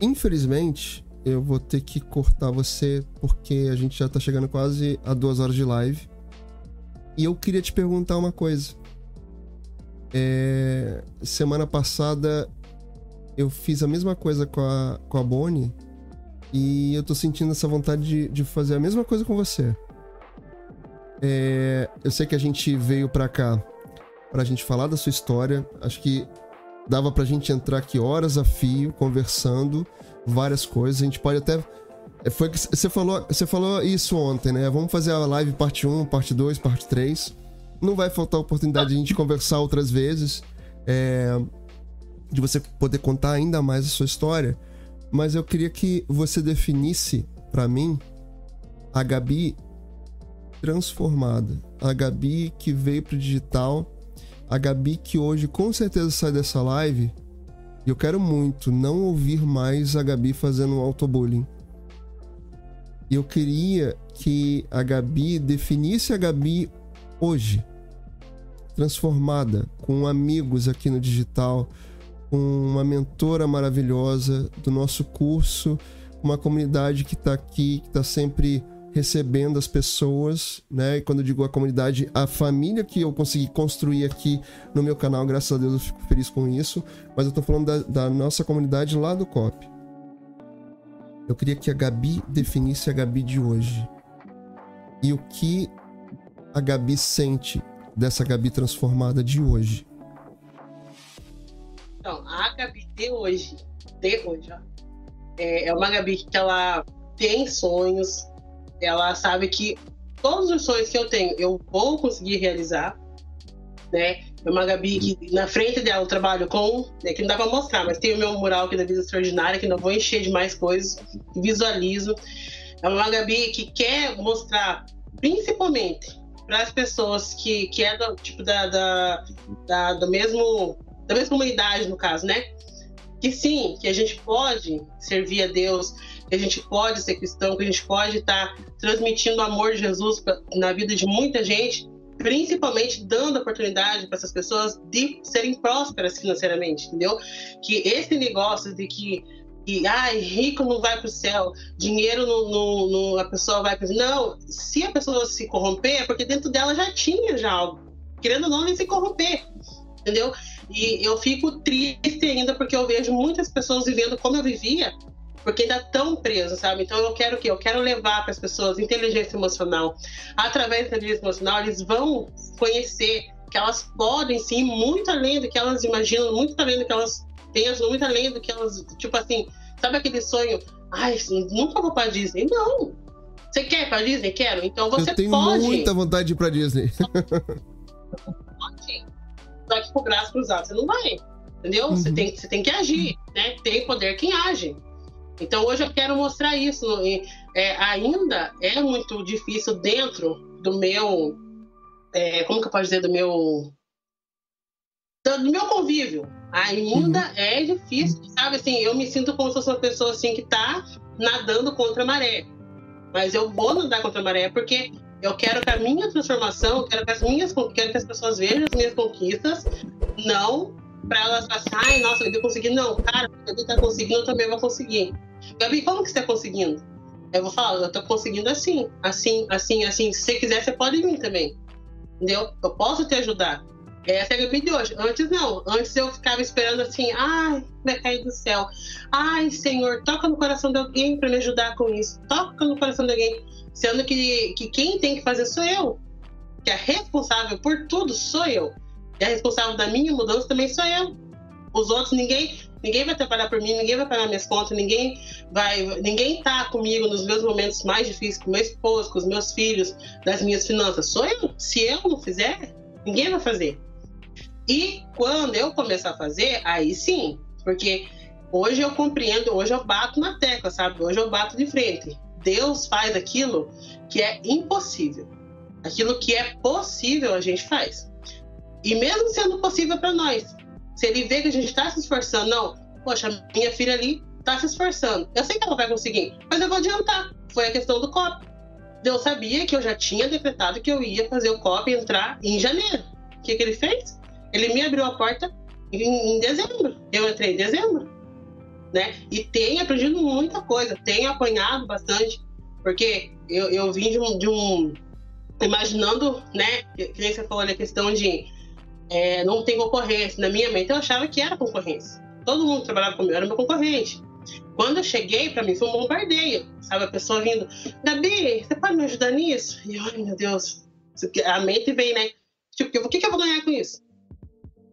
Infelizmente, eu vou ter que cortar você, porque a gente já tá chegando quase a duas horas de live. E eu queria te perguntar uma coisa. É... Semana passada eu fiz a mesma coisa com a, com a Bonnie e eu tô sentindo essa vontade de, de fazer a mesma coisa com você. É, eu sei que a gente veio pra cá pra gente falar da sua história. Acho que dava pra gente entrar aqui horas a fio, conversando várias coisas. A gente pode até. É, foi que você falou, você falou isso ontem, né? Vamos fazer a live parte 1, parte 2, parte 3. Não vai faltar oportunidade de a gente conversar outras vezes. É, de você poder contar ainda mais a sua história mas eu queria que você definisse para mim a Gabi transformada, a Gabi que veio pro digital, a Gabi que hoje com certeza sai dessa live. E eu quero muito não ouvir mais a Gabi fazendo autobullying. E eu queria que a Gabi definisse a Gabi hoje, transformada, com amigos aqui no digital, com uma mentora maravilhosa do nosso curso, uma comunidade que está aqui, que está sempre recebendo as pessoas, né? E quando eu digo a comunidade, a família que eu consegui construir aqui no meu canal, graças a Deus eu fico feliz com isso. Mas eu tô falando da, da nossa comunidade lá do COP. Eu queria que a Gabi definisse a Gabi de hoje. E o que a Gabi sente dessa Gabi transformada de hoje. Então, a Gabi de hoje, de hoje, ó, é, é uma Gabi que ela tem sonhos, ela sabe que todos os sonhos que eu tenho eu vou conseguir realizar, né? É uma Gabi que na frente dela eu trabalho com, né, que não dá para mostrar, mas tem o meu mural aqui da Vida Extraordinária, que não vou encher de mais coisas, visualizo. É uma Gabi que quer mostrar, principalmente para as pessoas que, que é do, tipo da, da, da, do mesmo, da mesma comunidade, no caso, né? Que sim, que a gente pode servir a Deus, que a gente pode ser cristão, que a gente pode estar tá transmitindo o amor de Jesus pra, na vida de muita gente, principalmente dando oportunidade para essas pessoas de serem prósperas financeiramente, entendeu? Que esse negócio de que e ai, rico não vai para o céu, dinheiro não, a pessoa vai para Não, se a pessoa se corromper, é porque dentro dela já tinha já algo. Querendo ou não, se corromper. Entendeu? E eu fico triste ainda porque eu vejo muitas pessoas vivendo como eu vivia, porque ainda estão presos, sabe? Então eu quero o quê? Eu quero levar para as pessoas inteligência emocional. Através da inteligência emocional, eles vão conhecer que elas podem sim, muito além do que elas imaginam, muito além do que elas pensam, muito além do que elas, tipo assim, Sabe aquele sonho? Ai, nunca vou pra Disney. Não. Você quer ir pra Disney? Quero. Então você Eu tenho pode. muita vontade de ir pra Disney. *laughs* que com o braço cruzado você não vai. Entendeu? Uhum. Você, tem, você tem que agir. Né? Tem poder quem age. Então hoje eu quero mostrar isso. É, ainda é muito difícil dentro do meu. É, como que eu posso dizer? Do meu. Do, do meu convívio ainda uhum. é difícil, sabe? Assim, eu me sinto como se fosse uma pessoa assim que tá nadando contra a maré. Mas eu vou nadar contra a maré porque eu quero que a minha transformação, quero que as minhas, quero que as pessoas vejam as minhas conquistas, não para elas passarem, nossa, eu consegui. Não, cara, se Gabi tá conseguindo, eu também vou conseguir. Gabi, como que você tá conseguindo? Eu vou falar, eu tô conseguindo assim, assim, assim, assim. Se você quiser, você pode vir também. Entendeu? Eu posso te ajudar. Essa é a Gabi de hoje. Antes não. Antes eu ficava esperando assim, ai, vai cair do céu. Ai, Senhor, toca no coração de alguém para me ajudar com isso. Toca no coração de alguém. Sendo que, que quem tem que fazer sou eu. Que é responsável por tudo sou eu. E a responsável da minha mudança também sou eu. Os outros, ninguém, ninguém vai trabalhar por mim, ninguém vai pagar minhas contas, ninguém vai, ninguém tá comigo nos meus momentos mais difíceis, com meu esposo, com os meus filhos, das minhas finanças. Sou eu. Se eu não fizer, ninguém vai fazer. E quando eu começar a fazer, aí sim, porque hoje eu compreendo, hoje eu bato na tecla, sabe? Hoje eu bato de frente. Deus faz aquilo que é impossível. Aquilo que é possível, a gente faz. E mesmo sendo possível para nós, se ele vê que a gente está se esforçando, não, poxa, minha filha ali está se esforçando. Eu sei que ela vai conseguir, mas eu vou adiantar. Foi a questão do COP. Deus sabia que eu já tinha decretado que eu ia fazer o COP entrar em janeiro. O que, que ele fez? Ele me abriu a porta em, em dezembro. Eu entrei em dezembro. Né? E tenho aprendido muita coisa, tenho apanhado bastante, porque eu, eu vim de um, de um, Imaginando, né? Que, que nem você falou a questão de é, não tem concorrência. Na minha mente eu achava que era concorrência. Todo mundo que trabalhava comigo era meu concorrente. Quando eu cheguei, para mim foi um bombardeio, sabe? A pessoa vindo, Gabi, você pode me ajudar nisso? E ai meu Deus, a mente vem, né? Tipo, o que, que eu vou ganhar com isso?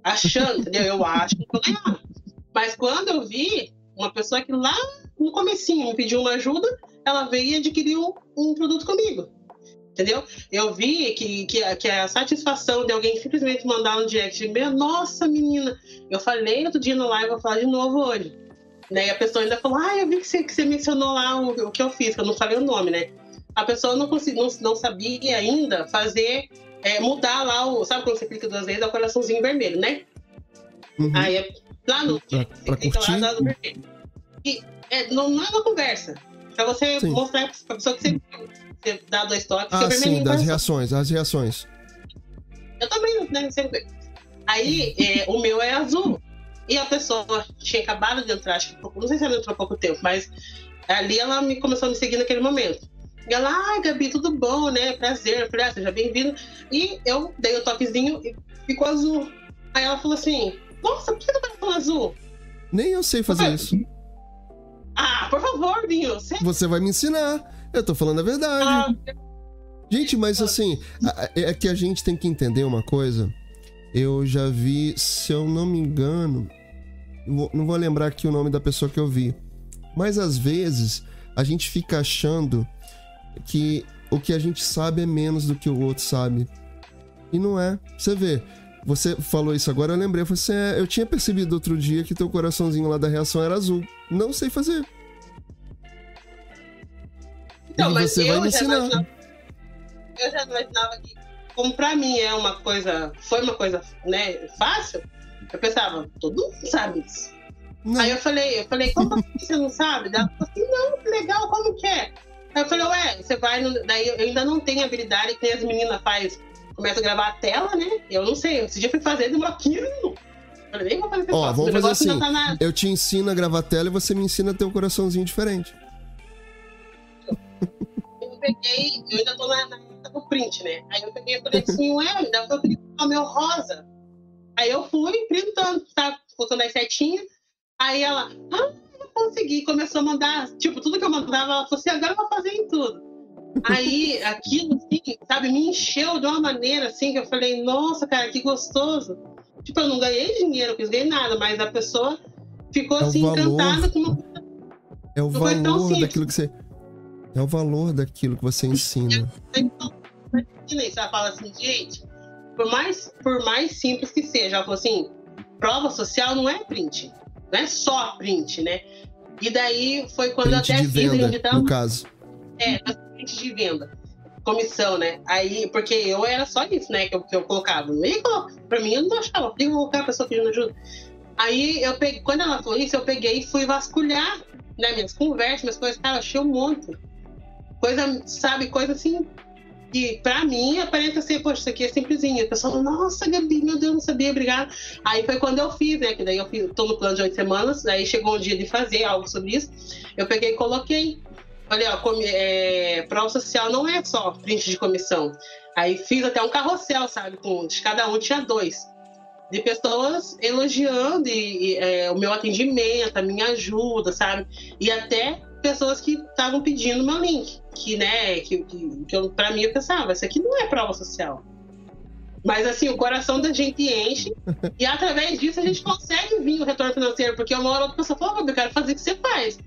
achando, entendeu? Eu acho que vou ganhar. Mas quando eu vi uma pessoa que lá no comecinho me pediu uma ajuda, ela veio e adquiriu um, produto comigo. Entendeu? Eu vi que, que, que, a satisfação de alguém simplesmente mandar um direct, meu, nossa menina, eu falei outro dia no live, vou falar de novo hoje. Né? E a pessoa ainda falou, ah, eu vi que você, que você mencionou lá o, o que eu fiz, que eu não falei o nome, né? A pessoa não, consegui, não, não sabia ainda fazer é, mudar lá o. Sabe quando você clica duas vezes, é o coraçãozinho vermelho, né? Uhum. Aí é lá no. Pra, pra curtir. lá vermelho. E é, não, não é uma conversa. Pra você Sim. mostrar pra pessoa que você você dá dois toques, Ah, sim, das reações, as reações. Eu também, né? Sempre. Aí, é, o meu é azul. E a pessoa tinha acabado de entrar, acho que pouco- não sei se ela entrou há pouco tempo, mas ali ela me começou a me seguir naquele momento. E ela, ai, Gabi, tudo bom, né? Prazer. Eu falei, ah, seja bem-vindo. E eu dei o toquezinho e ficou azul. Aí ela falou assim: Nossa, por que tu tá falando azul? Nem eu sei fazer isso. Ah, por favor, Binho. Você... Você vai me ensinar. Eu tô falando a verdade. Ah, Gente, mas assim, é que a gente tem que entender uma coisa. Eu já vi, se eu não me engano, não não vou lembrar aqui o nome da pessoa que eu vi. Mas às vezes a gente fica achando que o que a gente sabe é menos do que o outro sabe. E não é. Você vê, você falou isso agora, eu lembrei. Eu, falei assim, é, eu tinha percebido outro dia que teu coraçãozinho lá da reação era azul. Não sei fazer. Então, mas você vai eu me ensinar. eu já imaginava que, como pra mim é uma coisa, foi uma coisa, né, fácil, eu pensava, todo mundo sabe isso. Não. Aí eu falei, eu falei, como assim você não sabe? Ela falou assim, não, legal, como que é? Aí eu falei, ué, você vai no... Daí eu ainda não tenho habilidade que as meninas faz, começa a gravar a tela, né? Eu não sei, esse dia eu fui fazer, demorou 15 minutos. Falei, nem vou fazer Ó, vamos fazer assim. ainda tá na- Eu te ensino a gravar tela e você me ensina a ter um coraçãozinho diferente. eu peguei, eu ainda tô na, na do print, né? Aí eu peguei e falei assim, ué, pra eu printar o meu rosa. Aí eu fui printando, tá? Colocando as setinhas. Aí ela, ah, eu consegui. Começou a mandar, tipo, tudo que eu mandava, ela falou assim, agora eu vou fazer em tudo. Aí aquilo, assim, sabe, me encheu de uma maneira assim que eu falei, nossa, cara, que gostoso. Tipo, eu não ganhei dinheiro, eu não ganhei nada, mas a pessoa ficou É assim, valor. encantada com uma É o Não valor daquilo que você. É o valor daquilo que você ensina. Então, ela fala assim, gente, por mais, por mais simples que seja, ela falou assim, prova social não é print, não é só print, né? E daí foi quando Print eu até de venda, tava, no caso. é, print de venda, comissão, né? Aí, porque eu era só isso, né, que eu, que eu colocava. Colocar, pra mim, eu não achava, eu ia colocar a pessoa pedindo ajuda. Aí, eu peguei, quando ela falou isso, eu peguei e fui vasculhar, né, minhas conversas, minhas coisas, cara, achei um monte. Coisa, sabe, coisa assim, que pra mim aparenta ser, poxa, isso aqui é simplesinho. A pessoa, nossa, Gabi, meu Deus, não sabia, obrigada. Aí foi quando eu fiz, né? Que daí eu fiz, tô no plano de oito semanas, daí chegou um dia de fazer algo sobre isso. Eu peguei e coloquei. Comi, é, prova social não é só print de comissão. Aí fiz até um carrossel, sabe? Com, de cada um tinha dois. De pessoas elogiando e, e, é, o meu atendimento, a minha ajuda, sabe? E até pessoas que estavam pedindo meu link, que, né, que, que, que eu, pra mim eu pensava, isso aqui não é prova social. Mas assim, o coração da gente enche *laughs* e através disso a gente consegue vir o retorno financeiro, porque uma hora outra pessoa fala, "Ô, eu quero fazer o que você faz.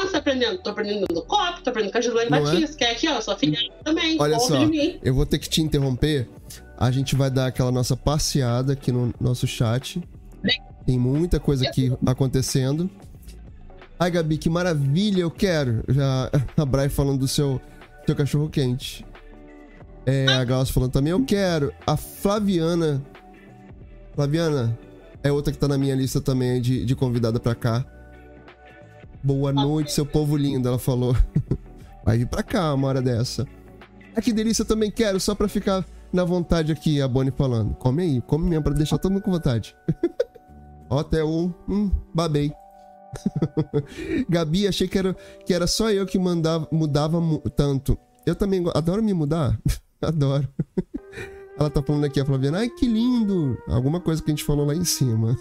Você tá aprendendo? Tô aprendendo no COP, tô aprendendo com a Gislaine é? Batista, que é aqui, ó, eu sou afiliada também, Olha só. Eu vou ter que te interromper. A gente vai dar aquela nossa passeada aqui no nosso chat. Tem muita coisa aqui acontecendo. Ai, Gabi, que maravilha, eu quero. Já *laughs* a Bray falando do seu, seu cachorro quente. É, a Glaucia falando também, eu quero. A Flaviana. Flaviana é outra que tá na minha lista também de, de convidada pra cá. Boa noite, seu povo lindo, ela falou. *laughs* Vai vir pra cá uma hora dessa. Ah, que delícia, eu também quero, só pra ficar na vontade aqui, a Bonnie falando. Come aí, come mesmo, pra deixar todo mundo com vontade. *laughs* Ó, até um. Hum, babei. *laughs* Gabi, achei que era, que era só eu que mandava, mudava mu- tanto. Eu também adoro me mudar. adoro. Ela tá falando aqui, a Flaviana. Ai, que lindo! Alguma coisa que a gente falou lá em cima.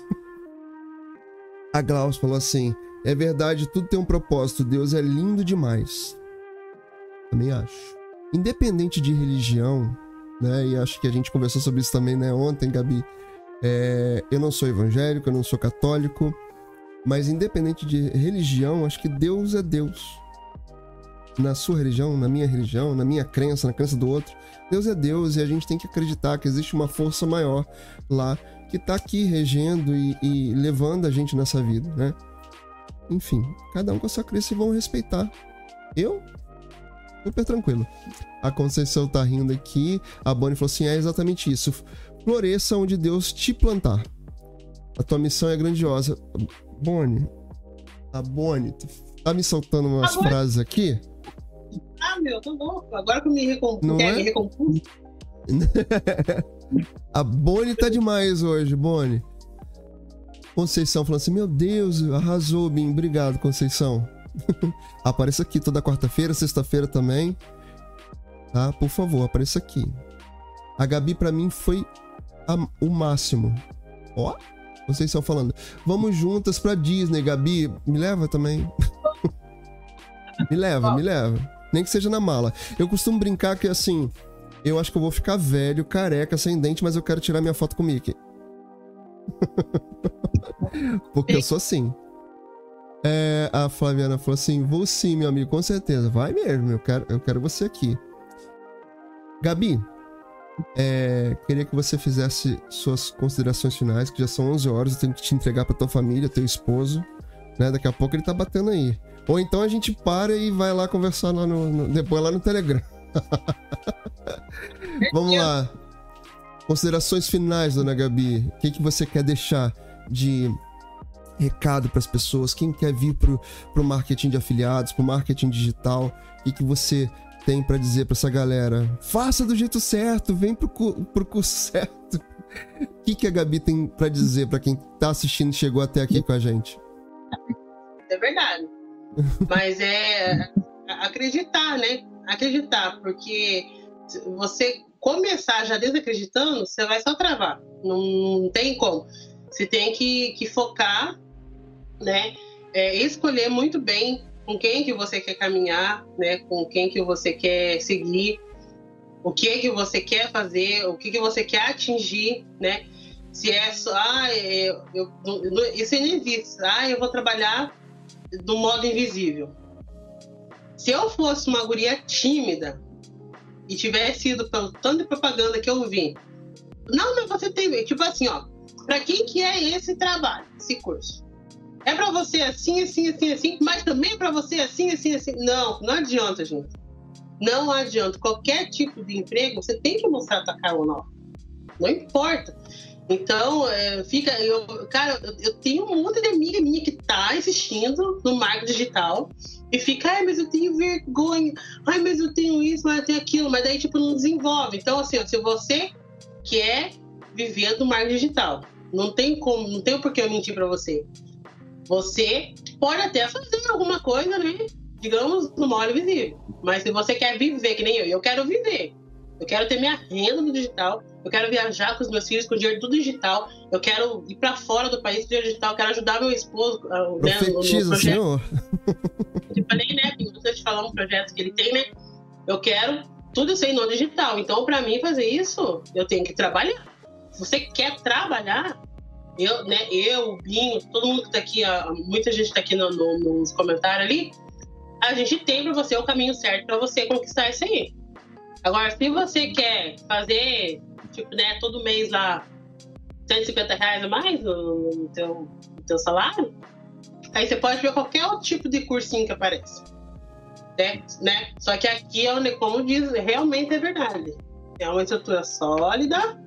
A Glaus falou assim: É verdade, tudo tem um propósito. Deus é lindo demais. Também acho. Independente de religião, né? E acho que a gente conversou sobre isso também, né? Ontem, Gabi. É, eu não sou evangélico, eu não sou católico. Mas independente de religião, acho que Deus é Deus. Na sua religião, na minha religião, na minha crença, na crença do outro, Deus é Deus e a gente tem que acreditar que existe uma força maior lá que tá aqui regendo e, e levando a gente nessa vida, né? Enfim, cada um com a sua crença e vão respeitar. Eu? Super tranquilo. A Conceição tá rindo aqui. A Bonnie falou assim: é exatamente isso. Floresça onde Deus te plantar. A tua missão é grandiosa. Bonnie, a Bonnie tá me soltando umas A Bonnie- frases aqui. já, meu, tô louco. Agora que eu me, recom... É? me recompus. *laughs* a Boni tá demais hoje, Boni. Conceição falando assim: Meu Deus, arrasou, Bim. Obrigado, Conceição. *laughs* apareça aqui toda quarta-feira, sexta-feira também. Tá? Por favor, apareça aqui. A Gabi, para mim, foi a, o máximo. Ó, Conceição falando: Vamos juntas pra Disney, Gabi. Me leva também. *laughs* me leva, me leva. Nem que seja na mala. Eu costumo brincar que assim. Eu acho que eu vou ficar velho, careca, sem dente, mas eu quero tirar minha foto com o Mickey. *laughs* Porque eu sou assim. É, a Flaviana falou assim: vou sim, meu amigo, com certeza. Vai mesmo, eu quero, eu quero você aqui. Gabi, é, queria que você fizesse suas considerações finais, que já são 11 horas, eu tenho que te entregar pra tua família, teu esposo. Né? Daqui a pouco ele tá batendo aí. Ou então a gente para e vai lá conversar lá no, no depois lá no Telegram. *laughs* Vamos lá. Considerações finais, dona Gabi. O que, que você quer deixar de recado para as pessoas? Quem quer vir para o marketing de afiliados, para o marketing digital? O que, que você tem para dizer para essa galera? Faça do jeito certo, vem pro, pro curso *laughs* certo. O que, que a Gabi tem para dizer para quem está assistindo e chegou até aqui com a gente? É verdade. *laughs* Mas é acreditar, né? Acreditar, porque você começar já desacreditando, você vai só travar. Não, não tem como. Você tem que, que focar, né? É, escolher muito bem com quem que você quer caminhar, né? Com quem que você quer seguir, o que que você quer fazer, o que que você quer atingir, né? Se é só, ah, eu, eu, isso é invisível, ah, eu vou trabalhar do modo invisível. Se eu fosse uma guria tímida, e tivesse ido pelo tanto de propaganda que eu vi. Não, mas você tem, tipo assim, ó, para quem que é esse trabalho, esse curso? É para você assim, assim, assim, assim, mas também é para você assim, assim, assim. Não, não adianta, gente. Não adianta. Qualquer tipo de emprego, você tem que mostrar a tua cara ou não. Importa. Então, é, fica. Eu, cara, eu, eu, tenho um monte de amiga minha que tá insistindo no marketing digital e fica, ai, mas eu tenho vergonha, ai, mas eu tenho isso, mas eu tenho aquilo, mas daí, tipo, não desenvolve. Então, assim, se você quer viver do marketing digital, não tem como, não tem por que eu mentir para você. Você pode até fazer alguma coisa, né? Digamos, no mole visível. Mas se você quer viver, que nem eu, eu quero viver. Eu quero ter minha renda no digital, eu quero viajar com os meus filhos com dinheiro tudo digital, eu quero ir para fora do país com dinheiro digital, eu quero ajudar meu esposo né, no, no. Senhor. *laughs* Eu falei, né, você te falar um projeto que ele tem, né? Eu quero tudo isso aí no digital. Então, para mim fazer isso, eu tenho que trabalhar. Se você quer trabalhar, eu, né, eu, Binho, todo mundo que tá aqui, muita gente tá aqui no, no, nos comentários ali, a gente tem para você o caminho certo para você conquistar isso aí. Agora, se você quer fazer, tipo, né, todo mês lá 150 reais a mais no, no, teu, no teu salário, Aí você pode ver qualquer outro tipo de cursinho que aparece. Né? né? Só que aqui, é como diz, realmente é verdade. É uma estrutura sólida,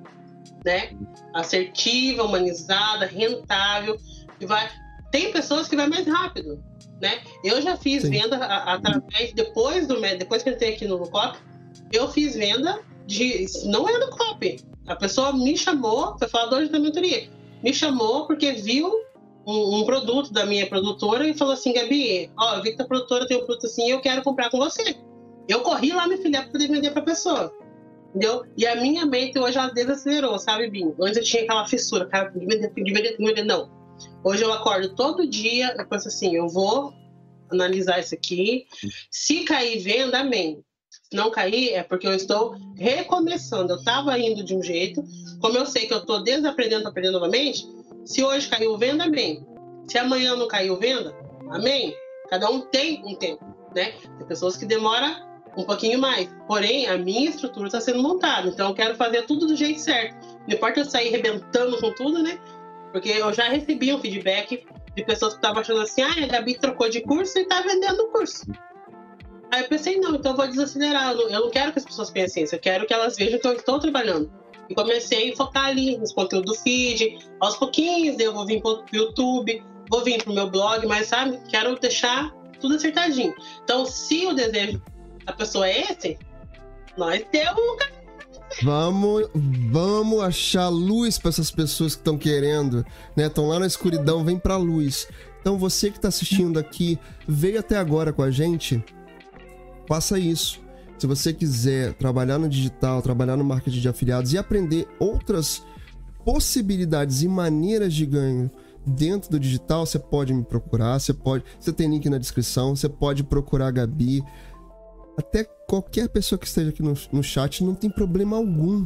né? assertiva, humanizada, rentável. Que vai... Tem pessoas que vai mais rápido. Né? Eu já fiz Sim. venda através, depois do depois que eu entrei aqui no COP, eu fiz venda de. Não é do COP. A pessoa me chamou, foi falador da mentoria. Me chamou porque viu um, um, produto da minha produtora e falou assim, Gabi, ó, eu vi que a produtora tem um produto assim eu quero comprar com você. Eu corri lá me filiar para poder vender para pessoa. Entendeu? E a minha mente hoje ela desacelerou, sabe, Bim? Antes eu tinha aquela fissura, cara, de vender, de vender, de vender, não. Hoje eu acordo todo dia, eu penso assim, eu vou analisar isso aqui. Se cair venda, amém. Não cair, é porque eu estou recomeçando. Eu estava indo de um jeito, como eu sei que eu estou desaprendendo, aprendendo novamente, se hoje caiu venda, amém. Se amanhã não caiu venda, amém. Cada um tem um tempo, né? Tem pessoas que demoram um pouquinho mais. Porém, a minha estrutura está sendo montada, então eu quero fazer tudo do jeito certo. Não importa eu sair rebentando com tudo, né? Porque eu já recebi um feedback de pessoas que estavam achando assim: ah, a Gabi trocou de curso e está vendendo o curso. Aí eu pensei: não, então eu vou desacelerar. Eu não, quero que as pessoas pensem isso, eu quero que elas vejam que eu estou trabalhando. E comecei a focar ali nos conteúdos do feed. Aos pouquinhos eu vou vir para o YouTube, vou vir para o meu blog, mas sabe, quero deixar tudo acertadinho. Então, se o desejo a pessoa é esse, nós temos Vamos, vamos achar luz para essas pessoas que estão querendo, né? Estão lá na escuridão, vem para luz. Então você que está assistindo aqui, veio até agora com a gente, faça isso. Se você quiser trabalhar no digital, trabalhar no marketing de afiliados e aprender outras possibilidades e maneiras de ganho dentro do digital, você pode me procurar, você pode, você tem link na descrição, você pode procurar a Gabi. Até qualquer pessoa que esteja aqui no, no chat não tem problema algum.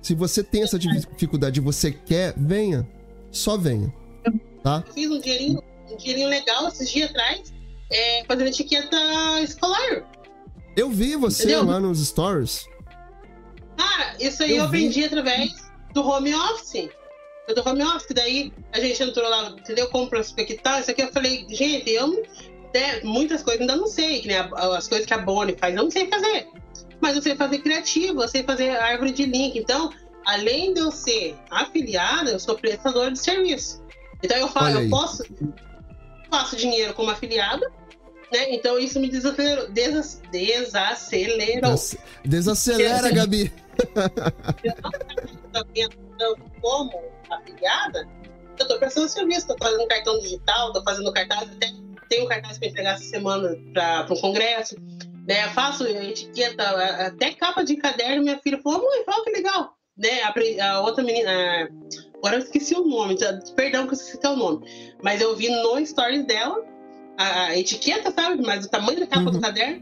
Se você tem essa dificuldade e você quer, venha. Só venha. Tá? Eu fiz um dinheirinho, um dinheirinho legal esses dias atrás, é, fazendo etiqueta escolar. Eu vi você Entendeu? lá nos stories. Ah, isso aí eu, eu vendi através do home office. Do home office, daí a gente entrou lá, entendeu? Compra as tal. Isso aqui eu falei, gente, eu né, muitas coisas ainda não sei, que né, as coisas que a Bonnie faz, eu não sei fazer. Mas eu sei fazer criativo, eu sei fazer árvore de link. Então, além de eu ser afiliada, eu sou prestadora de serviço. Então eu falo, eu posso faço dinheiro como afiliada, né? Então isso me desacelerou. Desas, desacelerou. Des, desacelera, Gabi. Eu como afiliada, eu tô prestando serviço, tô fazendo cartão digital, tô fazendo cartaz, até tenho cartaz para entregar essa semana para um congresso. Né? Faço etiqueta, até capa de caderno. Minha filha falou: mãe, olha que legal. Né? A, a outra menina. A, agora eu esqueci o nome, perdão que eu esqueci o nome. Mas eu vi no stories dela a, etiqueta, sabe? Mas o tamanho da capa uhum. do caderno.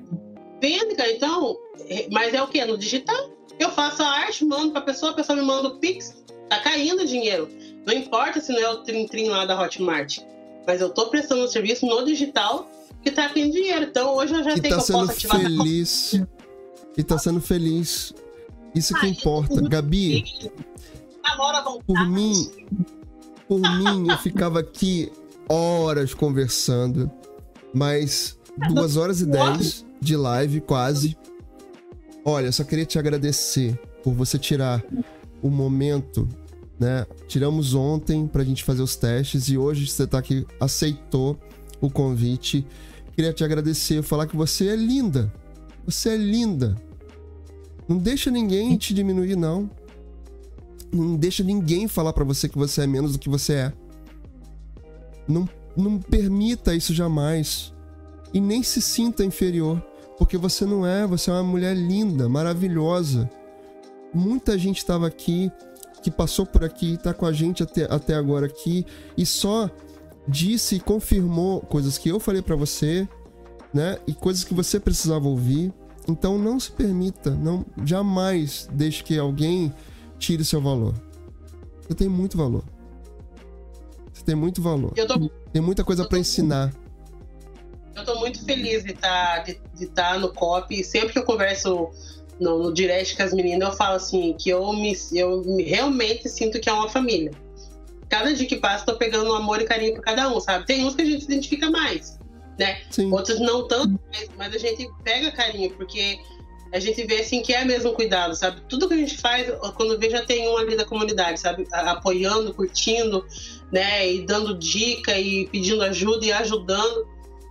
Cara. Então, é, mas é o que? No digital. Eu faço a arte, mando pra pessoa, a pessoa me manda o Pix, tá caindo dinheiro. Não importa se não é o trim-trim lá da Hotmart. Mas eu tô prestando um serviço no digital que tá tendo dinheiro. Então hoje eu já sei tá que eu posso ativar. Feliz. E tá sendo feliz. Isso que importa. Gabi, por mim, por mim, eu ficava aqui horas conversando, mas duas horas e dez de live quase. Olha, só queria te agradecer por você tirar o momento, né? Tiramos ontem pra gente fazer os testes e hoje você tá aqui, aceitou o convite. Queria te agradecer, falar que você é linda. Você é linda. Não deixa ninguém te diminuir, não. Não deixa ninguém falar para você que você é menos do que você é. Não, não permita isso jamais. E nem se sinta inferior. Porque você não é, você é uma mulher linda, maravilhosa. Muita gente estava aqui, que passou por aqui, está com a gente até, até agora aqui, e só disse e confirmou coisas que eu falei para você, né? E coisas que você precisava ouvir. Então não se permita, não jamais deixe que alguém tire seu valor. Você tem muito valor. Você tem muito valor. Tô, tem muita coisa para ensinar. Eu tô muito feliz de estar tá, de, de tá no COP. Sempre que eu converso no, no, direct com as meninas, eu falo assim, que eu me, eu me, realmente sinto que é uma família. Cada dia que passa, tô pegando um amor e carinho por cada um, sabe? Tem uns que a gente se identifica mais né? Sim. Outros não tanto, mas a gente pega carinho, porque a gente vê assim que é mesmo cuidado, sabe? Tudo que a gente faz, quando vê, já tem um ali da comunidade, sabe? Apoiando, curtindo, né? E dando dica e pedindo ajuda e ajudando.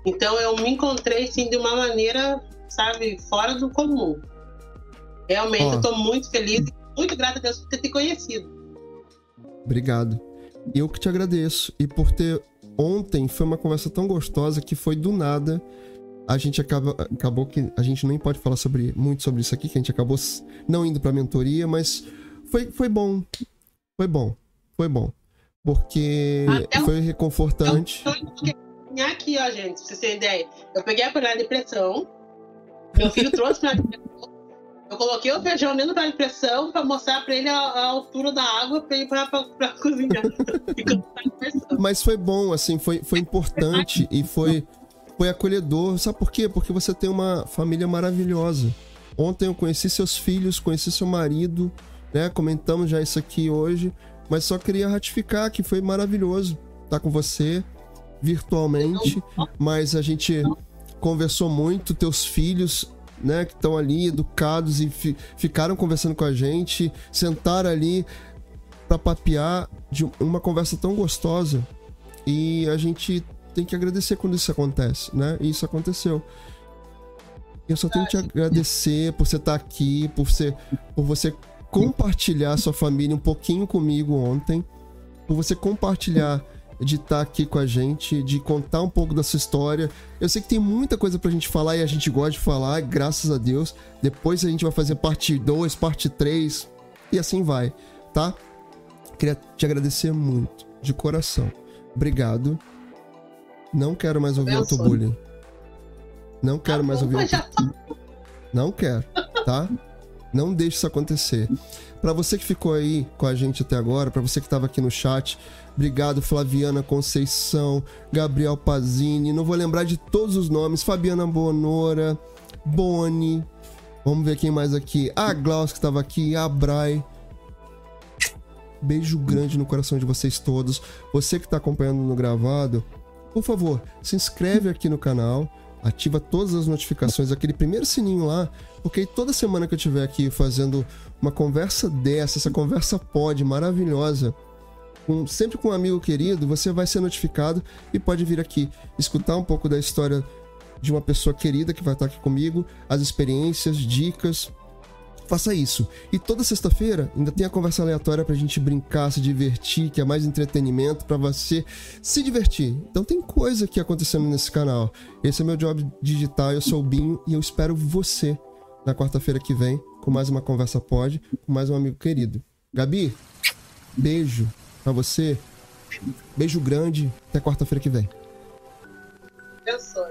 Então eu me encontrei assim de uma maneira, sabe, fora do comum. Realmente oh. eu tô muito feliz e muito grata a Deus por ter te conhecido. Obrigado. Eu que te agradeço e por ter ontem foi uma conversa tão gostosa que foi do nada. A gente acaba, acabou que a gente nem pode falar sobre muito sobre isso aqui, que a gente acabou não indo para mentoria, mas foi, foi bom. Foi bom. Foi bom. Porque Até foi reconfortante. Eu, aqui, ó, gente, pra vocês terem ideia. Eu peguei a panela de pressão, meu filho trouxe pra eu coloquei o feijão dentro da pressão para mostrar para ele a, a, altura da água para ir para cozinhar. *laughs* Mas foi bom, assim, foi, foi importante e foi, foi acolhedor. Sabe por quê? Porque você tem uma família maravilhosa. Ontem eu conheci seus filhos, conheci seu marido, né? Comentamos já isso aqui hoje, mas só queria ratificar que foi maravilhoso estar com você virtualmente, mas a gente conversou muito, teus filhos né, que estão ali educados e fi ficaram conversando com a gente, sentaram ali para papear de uma conversa tão gostosa. E a gente tem que agradecer quando isso acontece, né? E isso aconteceu. Eu só tenho que te agradecer por você estar aqui, por você, por você compartilhar sua família um pouquinho comigo ontem, por você compartilhar de estar aqui com a gente, de contar um pouco da sua história. Eu sei que tem muita coisa pra gente falar e a gente gosta de falar, graças a Deus. Depois a gente vai fazer parte 2, parte 3 e assim vai, tá? Queria te agradecer muito, de coração. Obrigado. Não quero mais ouvir autobullying. Não quero mais ouvir autobullying. Não quero, tá? Não deixe isso acontecer. Para você que ficou aí com a gente até agora, para você que estava aqui no chat, obrigado Flaviana Conceição, Gabriel Pazini, não vou lembrar de todos os nomes, Fabiana Bonora, Boni, vamos ver quem mais aqui, a Glaus que estava aqui, a Brai. Beijo grande no coração de vocês todos. Você que está acompanhando no gravado, por favor, se inscreve aqui no canal, ativa todas as notificações, aquele primeiro sininho lá, porque toda semana que eu estiver aqui fazendo uma conversa dessa, essa conversa pode maravilhosa, com, sempre com um amigo querido, você vai ser notificado e pode vir aqui escutar um pouco da história de uma pessoa querida que vai estar aqui comigo, as experiências, dicas. Faça isso. E toda sexta-feira ainda tem a conversa aleatória pra gente brincar, se divertir, que é mais entretenimento para você se divertir. Então tem coisa aqui acontecendo nesse canal. Esse é meu job digital, eu sou o Binho e eu espero você na quarta-feira que vem com mais uma conversa pode, com mais um amigo querido. Gabi, beijo para você. Beijo grande. Até quarta-feira que vem. Eu sou.